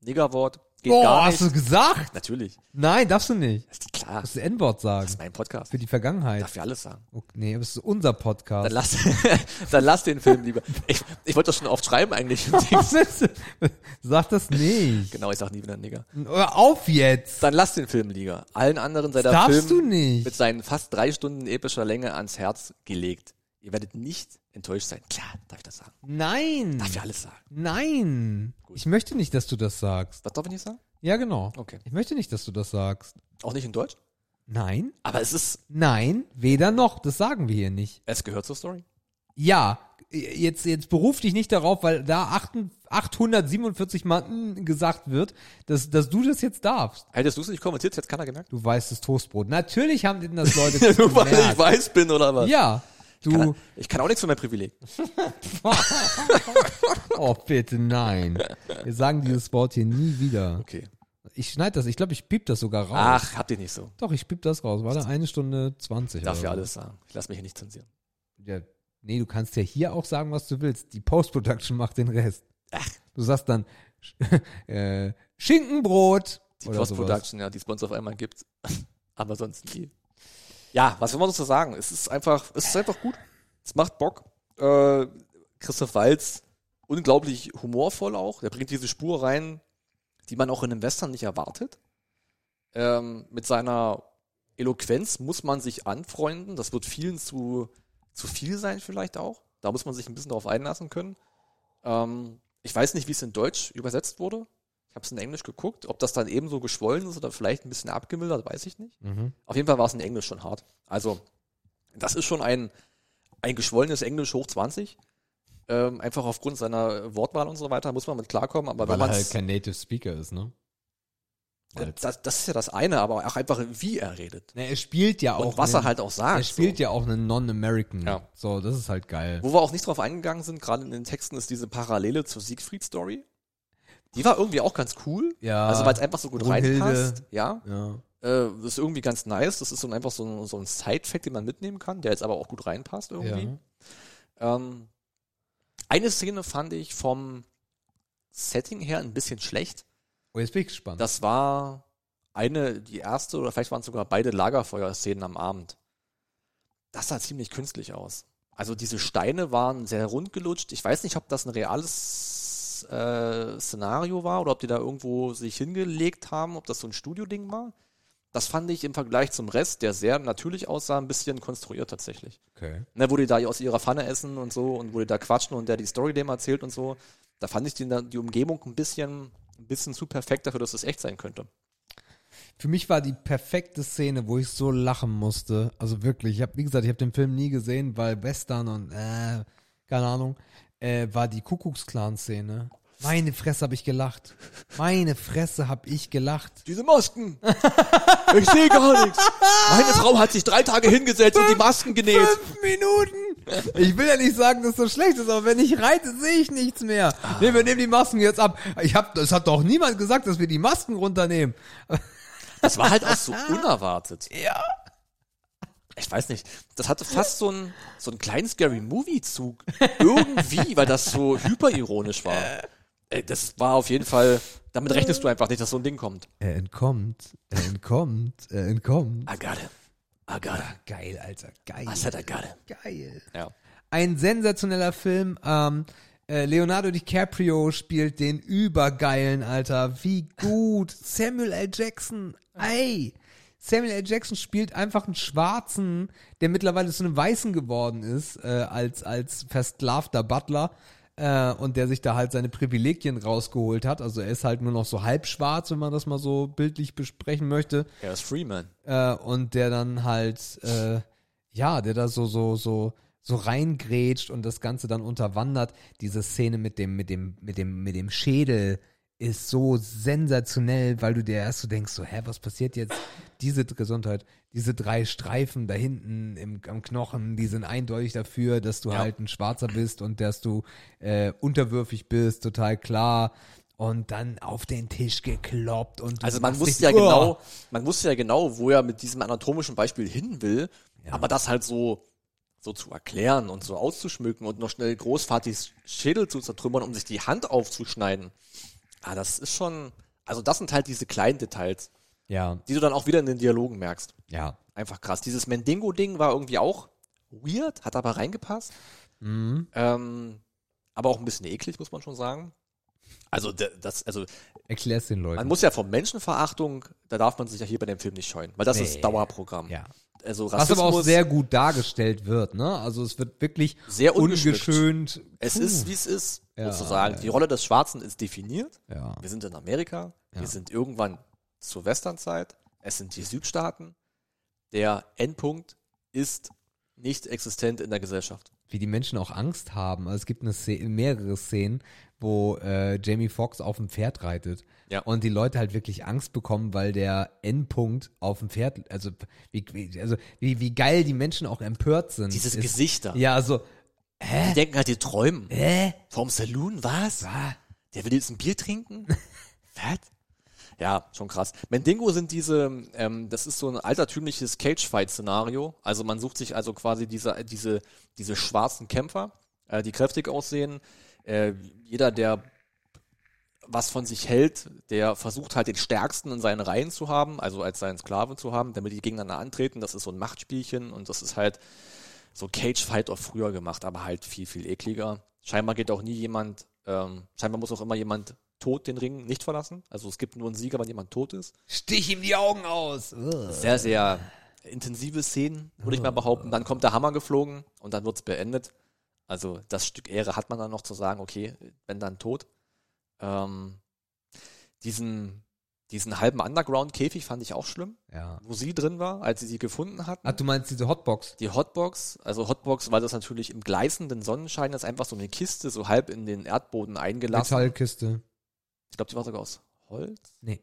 Niggerwort geht Boah, gar hast du gesagt? Natürlich. Nein, darfst du nicht. Das ist klar. Musst du N-Wort sagen. Das ist mein Podcast. Für die Vergangenheit. Darf ich alles sagen. Okay, nee, das ist unser Podcast. Dann lass, *laughs* dann lass den Film lieber. Ich, ich wollte das schon oft schreiben eigentlich. *laughs* Sag das nicht. genau, ich sag nie wieder Nigger. Hör auf jetzt. Dann lass den Film lieber. Allen anderen sei der Darfst Film du nicht. mit seinen fast drei Stunden epischer Länge ans Herz gelegt. Ihr werdet nicht enttäuscht sein. Klar, darf ich das sagen. Nein. Darf ich alles sagen. Nein. Ich möchte nicht, dass du das sagst. Was darf ich nicht sagen? Ja, genau. Okay. Ich möchte nicht, dass du das sagst. Auch nicht in Deutsch? Nein. Aber es ist, Nein. Weder noch. Das sagen wir hier nicht. es gehört zur Story. Ja, jetzt, jetzt beruf dich nicht darauf, weil da 8 847 Mal gesagt wird, dass, dass du das jetzt darfst. Hättest du es nicht kommentiert, hätte keiner gemerkt. Du weißt das Toastbrot. Natürlich haben denn das Leute *laughs* Nur weil ich weiß bin oder was? Ja, du. Kann, ich kann auch nichts für mein Privileg. *laughs* Oh, bitte nein. Wir sagen dieses Wort hier nie wieder. Okay. Ich schneide das, ich glaube, ich piep das sogar raus. Ach, habt ihr nicht so. Doch, ich piep das raus. War da eine Stunde 20. Ich darf ja alles sagen. Ich lasse mich hier nicht zensieren. Ja, nee, du kannst ja hier auch sagen, was du willst. Die Post-Production macht den Rest. Du sagst dann *laughs* äh, Schinkenbrot Die. Post-Production, ja, die es bei uns auf einmal gibt. *laughs* Aber sonst nie. Ja, was will man dazu sagen? Es ist einfach, es ist einfach gut. Es macht Bock. Äh, Christoph Walz, unglaublich humorvoll auch. Der bringt diese Spur rein, die man auch in einem Western nicht erwartet. Ähm, mit seiner Eloquenz muss man sich anfreunden. Das wird vielen zu, zu viel sein vielleicht auch. Da muss man sich ein bisschen darauf einlassen können. Ähm, ich weiß nicht, wie es in Deutsch übersetzt wurde. Ich habe es in Englisch geguckt. Ob das dann ebenso geschwollen ist oder vielleicht ein bisschen abgemildert, weiß ich nicht. Mhm. Auf jeden Fall war es in Englisch schon hart. Also, das ist schon ein, ein geschwollenes Englisch hoch 20. Ähm, einfach aufgrund seiner Wortwahl und so weiter muss man mit klarkommen. Aber Weil wenn er man halt kein Native Speaker ist, ne? das, das ist ja das eine, aber auch einfach, wie er redet. Ne, er spielt ja auch. Und was er einen- halt auch sagt. Er spielt so. ja auch einen Non-American. Ja. So, das ist halt geil. Wo wir auch nicht drauf eingegangen sind, gerade in den Texten, ist diese Parallele zur Siegfried-Story. Die war irgendwie auch ganz cool. Ja. Also, weil es einfach so gut Brunhilde. reinpasst. Ja. Ja. Äh, das ist irgendwie ganz nice. Das ist so einfach so ein, so ein Side-Fact, den man mitnehmen kann, der jetzt aber auch gut reinpasst irgendwie. ja. Ähm, eine Szene fand ich vom Setting her ein bisschen schlecht. Oh, jetzt bin ich gespannt. Das war eine, die erste oder vielleicht waren es sogar beide Lagerfeuerszenen am Abend. Das sah ziemlich künstlich aus. Also diese Steine waren sehr rund gelutscht. Ich weiß nicht, ob das ein reales äh, Szenario war oder ob die da irgendwo sich hingelegt haben, ob das so ein Studio-Ding war. Das fand ich im Vergleich zum Rest, der sehr natürlich aussah, ein bisschen konstruiert tatsächlich. okay. Ne, wo die da aus ihrer Pfanne essen und so und wo die da quatschen und der die Story dem erzählt und so. Da fand ich die, die Umgebung ein bisschen, ein bisschen zu perfekt dafür, dass es echt sein könnte. Für mich war die perfekte Szene, wo ich so lachen musste. Also wirklich, ich habe, wie gesagt, ich habe den Film nie gesehen, weil Western und äh, keine Ahnung, äh, war die Kuckucksklan-Szene. Meine Fresse habe ich gelacht. Meine Fresse habe ich gelacht. Diese Masken! *laughs* Ich sehe gar nichts! Meine Frau hat sich drei Tage hingesetzt und die Masken genäht. Fünf Minuten! Ich will ja nicht sagen, dass das schlecht ist, aber wenn ich reite, sehe ich nichts mehr. Nee, wir nehmen die Masken jetzt ab. Ich hab, es hat doch niemand gesagt, dass wir die Masken runternehmen. Das war halt auch so unerwartet. Ja. Ich weiß nicht. Das hatte fast so einen, so einen kleinen Scary Movie-Zug. Irgendwie, weil das so hyperironisch war. Ey, das war auf jeden Fall, damit rechnest du einfach nicht, dass so ein Ding kommt. Er entkommt, er entkommt, er entkommt. I got it. I got it. Geil, Alter, geil. I got it. Geil. Ja. Ein sensationeller Film. Ähm, äh, Leonardo DiCaprio spielt den übergeilen, Alter. Wie gut. Samuel L. Jackson. Ey. Samuel L. Jackson spielt einfach einen Schwarzen, der mittlerweile zu einem Weißen geworden ist, äh, als, als versklavter Butler. Äh, und der sich da halt seine Privilegien rausgeholt hat. Also er ist halt nur noch so halb schwarz, wenn man das mal so bildlich besprechen möchte Er ist Freeman. äh, und der dann halt, äh, ja, der da so, so, so, so reingrätscht und das Ganze dann unterwandert. Diese Szene mit dem, mit dem, mit dem, mit dem Schädel ist so sensationell, weil du dir erst so denkst, so, hä, was passiert jetzt? Diese Gesundheit, diese drei Streifen da hinten im, am Knochen, die sind eindeutig dafür, dass du Ja. halt ein Schwarzer bist und dass du äh, unterwürfig bist, total klar. Und dann auf den Tisch gekloppt und Also man wusste ja genau, Uah. man wusste ja genau, wo er mit diesem anatomischen Beispiel hin will, aber das halt so, so zu erklären und so auszuschmücken und noch schnell Großvaters Schädel zu zertrümmern, um sich die Hand aufzuschneiden. Ah, das ist schon, also das sind halt diese kleinen Details, Ja, die du dann auch wieder in den Dialogen merkst. ja. Einfach krass. Dieses Mendingo-Ding war irgendwie auch weird, hat aber reingepasst. Ähm, aber auch ein bisschen eklig, muss man schon sagen. Also, das, also, Erklär's den Leuten. man muss ja von Menschenverachtung, da darf man sich ja hier bei dem Film nicht scheuen, weil das Nee. ist Dauerprogramm. ja. Also Was Rassismus, aber auch sehr gut dargestellt wird, ne? Also es wird wirklich Sehr ungeschönt. es Puh. ist, wie es ist, Ja, sozusagen. ja. Die Rolle des Schwarzen ist definiert. Ja. Wir sind in Amerika, wir sind irgendwann zur Westernzeit, es sind die Südstaaten. Der Endpunkt ist nicht existent in der Gesellschaft. wie die Menschen auch Angst haben. Also es gibt eine Szene, mehrere Szenen, wo äh, Jamie Foxx auf dem Pferd reitet. Ja. Und die Leute halt wirklich Angst bekommen, weil der Endpunkt auf dem Pferd, also wie, wie, also wie, wie geil die Menschen auch empört sind. Dieses ist, Gesicht da. Ja, so, Die denken halt, die träumen. hä? Vorm Saloon, was? Ah, Der will jetzt ein Bier trinken? *laughs* Was? Ja, schon krass. Mendingo sind diese, ähm, das ist so ein altertümliches Cage-Fight-Szenario. Also man sucht sich also quasi diese, diese, diese schwarzen Kämpfer, äh, die kräftig aussehen. Äh, jeder, der was von sich hält, der versucht halt den Stärksten in seinen Reihen zu haben, also als seinen Sklave zu haben, damit die gegeneinander antreten. Das ist so ein Machtspielchen und das ist halt so Cage-Fight auch früher gemacht, aber halt viel, viel ekliger. Scheinbar geht auch nie jemand, ähm, scheinbar muss auch immer jemand tot den Ring nicht verlassen. Also es gibt nur einen Sieger, wenn jemand tot ist. Stich ihm die Augen aus. Sehr, sehr intensive Szenen, würde ich mal behaupten. Dann kommt der Hammer geflogen und dann wird's beendet. Also das Stück Ehre hat man dann noch zu sagen, okay, wenn dann tot. Ähm, diesen, diesen halben Underground-Käfig fand ich auch schlimm, Ja. wo sie drin war, als sie sie gefunden hatten. Ach, du meinst diese Hotbox? Die Hotbox, also Hotbox, weil das natürlich im gleißenden Sonnenschein ist, einfach so eine Kiste, so halb in den Erdboden eingelassen. Metallkiste. Ich glaube, die war sogar aus Holz. Nee,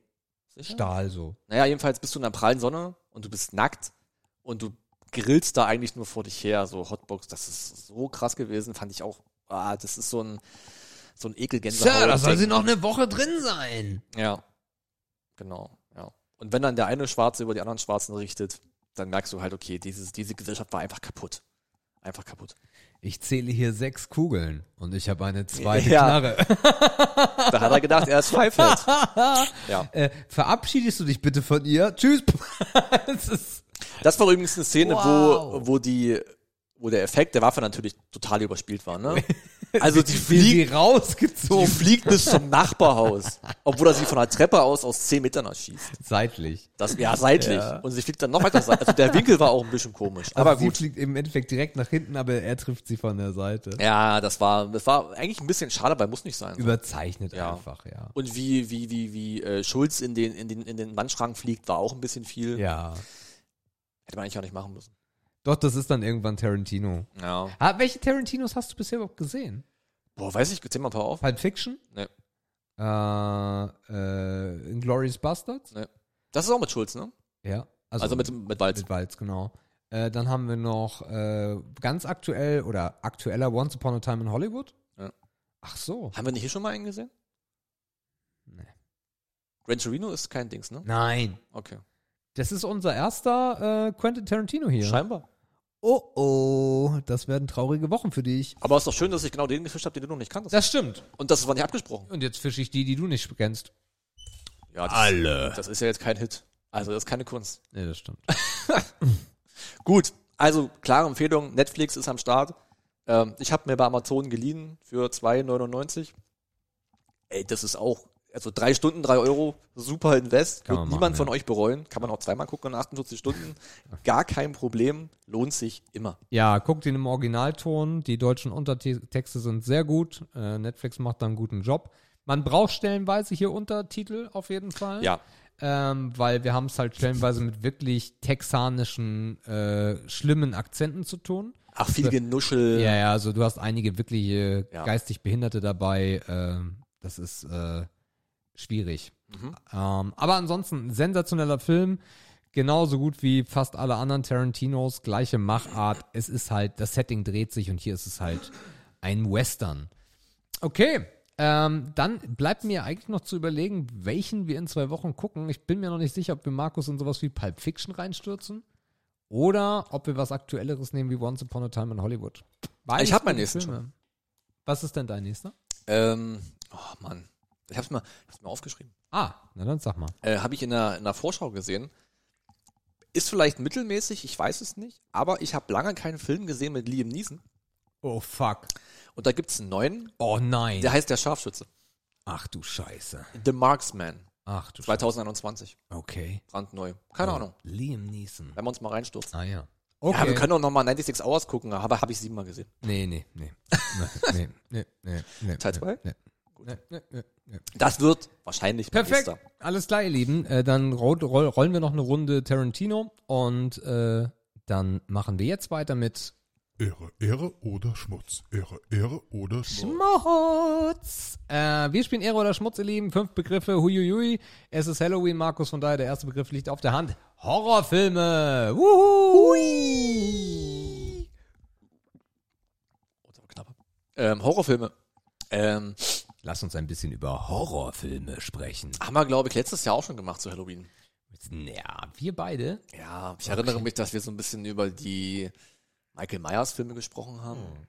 Sicher? Stahl so. Naja, jedenfalls bist du in der prallen Sonne und du bist nackt und du grillst da eigentlich nur vor dich her. So Hotbox, das ist so krass gewesen, fand ich auch. Ah, das ist so ein, so ein Ekelgänsehaut. Sir, da soll sie noch eine Woche drin sein. Ja. Genau, ja. Und wenn dann der eine Schwarze über die anderen Schwarzen richtet, dann merkst du halt, okay, dieses, diese Gesellschaft war einfach kaputt. Einfach kaputt. Ich zähle hier sechs Kugeln und ich habe eine zweite *laughs* Ja. Knarre. Da hat er gedacht, er ist Pfeifeld. *laughs* ja. Äh, verabschiedest du dich bitte von ihr? Tschüss. *laughs* Ist, Das war übrigens eine Szene, Wow. wo, wo die, wo der Effekt der Waffe natürlich total überspielt war, ne? *laughs* Also die fliegt, sie die rausgezogen. fliegt bis zum Nachbarhaus, obwohl er sie von der Treppe aus aus 10 Metern erschießt. Seitlich. Das, ja, seitlich. Ja. Und sie fliegt dann noch weiter seitlich. Also der Winkel war auch ein bisschen komisch. Aber sie gut. fliegt im Endeffekt direkt nach hinten, aber er trifft sie von der Seite. Ja, das war, das war eigentlich ein bisschen schade, weil muss nicht sein. Überzeichnet Ja. einfach, ja. Und wie, wie, wie, wie äh, Schulz in den, in, den, in den Wandschrank fliegt, war auch ein bisschen viel. Ja. Hätte man eigentlich auch nicht machen müssen. Doch, das ist dann irgendwann Tarantino. Ja. Ah, welche Tarantinos hast du bisher überhaupt gesehen? Boah, weiß ich, zähl mal ein paar auf. Pulp Fiction? Nee. Äh, äh, Inglourious Bastards? Das ist auch mit Schulz, ne? Ja. Also, mit, mit Walz. mit Walz, genau. Äh, dann haben wir noch äh, ganz aktuell oder aktueller Once Upon a Time in Hollywood. Ja. Ach so. Haben wir nicht hier schon mal einen gesehen? Nee. Gran Torino ist kein Dings, ne? Nein. Okay. Das ist unser erster äh, Quentin Tarantino hier. Scheinbar. Oh oh, das werden traurige Wochen für dich. Aber es ist doch schön, dass ich genau den gefischt habe, den du noch nicht kanntest. Das stimmt. Und das war nicht abgesprochen. Und jetzt fische ich die, die du nicht kennst. Ja, das, Alle. Das ist ja jetzt kein Hit. Also das ist keine Kunst. Nee, das stimmt. *laughs* Gut, also klare Empfehlung. Netflix ist am Start. Ähm, ich habe mir bei Amazon geliehen für 2,99. Ey, das ist auch, also drei Stunden, drei Euro, super Invest. Kann Wird man niemand machen, von ja. euch bereuen. Kann man auch zweimal gucken in 48 Stunden. Gar kein Problem. Lohnt sich immer. Ja, guckt ihn im Originalton. Die deutschen Untertexte sind sehr gut. Äh, Netflix macht da einen guten Job. Man braucht stellenweise hier Untertitel auf jeden Fall. Ja. Ähm, weil wir haben es halt stellenweise mit wirklich texanischen, äh, schlimmen Akzenten zu tun. Ach, viel Genuschel. Ja, ja, also du hast einige wirkliche Ja. geistig Behinderte dabei. Ähm, das ist äh, schwierig. Mhm. Ähm, aber ansonsten sensationeller Film. Genauso gut wie fast alle anderen Tarantinos. Gleiche Machart. Es ist halt, das Setting dreht sich und hier ist es halt ein Western. Okay. Ähm, dann bleibt mir eigentlich noch zu überlegen, welchen wir in zwei Wochen gucken. Ich bin mir noch nicht sicher, ob wir Markus in sowas wie Pulp Fiction reinstürzen oder ob wir was Aktuelleres nehmen wie Once Upon a Time in Hollywood. Beides Ich hab meinen nächsten Filme. Was ist denn dein nächster? Ähm, oh Mann. Ich hab's mal, hab's mal aufgeschrieben. Ah, na dann sag mal. Äh, Habe ich in der, in der Vorschau gesehen. Ist vielleicht mittelmäßig, ich weiß es nicht. Aber ich habe lange keinen Film gesehen mit Liam Neeson. Oh fuck. Und da gibt's einen neuen, Oh nein. der heißt Der Scharfschütze. Ach du Scheiße. The Marksman. Ach du Scheiße. 2021. Okay. brandneu. Keine Ahnung. Liam Neeson. Wenn wir uns mal reinstürzen. Ah ja. Ja, Okay. wir können auch nochmal 96 Hours gucken, aber habe ich siebenmal gesehen. nee, nee, *laughs* nee. nee, nee, nee, nee. Teil nee, zwei? Nee. Nee, nee, nee, nee. Das wird wahrscheinlich Perfekt. nächster. Alles klar, ihr Lieben. Äh, dann roll, roll, rollen wir noch eine Runde Tarantino und äh, dann machen wir jetzt weiter mit Ehre, Ehre oder Schmutz. Ehre, Ehre oder Schmutz. Schmutz. Äh, wir spielen Ehre oder Schmutz, ihr Lieben. Fünf Begriffe, huiuiui. Es ist Halloween, Markus, von daher der erste Begriff liegt auf der Hand. Horrorfilme. Wuhu. Oh, das war knapp. Ähm, Horrorfilme. Ähm, Lass uns ein bisschen über Horrorfilme sprechen. haben wir, glaube ich, letztes Jahr auch schon gemacht zu Halloween. Ja, wir beide. Ja, ich erinnere mich, dass wir so ein bisschen über die Michael Myers Filme gesprochen haben. Hm.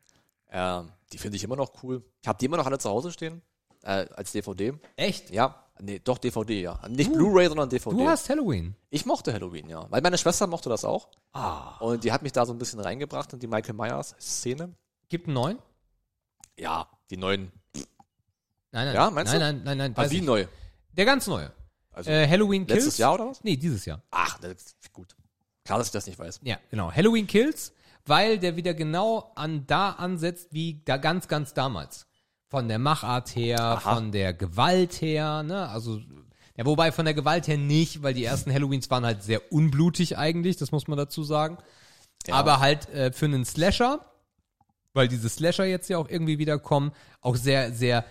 Ähm, die finde ich immer noch cool. Ich habe die immer noch alle zu Hause stehen. Äh, als DVD. Echt? Ja, nee, doch DVD, ja. Nicht Blu-ray, sondern DVD. Du hast Halloween. ich mochte Halloween, ja. Weil meine Schwester mochte das auch. Ah. Und die hat mich da so ein bisschen reingebracht in die Michael Myers Szene. Gibt einen neuen? Ja, die neuen. Nein, nein. Ja, meinst nein, du? Nein, nein, nein. Ah, weiß wie neu? Der ganz neue. Also Äh, Halloween Kills. letztes Jahr oder was? Nee, dieses Jahr. Ach, das ist gut. Klar, dass ich das nicht weiß. Ja, genau. Halloween Kills, weil der wieder genau an da ansetzt, wie da ganz, ganz damals. Von der Machart her, Aha. von der Gewalt her, ne? Also, ja, wobei von der Gewalt her nicht, weil die ersten Halloweens waren halt sehr unblutig eigentlich, das muss man dazu sagen. Ja. Aber halt äh, für einen Slasher, weil diese Slasher jetzt ja auch irgendwie wieder kommen, auch sehr, sehr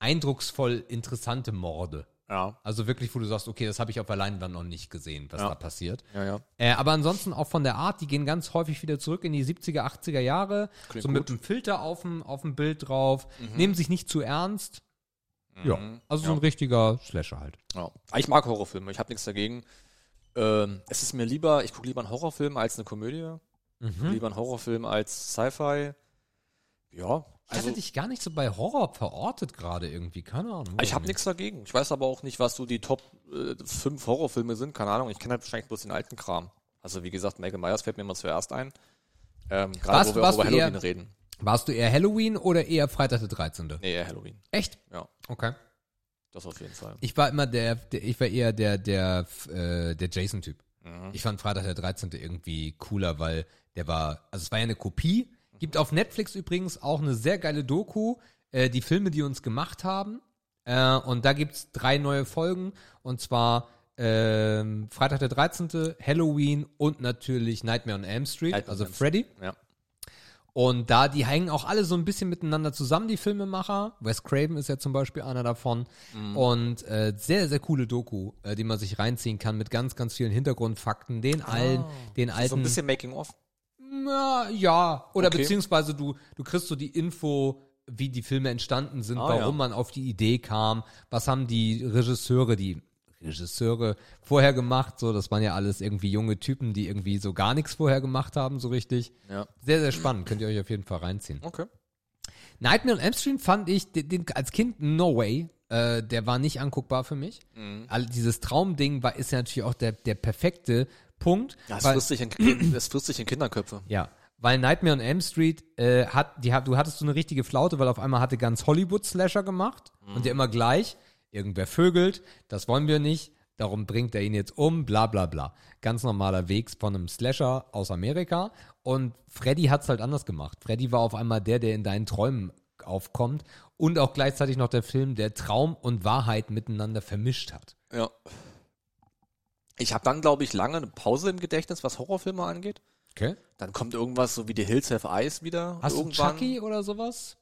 eindrucksvoll interessante Morde. Ja. Also wirklich, wo du sagst, okay, das habe ich auf der Leinwand noch nicht gesehen, was Ja. da passiert. Ja, ja. Äh, aber ansonsten auch von der Art, die gehen ganz häufig wieder zurück in die 70er, 80er Jahre. Klingt so mit gut. einem Filter auf dem, auf dem Bild drauf. Nehmen sich nicht zu ernst. Ja, also so Ja. ein richtiger Slasher halt. Ja. Aber Ich mag Horrorfilme, ich habe nichts dagegen. Ähm, es ist mir lieber, ich gucke lieber einen Horrorfilm als eine Komödie. Ich gucke lieber einen Horrorfilm als Sci-Fi. Ja, Ich also hatte dich gar nicht so bei Horror verortet gerade irgendwie, keine Ahnung. ich habe nichts dagegen. Ich weiß aber auch nicht, was so die Top 5 Horrorfilme sind, keine Ahnung. Ich kenne halt wahrscheinlich bloß den alten Kram. Also wie gesagt, Michael Myers fällt mir immer zuerst ein. Ähm, Gerade wo wir auch über du eher- Halloween reden. Warst du eher Halloween oder eher Freitag der 13.? Nee, eher Halloween. Echt? Ja, Okay. das auf jeden Fall. Ich war immer der, der ich war eher der, der, äh, der Jason-Typ. Mhm. Ich fand Freitag der 13. irgendwie cooler, weil der war, also es war ja eine Kopie. Gibt auf Netflix übrigens auch eine sehr geile Doku, äh, die Filme, die uns gemacht haben. Äh, und da gibt's drei neue Folgen. Und zwar ähm, Freitag der 13., Halloween und natürlich Nightmare on Elm Street, Nightmare also Freddy. Ja. Und da, die hängen auch alle so ein bisschen miteinander zusammen, die Filmemacher. Wes Craven ist ja zum Beispiel einer davon. Mhm. Und äh, sehr, sehr coole Doku, äh, die man sich reinziehen kann mit ganz, ganz vielen Hintergrundfakten, den allen, den So alten. ein bisschen Making-of. Na, ja, oder Okay. beziehungsweise du, du kriegst so die Info, wie die Filme entstanden sind, Ah, warum ja. man auf die Idee kam, was haben die Regisseure, die Regisseure vorher gemacht, so, das waren ja alles irgendwie junge Typen, die irgendwie so gar nichts vorher gemacht haben, so richtig. Ja. Sehr, sehr spannend, könnt ihr euch auf jeden Fall reinziehen. Okay. Nightmare on Elm Street fand ich den, den, als Kind no way. Äh, der war nicht anguckbar für mich. Mhm. All dieses Traumding war ist ja natürlich auch der, der perfekte Punkt. Ja, es weil, frisst sich in, *clears throat* es frisst sich in Kinderköpfe. ja, weil Nightmare on Elm Street äh, hat, die, hat- du hattest so eine richtige Flaute, weil auf einmal hatte ganz Hollywood Slasher gemacht und der immer gleich. Irgendwer vögelt, das wollen wir nicht. Darum bringt er ihn jetzt um, bla bla bla. Ganz normaler Weg von einem Slasher aus Amerika. Und Freddy hat's halt anders gemacht. Freddy war auf einmal der, der in deinen Träumen aufkommt und auch gleichzeitig noch der Film, der Traum und Wahrheit miteinander vermischt hat. Ja. Ich habe dann, glaube ich, lange eine Pause im Gedächtnis, was Horrorfilme angeht. Okay. Dann kommt irgendwas so wie The Hills Have Eyes wieder. Hast irgendwann. du Chucky oder sowas?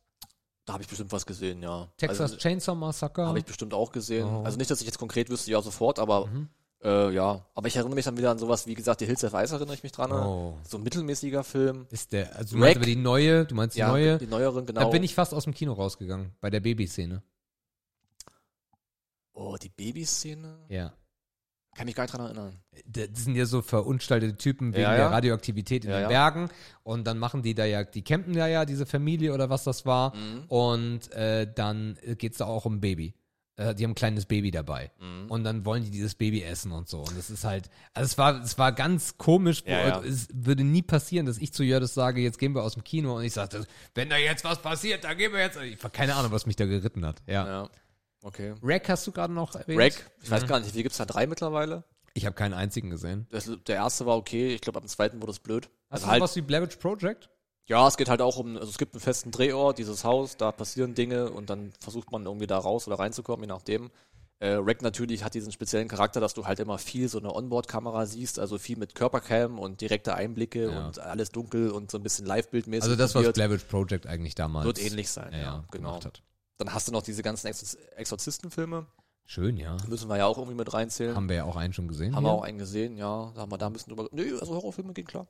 Da habe ich bestimmt was gesehen, ja. Texas also, Chainsaw Massacre? Habe ich bestimmt auch gesehen. Oh. Also nicht, dass ich jetzt konkret wüsste, ja sofort, aber Mhm. äh, ja. Aber ich erinnere mich dann wieder an sowas, wie gesagt, The Hills Have Eyes erinnere ich mich dran. Oh. So ein mittelmäßiger Film. Ist der, also du meinst aber die neue, du meinst die Ja, neue? die neueren, genau. Da bin ich fast aus dem Kino rausgegangen, bei der Babyszene. oh, die Babyszene? Ja. Kann mich gar nicht dran erinnern. Das sind ja so verunstaltete Typen wegen Ja, ja. der Radioaktivität in Ja, den ja. Bergen. Und dann machen die da ja, die campen da ja, diese Familie oder was das war. Mhm. Und äh, dann geht's da auch um ein Baby. Äh, die haben ein kleines Baby dabei. Mhm. Und dann wollen die dieses Baby essen und so. Und das ist halt, also es war, es war ganz komisch. Ja, ja. Es würde nie passieren, dass ich zu Jördes sage, jetzt gehen wir aus dem Kino und ich sage, wenn da jetzt was passiert, dann gehen wir jetzt. Ich habe keine Ahnung, was mich da geritten hat. Ja. Okay. Rack hast du gerade noch erwähnt? Rack, ich Mhm. weiß gar nicht, wie gibt's da drei mittlerweile? Ich habe keinen einzigen gesehen. Das, der erste war okay, ich glaube, ab dem zweiten wurde es blöd. Hast Also du halt, was wie Blavich Project? ja, es geht halt auch um, also es gibt einen festen Drehort, dieses Haus, da passieren Dinge und dann versucht man irgendwie da raus oder reinzukommen, je nachdem. Äh, Rack natürlich hat diesen speziellen Charakter, dass du halt immer viel so eine Onboard-Kamera siehst, also viel mit Körpercam und direkte Einblicke Ja. und alles dunkel und so ein bisschen Live-Bildmäßig. Also das, was Witch Project eigentlich damals Wird ähnlich sein, ja, ja, ja, genau. gemacht hat. Dann hast du noch diese ganzen Exor Exorzistenfilme, Schön, ja. müssen wir ja auch irgendwie mit reinzählen. Haben wir ja auch einen schon gesehen. Haben wir hier. auch einen gesehen, ja. Da haben wir da ein bisschen drüber. Nö, also Horrorfilme gehen klar.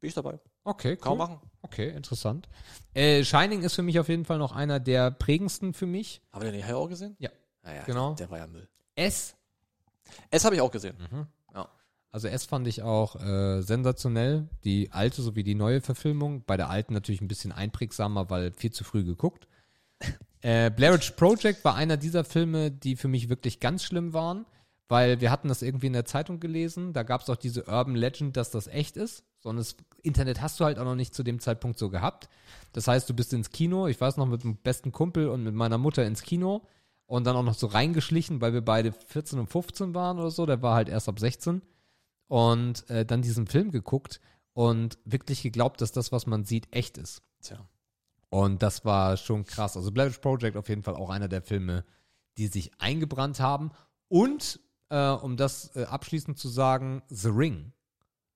Bin ich dabei. Okay, Kann cool. man machen. Okay, interessant. Äh, Shining ist für mich auf jeden Fall noch einer der prägendsten für mich. Haben wir den nachher auch gesehen? Ja. Naja, Genau. Der, der war ja Müll. S. Es habe ich auch gesehen. Mhm. Ja. Also S fand ich auch äh, sensationell. Die alte sowie die neue Verfilmung. Bei der alten natürlich ein bisschen einprägsamer, weil viel zu früh geguckt. Äh, Blair Witch Project war einer dieser Filme, die für mich wirklich ganz schlimm waren, weil wir hatten das irgendwie in der Zeitung gelesen. Da gab es auch diese Urban Legend, dass das echt ist. Sondern das Internet hast du halt auch noch nicht zu dem Zeitpunkt so gehabt. Das heißt, du bist ins Kino, ich weiß noch, mit dem besten Kumpel und mit meiner Mutter ins Kino und dann auch noch so reingeschlichen, weil wir beide 14 und 15 waren oder so. Der war halt erst ab 16 und äh, dann diesen Film geguckt und wirklich geglaubt, dass das, was man sieht, echt ist. Tja. Und das war schon krass. Also Blair Witch Project auf jeden Fall auch einer der Filme, die sich eingebrannt haben. Und, äh, um das äh, abschließend zu sagen, The Ring.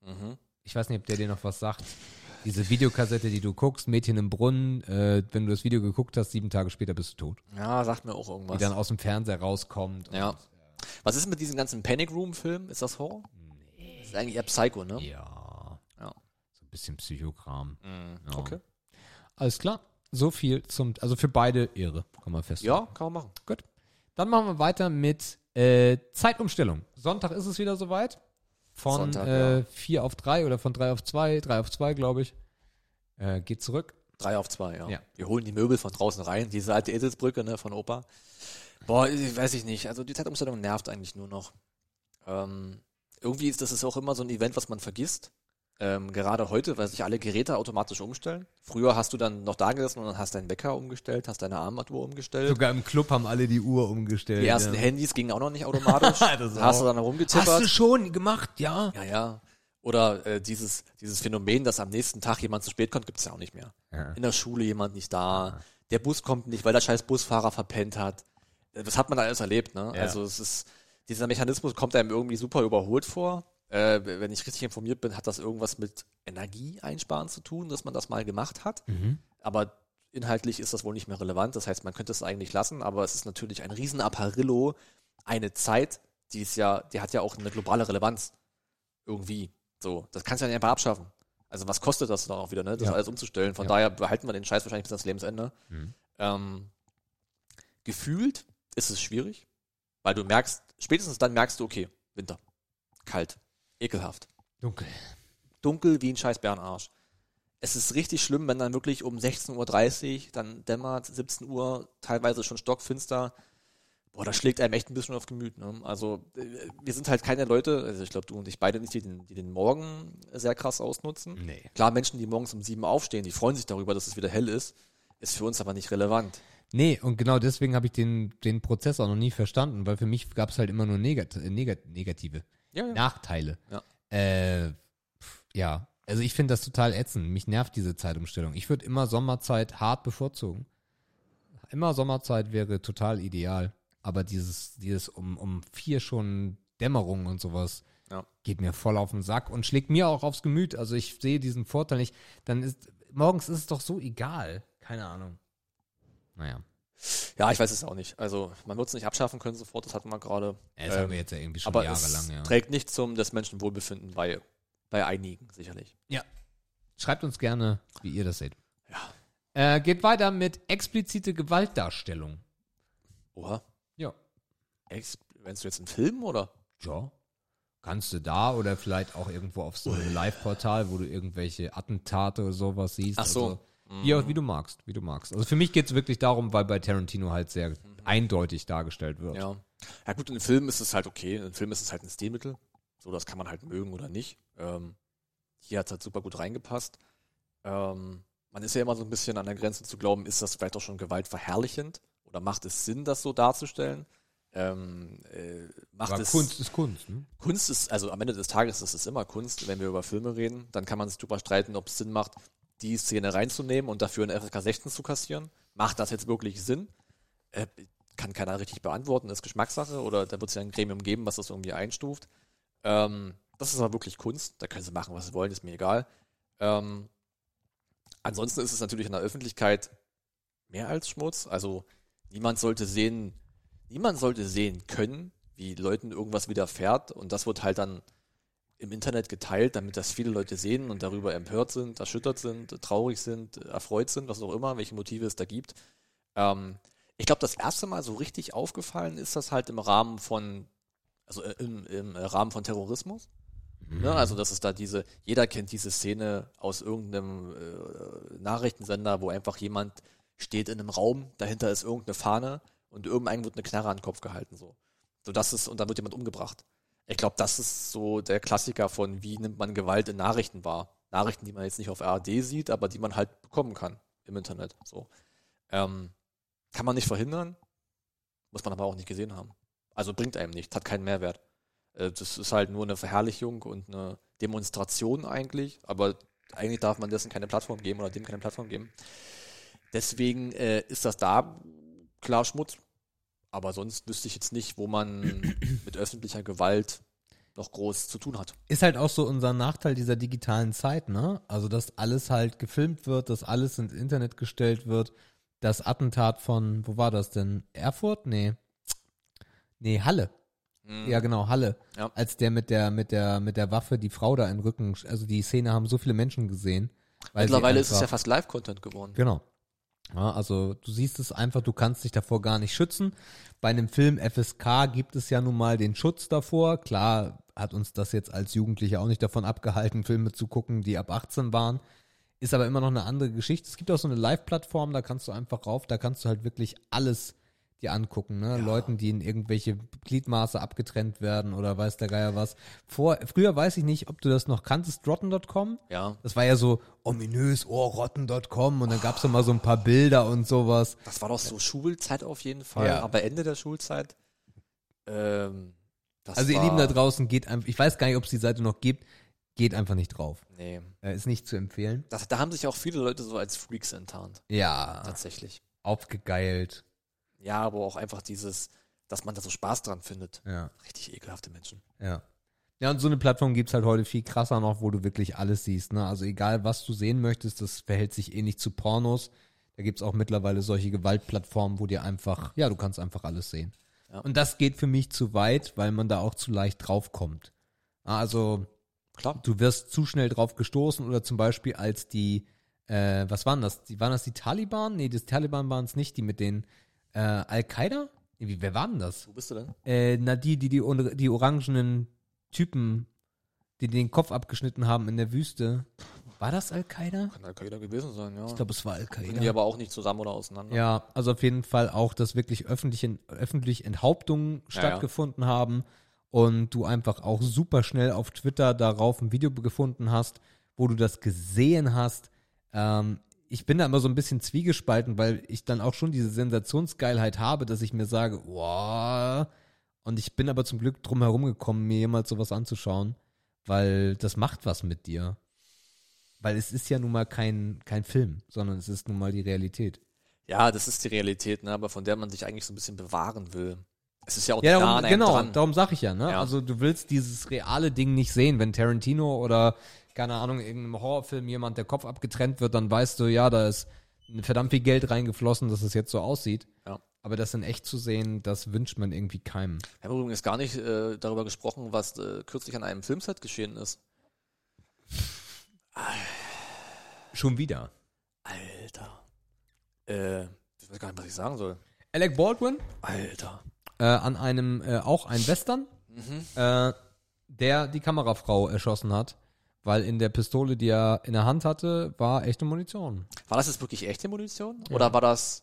Mhm. Ich weiß nicht, ob der dir noch was sagt. Diese Videokassette, die du guckst, Mädchen im Brunnen, äh, wenn du das Video geguckt hast, sieben Tage später bist du tot. Ja, sagt mir auch Die irgendwas. dann aus dem Fernseher rauskommt. Ja. Was ist mit diesen ganzen Panic Room-Filmen? Ist das Horror? Nee. Das ist eigentlich eher Psycho, ne? Ja. Ja. So ein bisschen Psychokram. Mhm. Ja. Okay. Alles klar. So viel zum, also für beide Ehre, kann man feststellen. Ja, kann man machen. Gut. Dann machen wir weiter mit äh, Zeitumstellung. Sonntag ist es wieder soweit. Von Sonntag, äh, ja. 4 auf 3 oder von 3 auf 2, 3 auf 2, glaube ich. Äh, geht zurück. Drei auf zwei, ja. Ja. Wir holen die Möbel von draußen rein, diese alte Eselsbrücke, ne, von Opa. Boah, ich weiß ich nicht. Also die Zeitumstellung nervt eigentlich nur noch. Ähm, irgendwie ist das ist auch immer so ein Event, was man vergisst. Ähm, gerade heute, weil sich alle Geräte automatisch umstellen. Früher hast du dann noch da gesessen und dann hast deinen Wecker umgestellt, hast deine Armbanduhr umgestellt. Sogar im Club haben alle die Uhr umgestellt. die ersten Handys gingen auch noch nicht automatisch. *laughs* Das da hast du dann rumgetippert. schon gemacht, ja. Ja, ja. Oder äh, dieses, dieses Phänomen, dass am nächsten Tag jemand zu spät kommt, gibt es ja auch nicht mehr. Ja. In der Schule jemand nicht da, der Bus kommt nicht, weil der scheiß Busfahrer verpennt hat. Das hat man alles erlebt, ne? Ja. Also es ist, dieser Mechanismus kommt einem irgendwie super überholt vor. Äh, wenn ich richtig informiert bin, hat das irgendwas mit Energie einsparen zu tun, dass man das mal gemacht hat. Mhm. Aber inhaltlich ist das wohl nicht mehr relevant. Das heißt, man könnte es eigentlich lassen, aber es ist natürlich ein Riesenapparillo, eine Zeit, die ist ja, die hat ja auch eine globale Relevanz. Irgendwie. So, das kannst du ja nicht einfach abschaffen. Also was kostet das dann auch wieder, ne? Das Ja. alles umzustellen. Von Ja. daher behalten wir den Scheiß wahrscheinlich bis ans Lebensende. Mhm. Ähm, gefühlt ist es schwierig, weil du merkst, spätestens dann merkst du, okay, Winter. Kalt. Ekelhaft Dunkel. dunkel wie ein scheiß Bärenarsch. Es ist richtig schlimm, wenn dann wirklich um 16.30 Uhr, dann dämmert, 17 Uhr, teilweise schon stockfinster. Boah, das schlägt einem echt ein bisschen auf Gemüt. Ne? Also, äh, wir sind halt keine Leute, also ich glaube, du und ich beide nicht, die den, die den Morgen sehr krass ausnutzen. Nee. Klar, Menschen, die morgens um sieben aufstehen, die freuen sich darüber, dass es wieder hell ist, ist für uns aber nicht relevant. Nee, und genau deswegen habe ich den, den Prozess auch noch nie verstanden, weil für mich gab es halt immer nur negat äh, negat negative Ja, ja. Nachteile. Ja. Äh, pf, ja, also ich finde das total ätzend. Mich nervt diese Zeitumstellung. Ich würde immer Sommerzeit hart bevorzugen. Immer Sommerzeit wäre total ideal. Aber dieses, dieses um, um vier schon Dämmerung und sowas Ja. geht mir voll auf den Sack und schlägt mir auch aufs Gemüt. Also ich sehe diesen Vorteil nicht. Dann ist, morgens ist es doch so egal. Keine Ahnung. Naja. Ja, ich weiß es auch nicht. Also, man wird es nicht abschaffen können sofort, das hatten wir gerade. Ja, Das Ähm, haben wir jetzt ja irgendwie schon aber jahrelang, es ja. trägt nicht zum des Menschen Wohlbefinden bei, bei einigen, sicherlich. Ja. Schreibt uns gerne, wie ihr das seht. Ja. Äh, geht weiter mit explizite Gewaltdarstellung. Oha. Ja. Ex Meinst du jetzt einen Film oder? Ja. Kannst du da oder vielleicht auch irgendwo auf so einem Live-Portal, wo du irgendwelche Attentate oder sowas siehst. Ach so. Also, wie, auch- wie du magst, wie du magst. Also für mich geht es wirklich darum, weil bei Tarantino halt sehr eindeutig dargestellt wird. Ja. Ja gut, in einem Film ist es halt okay. In einem Film ist es halt ein Stilmittel. So, das kann man halt mögen oder nicht. Ähm, hier hat es halt super gut reingepasst. Ähm, man ist ja immer so ein bisschen an der Grenze zu glauben, ist das vielleicht auch schon gewaltverherrlichend? Oder macht es Sinn, das so darzustellen? Ähm, äh, macht Aber es Kunst ist Kunst, ne? Kunst ist, also am Ende des Tages ist es immer Kunst, wenn wir über Filme reden. Dann kann man sich drüber streiten, ob es Sinn macht, die Szene reinzunehmen und dafür eine FSK 16 zu kassieren. Macht das jetzt wirklich Sinn? Äh, kann keiner richtig beantworten, ist Geschmackssache oder da wird es ja ein Gremium geben, was das irgendwie einstuft. Ähm, das ist aber wirklich Kunst, da können sie machen, was sie wollen, ist mir egal. Ähm, ansonsten ist es natürlich in der Öffentlichkeit mehr als Schmutz. Also niemand sollte sehen, niemand sollte sehen können, wie Leuten irgendwas widerfährt und das wird halt dann im Internet geteilt, damit das viele Leute sehen und darüber empört sind, erschüttert sind, traurig sind, erfreut sind, was auch immer, welche Motive es da gibt. Ähm, ich glaube, das erste Mal so richtig aufgefallen ist das halt im Rahmen von, also äh, im, im Rahmen von Terrorismus. Ne? Also, dass es da diese, jeder kennt diese Szene aus irgendeinem äh, Nachrichtensender, wo einfach jemand steht in einem Raum, dahinter ist irgendeine Fahne und irgendeinem wird eine Knarre an den Kopf gehalten, so. So, das ist, und dann wird jemand umgebracht. Ich glaube, das ist so der Klassiker von, wie nimmt man Gewalt in Nachrichten wahr. Nachrichten, die man jetzt nicht auf ARD sieht, aber die man halt bekommen kann im Internet. So. Ähm, kann man nicht verhindern, muss man aber auch nicht gesehen haben. Also bringt einem nichts, hat keinen Mehrwert. Äh, das ist halt nur eine Verherrlichung und eine Demonstration eigentlich, aber eigentlich darf man dessen keine Plattform geben oder dem keine Plattform geben. Deswegen äh, ist das da klar Schmutz. Aber sonst wüsste ich jetzt nicht, wo man *clears throat* mit öffentlicher Gewalt noch groß zu tun hat. Ist halt auch so unser Nachteil dieser digitalen Zeit, ne? Also, dass alles halt gefilmt wird, dass alles ins Internet gestellt wird. Das Attentat von, wo war das denn? Erfurt? Nee. Nee, Halle. Ja, genau, Halle. Ja. Als der mit der, mit der, mit der Waffe die Frau da den Rücken, also die Szene haben so viele Menschen gesehen. Mittlerweile ist es ja fast Live-Content geworden. Genau. Ja, also du siehst es einfach, du kannst dich davor gar nicht schützen. Bei einem Film FSK gibt es ja nun mal den Schutz davor. Klar hat uns das jetzt als Jugendliche auch nicht davon abgehalten, Filme zu gucken, die ab 18 waren. Ist aber immer noch eine andere Geschichte. Es gibt auch so eine Live-Plattform, da kannst du einfach rauf, da kannst du halt wirklich alles dir angucken, ne? Leuten, die in irgendwelche Gliedmaße abgetrennt werden oder weiß der Geier was. Vor, früher weiß ich nicht, ob du das noch kanntest, rotten.com. Ja. Das war ja so ominös, oh, rotten.com und dann gab's immer so ein paar Bilder und sowas. Das war doch so Schulzeit auf jeden Fall, Ja. aber Ende der Schulzeit. Ähm, das Also ihr Lieben da draußen, geht einfach, ich weiß gar nicht, ob es die Seite noch gibt, geht einfach nicht drauf. Nee. Äh, ist nicht zu empfehlen. Das, da haben sich auch viele Leute so als Freaks enttarnt. Ja, Tatsächlich. aufgegeilt. Ja, aber auch einfach dieses, dass man da so Spaß dran findet. Ja, Richtig ekelhafte Menschen. ja. Ja, und so eine Plattform gibt's halt heute viel krasser noch, wo du wirklich alles siehst. Ne? Also egal, was du sehen möchtest, das verhält sich ähnlich zu Pornos. Da gibt's auch mittlerweile solche Gewaltplattformen, wo dir einfach, ja, du kannst einfach alles sehen. Ja. Und das geht für mich zu weit, weil man da auch zu leicht draufkommt. Also Klar. du wirst zu schnell drauf gestoßen oder zum Beispiel als die, äh, was waren das? Die, waren das die Taliban? Nee, das Taliban waren es nicht, die mit den äh, Al-Qaida? Wie, wer waren das? Wo bist du denn? Äh, na, die, die, die, die orangenen Typen, die den Kopf abgeschnitten haben in der Wüste. War das Al-Qaida? Kann Al-Qaida gewesen sein, ja. Ich glaube, es war Sind die Al-Qaida. aber auch nicht zusammen oder auseinander. Ja, also auf jeden Fall auch, dass wirklich öffentlich, öffentlich Enthauptungen Ja, stattgefunden haben und du einfach auch super schnell auf Twitter darauf ein Video gefunden hast, wo du das gesehen hast. Ähm, ich bin da immer so ein bisschen zwiegespalten, weil ich dann auch schon diese Sensationsgeilheit habe, dass ich mir sage, wow. Und ich bin aber zum Glück drum herum gekommen, mir jemals sowas anzuschauen, weil das macht was mit dir. Weil es ist ja nun mal kein, kein Film, sondern es ist nun mal die Realität. Ja, das ist die Realität, ne, aber von der man sich eigentlich so ein bisschen bewahren will. Es ist ja auch Ja, nah darum, einem genau, dran. darum sag ich ja, ne? Ja. Also du willst dieses reale Ding nicht sehen, wenn Tarantino oder, keine Ahnung, in irgendeinem Horrorfilm jemand der Kopf abgetrennt wird, dann weißt du, ja, da ist verdammt viel Geld reingeflossen, dass es jetzt so aussieht. Ja. Aber das in echt zu sehen, das wünscht man irgendwie keinem. Wir haben übrigens gar nicht äh, darüber gesprochen, was äh, kürzlich an einem Filmset geschehen ist. *sighs* Schon wieder. Alter. Äh, ich weiß gar nicht, was ich sagen soll. Alec Baldwin Alter. äh, an einem, äh, auch ein Western, äh, der die Kamerafrau erschossen hat, weil in der Pistole, die er in der Hand hatte, war echte Munition. War das jetzt wirklich echte Munition? Oder war das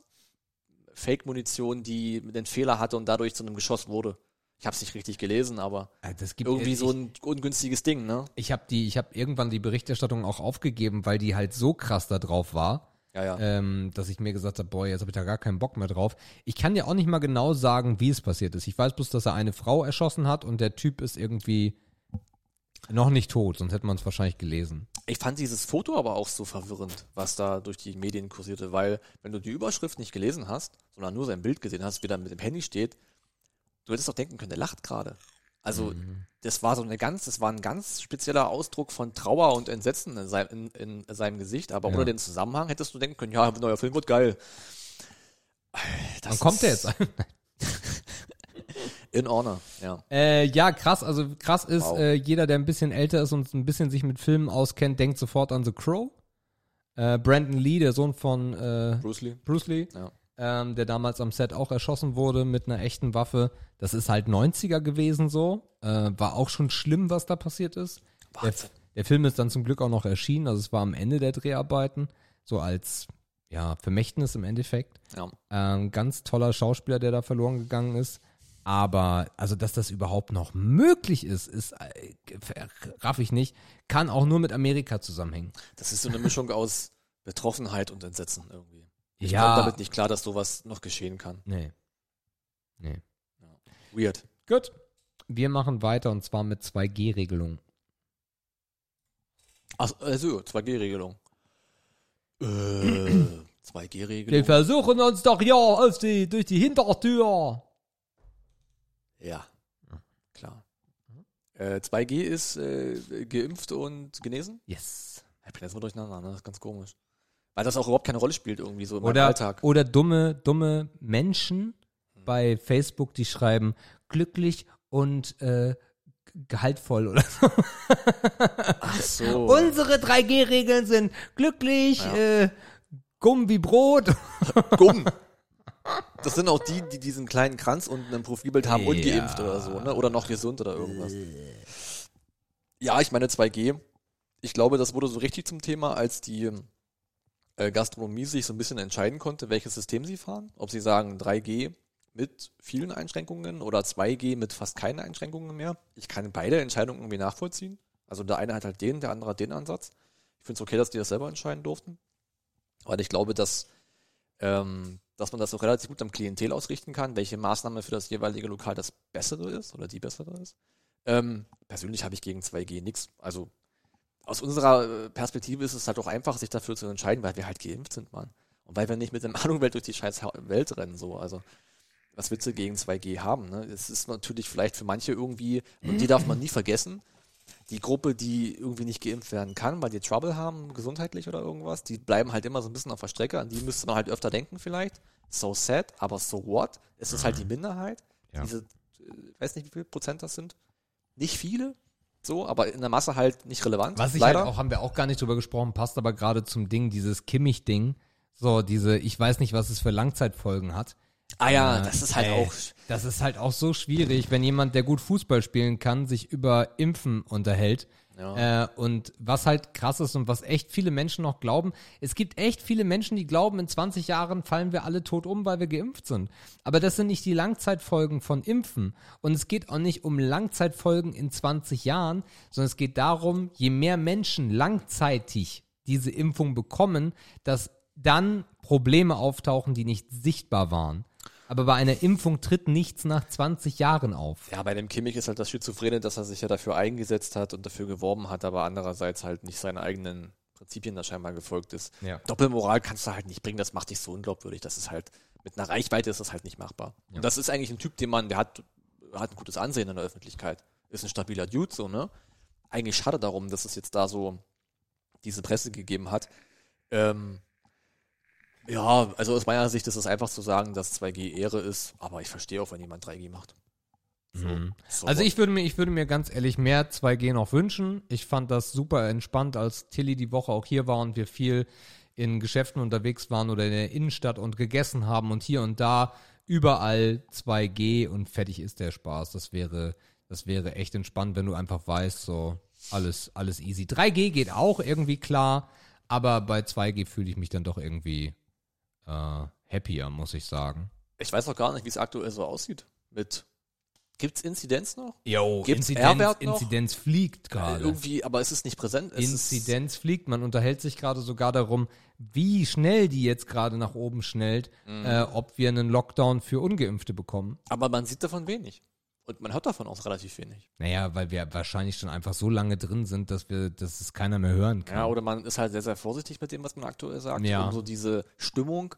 Fake-Munition, die den Fehler hatte und dadurch zu einem Geschoss wurde? Ich habe es nicht richtig gelesen, aber Äh, irgendwie ich, so ein ungünstiges Ding, ne? Ich habe die, ich habe irgendwann die Berichterstattung auch aufgegeben, weil die halt so krass da drauf war, Ja, ja. ähm, dass ich mir gesagt habe, boah, jetzt habe ich da gar keinen Bock mehr drauf. Ich kann dir auch nicht mal genau sagen, wie es passiert ist. Ich weiß bloß, dass er eine Frau erschossen hat und der Typ ist irgendwie noch nicht tot, sonst hätte man es wahrscheinlich gelesen. Ich fand dieses Foto aber auch so verwirrend, was da durch die Medien kursierte, weil wenn du die Überschrift nicht gelesen hast, sondern nur sein Bild gesehen hast, wie da mit dem Handy steht, du hättest doch denken können, der lacht gerade. Also das war so eine ganz, das war ein ganz spezieller Ausdruck von Trauer und Entsetzen in, sein, in, in seinem Gesicht, aber Ja. ohne den Zusammenhang hättest du denken können, ja, neuer Film wird geil. Das Wann kommt der jetzt? *laughs* In Honor, ja. Äh, ja, krass. Also krass ist, Wow. äh, jeder, der ein bisschen älter ist und ein bisschen sich mit Filmen auskennt, denkt sofort an The Crow. Äh, Brandon Lee, der Sohn von äh, Bruce Lee. Bruce Lee, Ja. ähm, der damals am Set auch erschossen wurde mit einer echten Waffe. Das ist halt 90er gewesen so. Äh, war auch schon schlimm, was da passiert ist. Der, der Film ist dann zum Glück auch noch erschienen. Also es war am Ende der Dreharbeiten. So als ja, Vermächtnis im Endeffekt. Ja. Ähm, ganz toller Schauspieler, der da verloren gegangen ist. Aber, also, dass das überhaupt noch möglich ist, ist, äh, raff ich nicht. Kann auch nur mit Amerika zusammenhängen. Das ist so eine Mischung aus Betroffenheit und Entsetzen irgendwie. Ich Ja. komme damit nicht klar, dass sowas noch geschehen kann. Nee. Nee. Weird. Gut. Wir machen weiter und zwar mit 2G-Regelung. Ach, also, 2G-Regelung. Äh, *clears throat* Wir 2G-Regelung. versuchen uns doch ja auf die, durch die Hintertür. Ja, klar. Äh, 2G ist äh, geimpft und genesen? Yes. Ich bin jetzt mal durcheinander, ne? Das ist ganz komisch. Weil das auch überhaupt keine Rolle spielt irgendwie so im Alltag. oder dumme, dumme Menschen bei Facebook, die schreiben glücklich und äh, gehaltvoll oder so. Ach so. *laughs* Unsere 3G-Regeln sind glücklich, Ja. äh, Gumm wie Brot. Gumm. Das sind auch die, die diesen kleinen Kranz unten im Profilbild haben und Ja. geimpft oder so, ne? Oder noch gesund oder irgendwas. Ja, ich meine 2G. Ich glaube, das wurde so richtig zum Thema, als die äh, Gastronomie sich so ein bisschen entscheiden konnte, welches System sie fahren. Ob sie sagen 3G mit vielen Einschränkungen oder 2G mit fast keinen Einschränkungen mehr. Ich kann beide Entscheidungen irgendwie nachvollziehen. Also der eine hat halt den, der andere hat den Ansatz. Ich finde es okay, dass die das selber entscheiden durften. Weil ich glaube, dass, ähm, dass man das auch relativ gut am Klientel ausrichten kann, welche Maßnahme für das jeweilige Lokal das bessere ist oder die bessere ist. Ähm, persönlich habe ich gegen 2G nichts. Also aus unserer äh, Perspektive ist es halt auch einfach, sich dafür zu entscheiden, weil wir halt geimpft sind, Mann. Und weil wir nicht mit dem *laughs* Ahnungwelt durch die scheiß Welt rennen, so. Also, was willst du gegen 2G haben, ne? Es ist natürlich vielleicht für manche irgendwie, und die darf man nie vergessen, die Gruppe, die irgendwie nicht geimpft werden kann, weil die Trouble haben, gesundheitlich oder irgendwas, die bleiben halt immer so ein bisschen auf der Strecke, an die müsste man halt öfter denken vielleicht. So sad, aber so what? Es ist halt die Minderheit. Ja. Diese, äh, weiß nicht, wie viel Prozent das sind. Nicht viele, so, aber in der Masse halt nicht relevant. Was ich leider. halt auch, haben wir auch gar nicht drüber gesprochen, passt aber gerade zum Ding, dieses Kimmich-Ding. So, diese, ich weiß nicht, was es für Langzeitfolgen hat. Ah ja, Äh, das ist halt ey, auch. Das ist halt auch so schwierig, wenn jemand, der gut Fußball spielen kann, sich über Impfen unterhält. Ja. Äh, und was halt krass ist und was echt viele Menschen noch glauben, es gibt echt viele Menschen, die glauben, in 20 Jahren fallen wir alle tot um, weil wir geimpft sind. Aber das sind nicht die Langzeitfolgen von Impfen. Und es geht auch nicht um Langzeitfolgen in 20 Jahren, sondern es geht darum, je mehr Menschen langzeitig diese Impfung bekommen, dass dann Probleme auftauchen, die nicht sichtbar waren. Aber bei einer Impfung tritt nichts nach 20 Jahren auf. Ja, bei dem Kimmich ist halt das Schizophrene, dass er sich ja dafür eingesetzt hat und dafür geworben hat, aber andererseits halt nicht seinen eigenen Prinzipien da scheinbar gefolgt ist. Ja. Doppelmoral kannst du halt nicht bringen, das macht dich so unglaubwürdig. Das ist halt, mit einer Reichweite ist das halt nicht machbar. Und das ist eigentlich ein Typ, den man, der hat, hat ein gutes Ansehen in der Öffentlichkeit. Ist ein stabiler Dude, so, ne? Eigentlich schade darum, dass es jetzt da so diese Presse gegeben hat. Ähm, ja, also aus meiner Sicht ist es einfach zu sagen, dass 2G Ehre ist, aber ich verstehe auch, wenn jemand 3G macht. So, so Also ich würde mir, ich würde mir ganz ehrlich mehr 2G noch wünschen. Ich fand das super entspannt, als Tilly die Woche auch hier war und wir viel in Geschäften unterwegs waren oder in der Innenstadt und gegessen haben und hier und da überall 2G und fertig ist der Spaß. Das wäre, das wäre echt entspannt, wenn du einfach weißt, so alles, alles easy. 3G geht auch irgendwie klar, aber bei 2G fühle ich mich dann doch irgendwie äh, happier, muss ich sagen. Ich weiß noch gar nicht, wie es aktuell so aussieht. Mit gibt's Inzidenz noch? Jo, Gibt's Inzidenz? Inzidenz fliegt Äh, gerade. irgendwie, aber es ist nicht präsent. Es Inzidenz fliegt. Man unterhält sich gerade sogar darum, wie schnell die jetzt gerade nach oben schnellt, Mhm. äh, ob wir einen Lockdown für Ungeimpfte bekommen. Aber man sieht davon wenig. Und man hört davon auch relativ wenig. Naja, weil wir wahrscheinlich schon einfach so lange drin sind, dass wir, dass es keiner mehr hören kann. Ja, oder man ist halt sehr, sehr vorsichtig mit dem, was man aktuell sagt, Ja. um so diese Stimmung,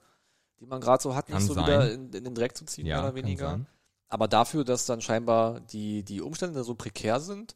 die man gerade so hat, Kann nicht so sein. wieder in, in den Dreck zu ziehen, mehr oder weniger. Aber dafür, dass dann scheinbar die, die Umstände so prekär sind,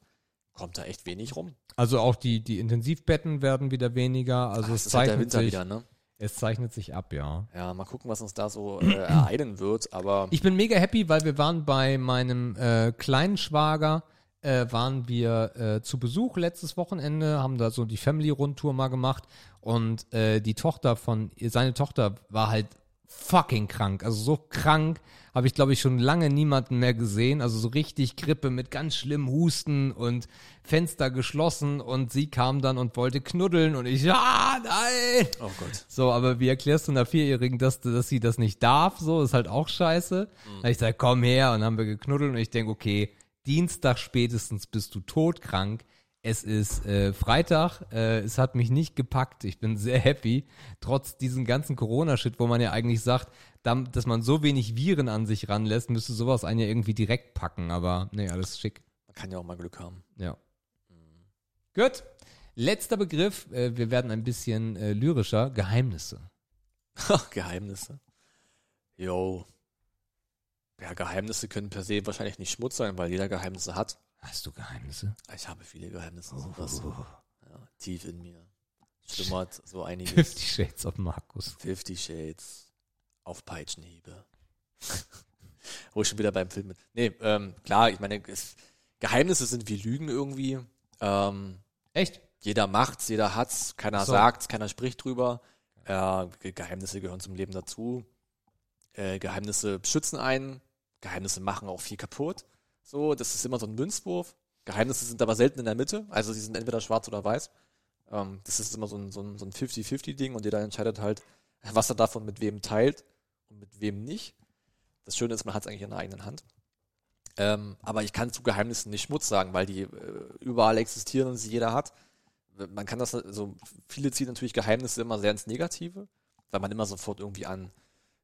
kommt da echt wenig rum. Also auch die, die Intensivbetten werden wieder weniger. Also Ah, es ist halt der zeichnet Winter sich, wieder, ne? Es zeichnet sich ab, ja. Ja, mal gucken, was uns da so äh, ereilen wird, aber Ich bin mega happy, weil wir waren bei meinem äh, kleinen Schwager, äh, waren wir äh, zu Besuch letztes Wochenende, haben da so die Family-Rundtour mal gemacht und äh, die Tochter von, seine Tochter war halt fucking krank, also so krank habe ich glaube ich schon lange niemanden mehr gesehen, also so richtig Grippe mit ganz schlimm Husten und Fenster geschlossen und sie kam dann und wollte knuddeln und ich, ah, nein! oh Gott. So, aber wie erklärst du einer Vierjährigen, dass, dass sie das nicht darf? So, ist halt auch scheiße. Hab ich sag, komm her und dann haben wir geknuddelt und ich denk, okay, Dienstag spätestens bist du todkrank. Es ist äh, Freitag, äh, es hat mich nicht gepackt. Ich bin sehr happy, trotz diesen ganzen Corona-Shit, wo man ja eigentlich sagt, dass man so wenig Viren an sich ranlässt, müsste sowas einen ja irgendwie direkt packen. Aber nee, alles schick. Man kann ja auch mal Glück haben. Ja. Gut. Letzter Begriff, äh, wir werden ein bisschen äh, lyrischer. Geheimnisse. *laughs* Geheimnisse. Jo. Ja, Geheimnisse können per se wahrscheinlich nicht Schmutz sein, weil jeder Geheimnisse hat. Hast du Geheimnisse? Ich habe viele Geheimnisse, sowas so. Ja, tief in mir. Schlummert so einiges. Fifty Shades of Markus. Fifty Shades auf Peitschenhiebe. *laughs* Wo ich schon wieder beim Film bin. Nee, ähm, klar, ich meine, es, Geheimnisse sind wie Lügen irgendwie. Ähm, Echt? jeder macht's, jeder hat's, keiner So. sagt's, keiner spricht drüber. Äh, Ge- Geheimnisse gehören zum Leben dazu. Äh, Geheimnisse schützen einen. Geheimnisse machen auch viel kaputt. So, das ist immer so ein Münzwurf. Geheimnisse sind aber selten in der Mitte. Also sie sind entweder schwarz oder weiß. Ähm, das ist immer so ein, so ein, so ein 50-50-Ding und jeder entscheidet halt, was er davon mit wem teilt und mit wem nicht. Das Schöne ist, man hat es eigentlich in der eigenen Hand. Ähm, aber ich kann zu Geheimnissen nicht Schmutz sagen, weil die äh, überall existieren und sie jeder hat. Man kann das, also viele ziehen natürlich Geheimnisse immer sehr ins Negative, weil man immer sofort irgendwie an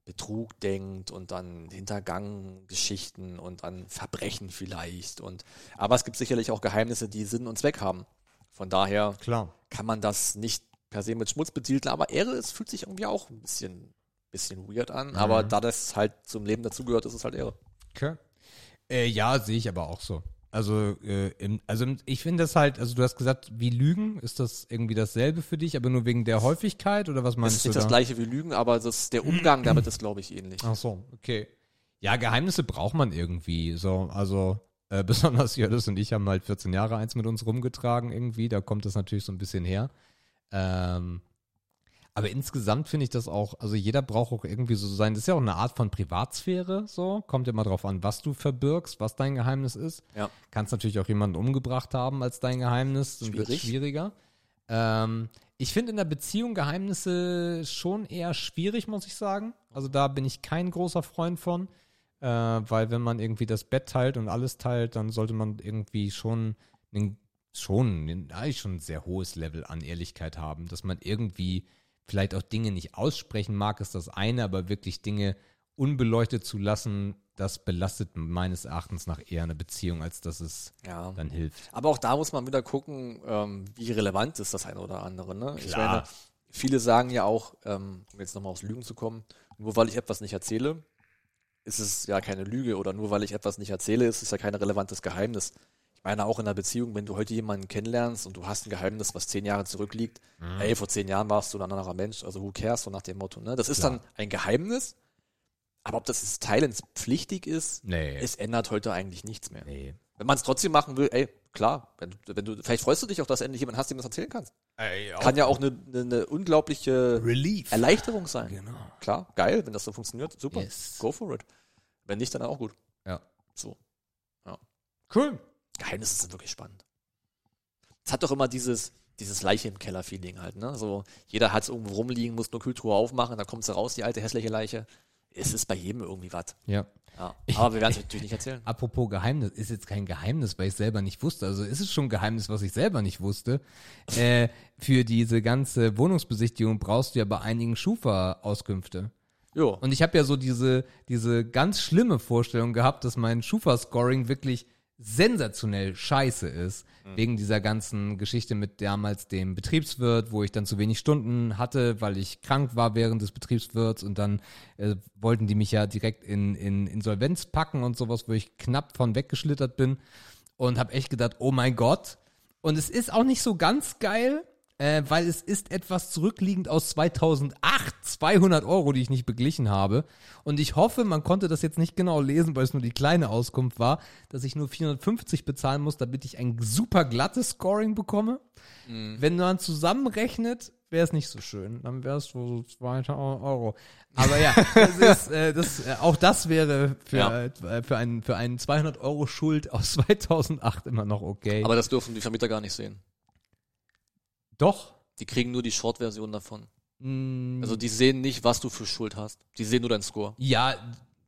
Betrug denkt und an Hintergang-Geschichten und an Verbrechen vielleicht. Und, aber es gibt sicherlich auch Geheimnisse, die Sinn und Zweck haben. Von daher Klar. kann man das nicht per se mit Schmutz betiteln, aber Ehre, es fühlt sich irgendwie auch ein bisschen, bisschen weird an. Aber da das halt zum Leben dazugehört, ist es halt Ehre. Okay. Äh, ja, sehe ich aber auch so. Also, äh, im, also ich finde das halt, also du hast gesagt, wie Lügen, ist das irgendwie dasselbe für dich, aber nur wegen der Häufigkeit oder was Es meinst ist du nicht da? das gleiche wie Lügen, aber das, der Umgang damit ist, glaube ich, ähnlich. Ach so, okay. Ja, Geheimnisse braucht man irgendwie. So, also äh, *laughs* besonders Jördis und ich haben halt 14 Jahre eins mit uns rumgetragen irgendwie. Da kommt das natürlich so ein bisschen her. Ähm, aber insgesamt finde ich das auch, also jeder braucht auch irgendwie so sein. Das ist ja auch eine Art von Privatsphäre. So kommt immer drauf an, was du verbirgst, was dein Geheimnis ist. Ja. Kannst natürlich auch jemanden umgebracht haben als dein Geheimnis. Dann Schwierig. schwieriger. Ähm, ich finde in der Beziehung Geheimnisse schon eher schwierig, muss ich sagen. Also da bin ich kein großer Freund von. Äh, weil wenn man irgendwie das Bett teilt und alles teilt, dann sollte man irgendwie schon einen, schon, einen- eigentlich schon ein sehr hohes Level an Ehrlichkeit haben, dass man irgendwie vielleicht auch Dinge nicht aussprechen mag, ist das eine, aber wirklich Dinge unbeleuchtet zu lassen, das belastet meines Erachtens nach eher eine Beziehung, als dass es Ja. dann hilft. Aber auch da muss man wieder gucken, ähm, wie relevant ist das eine oder andere. Ne? Ich meine, viele sagen ja auch, ähm, um jetzt nochmal aufs Lügen zu kommen, nur weil ich etwas nicht erzähle, ist es ja keine Lüge oder nur weil ich etwas nicht erzähle, ist es ja kein relevantes Geheimnis. Ich meine auch in einer Beziehung, wenn du heute jemanden kennenlernst und du hast ein Geheimnis, was zehn Jahre zurückliegt, ey, vor zehn Jahren warst du ein anderer Mensch, also who cares, so nach dem Motto. Ne? Das ist Klar. dann ein Geheimnis, aber ob das des Teilens pflichtig ist, Nee. es ändert heute eigentlich nichts mehr. nee. Wenn man es trotzdem machen will, ey, klar, wenn, du- wenn du, vielleicht freust du dich auch, dass endlich jemand hast, dem du das erzählen kannst. Kann ja auch eine, eine, eine unglaubliche Relief. Erleichterung sein. Genau. Klar, geil, wenn das so funktioniert, super, Yes. go for it. Wenn nicht, dann auch gut. Ja. So. Cool. Geheimnisse sind wirklich spannend. Es hat doch immer dieses, dieses Leiche im Keller-Feeling halt, ne? So, jeder hat es irgendwo rumliegen, muss nur Kühltruhe aufmachen, dann kommt sie raus, die alte hässliche Leiche. Es ist bei jedem irgendwie was. Ja. Ja. Aber wir werden es natürlich nicht erzählen. Apropos Geheimnis, ist jetzt kein Geheimnis, weil ich selber nicht wusste. Also ist es schon ein Geheimnis, was ich selber nicht wusste. äh, für diese ganze Wohnungsbesichtigung brauchst du ja bei einigen Schufa-Auskünfte. Jo. Und ich habe ja so diese, diese ganz schlimme Vorstellung gehabt, dass mein Schufa-Scoring wirklich sensationell scheiße ist. Wegen dieser ganzen Geschichte mit damals dem Betriebswirt, wo ich dann zu wenig Stunden hatte, weil ich krank war während des Betriebswirts und dann äh, wollten die mich ja direkt in, in Insolvenz packen und sowas, wo ich knapp von weggeschlittert bin und habe echt gedacht, oh mein Gott. Und es ist auch nicht so ganz geil, äh, weil es ist etwas zurückliegend aus 2008, 200 Euro, die ich nicht beglichen habe. Und ich hoffe, man konnte das jetzt nicht genau lesen, weil es nur die kleine Auskunft war, dass ich nur 450 bezahlen muss, damit ich ein super glattes Scoring bekomme. Wenn man zusammenrechnet, wäre es nicht so schön. Dann wäre es so 200 Euro. Aber ja, das *laughs* ist, äh, das, äh, auch das wäre für, Ja. äh, für, einen, für einen 200 Euro Schuld aus 2008 immer noch okay. Aber das dürfen die Vermieter gar nicht sehen. Doch. Die kriegen nur die Short-Version davon. Mm, Also die sehen nicht, was du für Schuld hast. Die sehen nur deinen Score. Ja,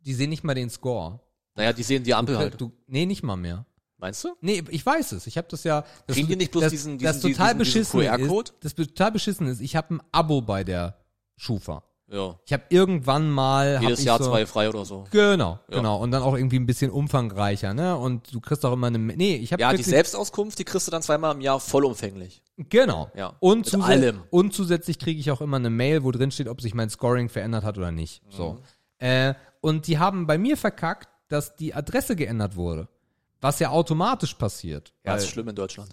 die sehen nicht mal den Score. Naja, die sehen die Ampel halt. Du, nee, nicht mal mehr. Meinst du? Nee, ich weiß es. Ich habe das ja. Das, Kriegen die nicht bloß das, diesen- das diesen- total diesen- diesen beschissen QR-Code? ist. Das total beschissen ist. Ich habe ein Abo bei der Schufa. Ja. Ich habe irgendwann mal Jedes Jahr so, zwei frei oder so. Genau, Ja. genau. Und dann auch irgendwie ein bisschen umfangreicher, ne? Und du kriegst auch immer eine. Nee, ich habe Ja, die Selbstauskunft, die kriegst du dann zweimal im Jahr vollumfänglich. Genau. Ja. Und, zusä allem. und zusätzlich kriege ich auch immer eine Mail, wo drin steht, ob sich mein Scoring verändert hat oder nicht. Mhm. So. Äh, und die haben bei mir verkackt, dass die Adresse geändert wurde. Was ja automatisch passiert. Ja, ist schlimm in Deutschland.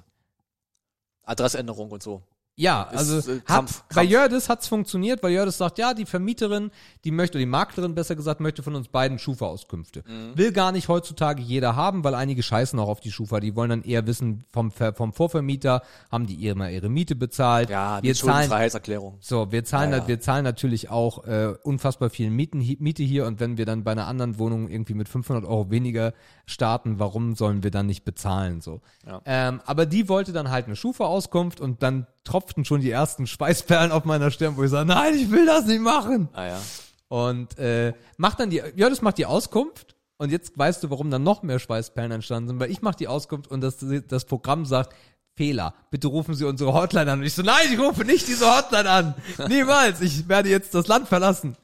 Adressänderung und so. Ja, Ist, also äh, hat, Krampf, bei Krampf. Jördes hat's funktioniert, weil Jördes sagt, ja, die Vermieterin, die möchte, oder die Maklerin besser gesagt, möchte von uns beiden Schufa-Auskünfte. Mhm. Will gar nicht heutzutage jeder haben, weil einige scheißen auch auf die Schufa. Die wollen dann eher wissen, vom, vom Vorvermieter haben die mal ihre Miete bezahlt. Ja, wir zahlen, Schuldenfreiheitserklärung. so, wir zahlen, Ja, halt- wir zahlen natürlich auch äh, unfassbar viel Mieten, Miete hier und wenn wir dann bei einer anderen Wohnung irgendwie mit 500 Euro weniger starten, warum sollen wir dann nicht bezahlen so? Ja. Ähm, aber die wollte dann halt eine Schufa-Auskunft und dann tropften schon die ersten Schweißperlen auf meiner Stirn, wo ich sage, nein, ich will das nicht machen. Ah ja. Und äh, macht dann die, ja, das macht die Auskunft. Und jetzt weißt du, warum dann noch mehr Schweißperlen entstanden sind, weil ich mache die Auskunft und das, das Programm sagt, Fehler, bitte rufen Sie unsere Hotline an. Und ich so, nein, ich rufe nicht diese Hotline an. *laughs* Niemals, ich werde jetzt das Land verlassen.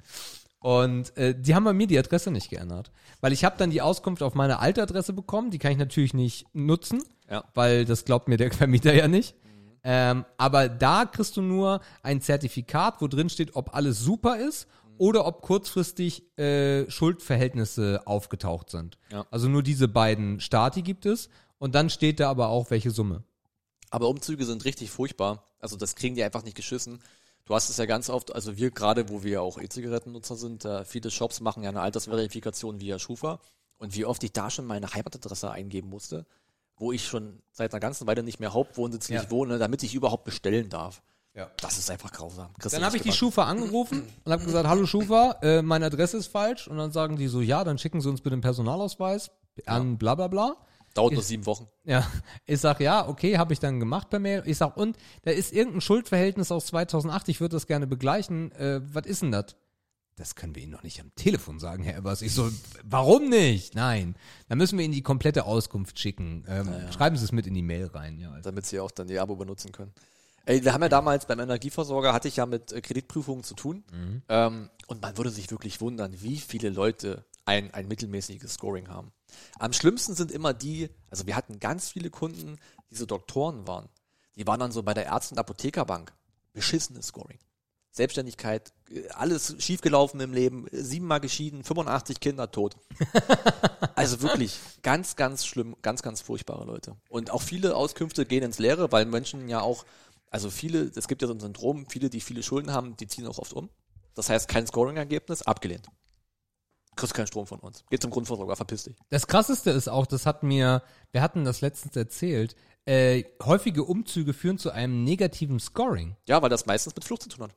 Und äh, die haben bei mir die Adresse nicht geändert. Weil ich habe dann die Auskunft auf meine alte Adresse bekommen, die kann ich natürlich nicht nutzen, Ja. weil das glaubt mir der *laughs* Vermieter ja nicht. Ähm, aber da kriegst du nur ein Zertifikat, wo drin steht, ob alles super ist oder ob kurzfristig äh, Schuldverhältnisse aufgetaucht sind. Ja. Also nur diese beiden Stati gibt es und dann steht da aber auch welche Summe. Aber Umzüge sind richtig furchtbar. Also das kriegen die einfach nicht geschissen. Du hast es ja ganz oft, also wir gerade, wo wir auch E-Zigarettennutzer sind, äh, viele Shops machen ja eine Altersverifikation via Schufa. Und wie oft ich da schon meine Heimatadresse eingeben musste, wo ich schon seit einer ganzen Weile nicht mehr hauptwohnsitzlich Ja. wohne, damit ich überhaupt bestellen darf. Ja. Das ist einfach grausam. Du Dann habe ich die. Schufa angerufen und habe gesagt, hallo Schufa, äh, meine Adresse ist falsch. Und dann sagen die so, ja, dann schicken Sie uns bitte einen Personalausweis an bla bla bla. Dauert nur sieben Wochen. Ja, ich sag ja, okay, habe ich dann gemacht per Mail. Ich sag, und da ist irgendein Schuldverhältnis aus 2008, ich würde das gerne begleichen. Äh, was ist denn das? Das können wir Ihnen noch nicht am Telefon sagen, Herr Ebers. Ich so, warum nicht? Nein. Dann müssen wir Ihnen die komplette Auskunft schicken. Ähm, Schreiben Sie es mit in die Mail rein. Ja, damit sie auch dann die Abo benutzen können. Ey, wir haben ja damals beim Energieversorger, hatte ich ja mit äh, Kreditprüfungen zu tun. Ähm, und man würde sich wirklich wundern, wie viele Leute ein, ein mittelmäßiges Scoring haben. Am schlimmsten sind immer die, also wir hatten ganz viele Kunden, die so Doktoren waren. Die waren dann so bei der Ärzte- und Apothekerbank. Beschissenes Scoring. Selbstständigkeit, äh, alles schiefgelaufen im Leben, äh, siebenmal geschieden, 85 Kinder tot. *laughs* Also wirklich ganz, ganz schlimm, ganz, ganz furchtbare Leute. Und auch viele Auskünfte gehen ins Leere, weil Menschen ja auch, also viele, es gibt ja so ein Syndrom, viele, die viele Schulden haben, die ziehen auch oft um. Das heißt, kein Scoring-Ergebnis, abgelehnt. Kriegst keinen Strom von uns. Geht zum Grundversorger, verpiss dich. Das krasseste ist auch, das hat mir, wir hatten das letztens erzählt, äh, häufige Umzüge führen zu einem negativen Scoring. Ja, weil das meistens mit Flucht zu tun hat.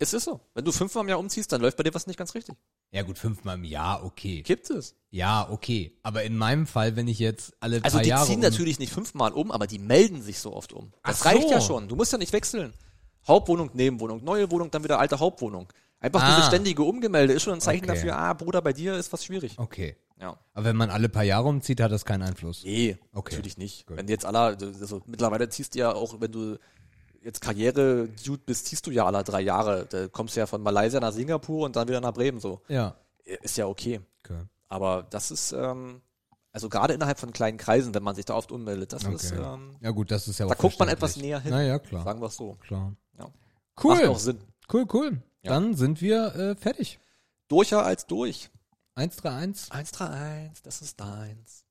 Es ist so. Wenn du fünfmal im Jahr umziehst, dann läuft bei dir was nicht ganz richtig. Ja gut, fünfmal im Jahr, okay. Gibt es. Ja, okay. Aber in meinem Fall, wenn ich jetzt alle Also paar die Jahre ziehen um- natürlich nicht fünfmal um, aber die melden sich so oft um. Das Ach reicht so. ja schon. Du musst ja nicht wechseln. Hauptwohnung, Nebenwohnung, neue Wohnung, dann wieder alte Hauptwohnung. Einfach Ah. diese ständige Umgemelde ist schon ein Zeichen Okay. dafür, ah, Bruder, bei dir ist was schwierig. Okay. Ja. Aber wenn man alle paar Jahre umzieht, hat das keinen Einfluss. Nee, Okay. natürlich nicht. Gut. Wenn du jetzt aller, also mittlerweile ziehst du ja auch, wenn du jetzt Karriere, Dude, bist, ziehst du ja alle drei Jahre. Da kommst du ja von Malaysia nach Singapur und dann wieder nach Bremen so. Ja. Ist ja okay. Okay. Aber das ist, ähm, also gerade innerhalb von kleinen Kreisen, wenn man sich da oft ummeldet, das ist, Okay. ähm, Ja gut, das ist ja da guckt man etwas näher hin. Na ja, klar. Sagen wir es so. Klar. Ja. Macht Cool. auch Sinn. Cool, cool. Ja. Dann sind wir äh, fertig. Durcher als durch. 131. 131, das ist deins.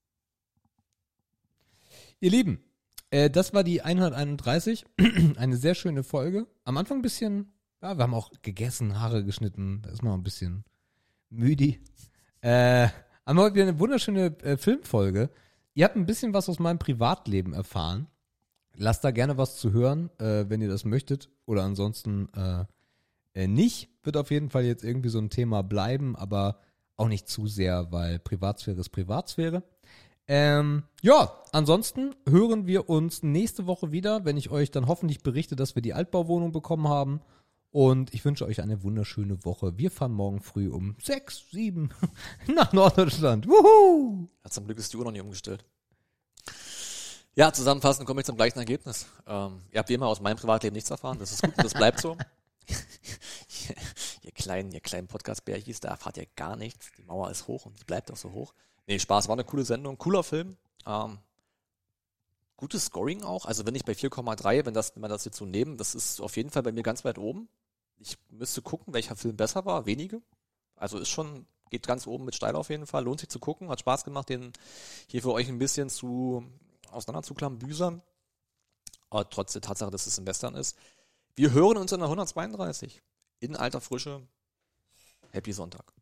Ihr Lieben, äh, das war die 131. *clears throat* Eine sehr schöne Folge. Am Anfang ein bisschen, ja, wir haben auch gegessen, Haare geschnitten. Da ist man ein bisschen müde. Äh, haben heute wieder eine wunderschöne äh, Filmfolge. Ihr habt ein bisschen was aus meinem Privatleben erfahren. Lasst da gerne was zu hören, äh, wenn ihr das möchtet. Oder ansonsten äh, äh, nicht. Wird auf jeden Fall jetzt irgendwie so ein Thema bleiben, aber auch nicht zu sehr, weil Privatsphäre ist Privatsphäre. Ähm, ja, ansonsten hören wir uns nächste Woche wieder, wenn ich euch dann hoffentlich berichte, dass wir die Altbauwohnung bekommen haben. Und ich wünsche euch eine wunderschöne Woche. Wir fahren morgen früh um sechs, sieben *laughs* nach Norddeutschland. Wuhu! Ja, zum Glück ist die Uhr noch nicht umgestellt. Ja, zusammenfassend komme ich zum gleichen Ergebnis. Ähm, ihr habt wie immer aus meinem Privatleben nichts erfahren. Das ist gut, das bleibt so. *laughs* ihr kleinen, ihr kleinen Podcast-Bärchis, da erfahrt ihr gar nichts. Die Mauer ist hoch und die bleibt auch so hoch. Nee, Spaß, war eine coole Sendung, cooler Film. Ähm, gutes Scoring auch. Also wenn ich bei 4,3, wenn, das, wenn man das jetzt so nehmen, das ist auf jeden Fall bei mir ganz weit oben. Ich müsste gucken, welcher Film besser war. Wenige. Also ist schon, geht ganz oben mit steil auf jeden Fall. Lohnt sich zu gucken. Hat Spaß gemacht, den hier für euch ein bisschen zu auseinanderzuklambüsern. Aber trotz der Tatsache, dass es ein Western ist. Wir hören uns in der 132. In alter Frische. Happy Sonntag.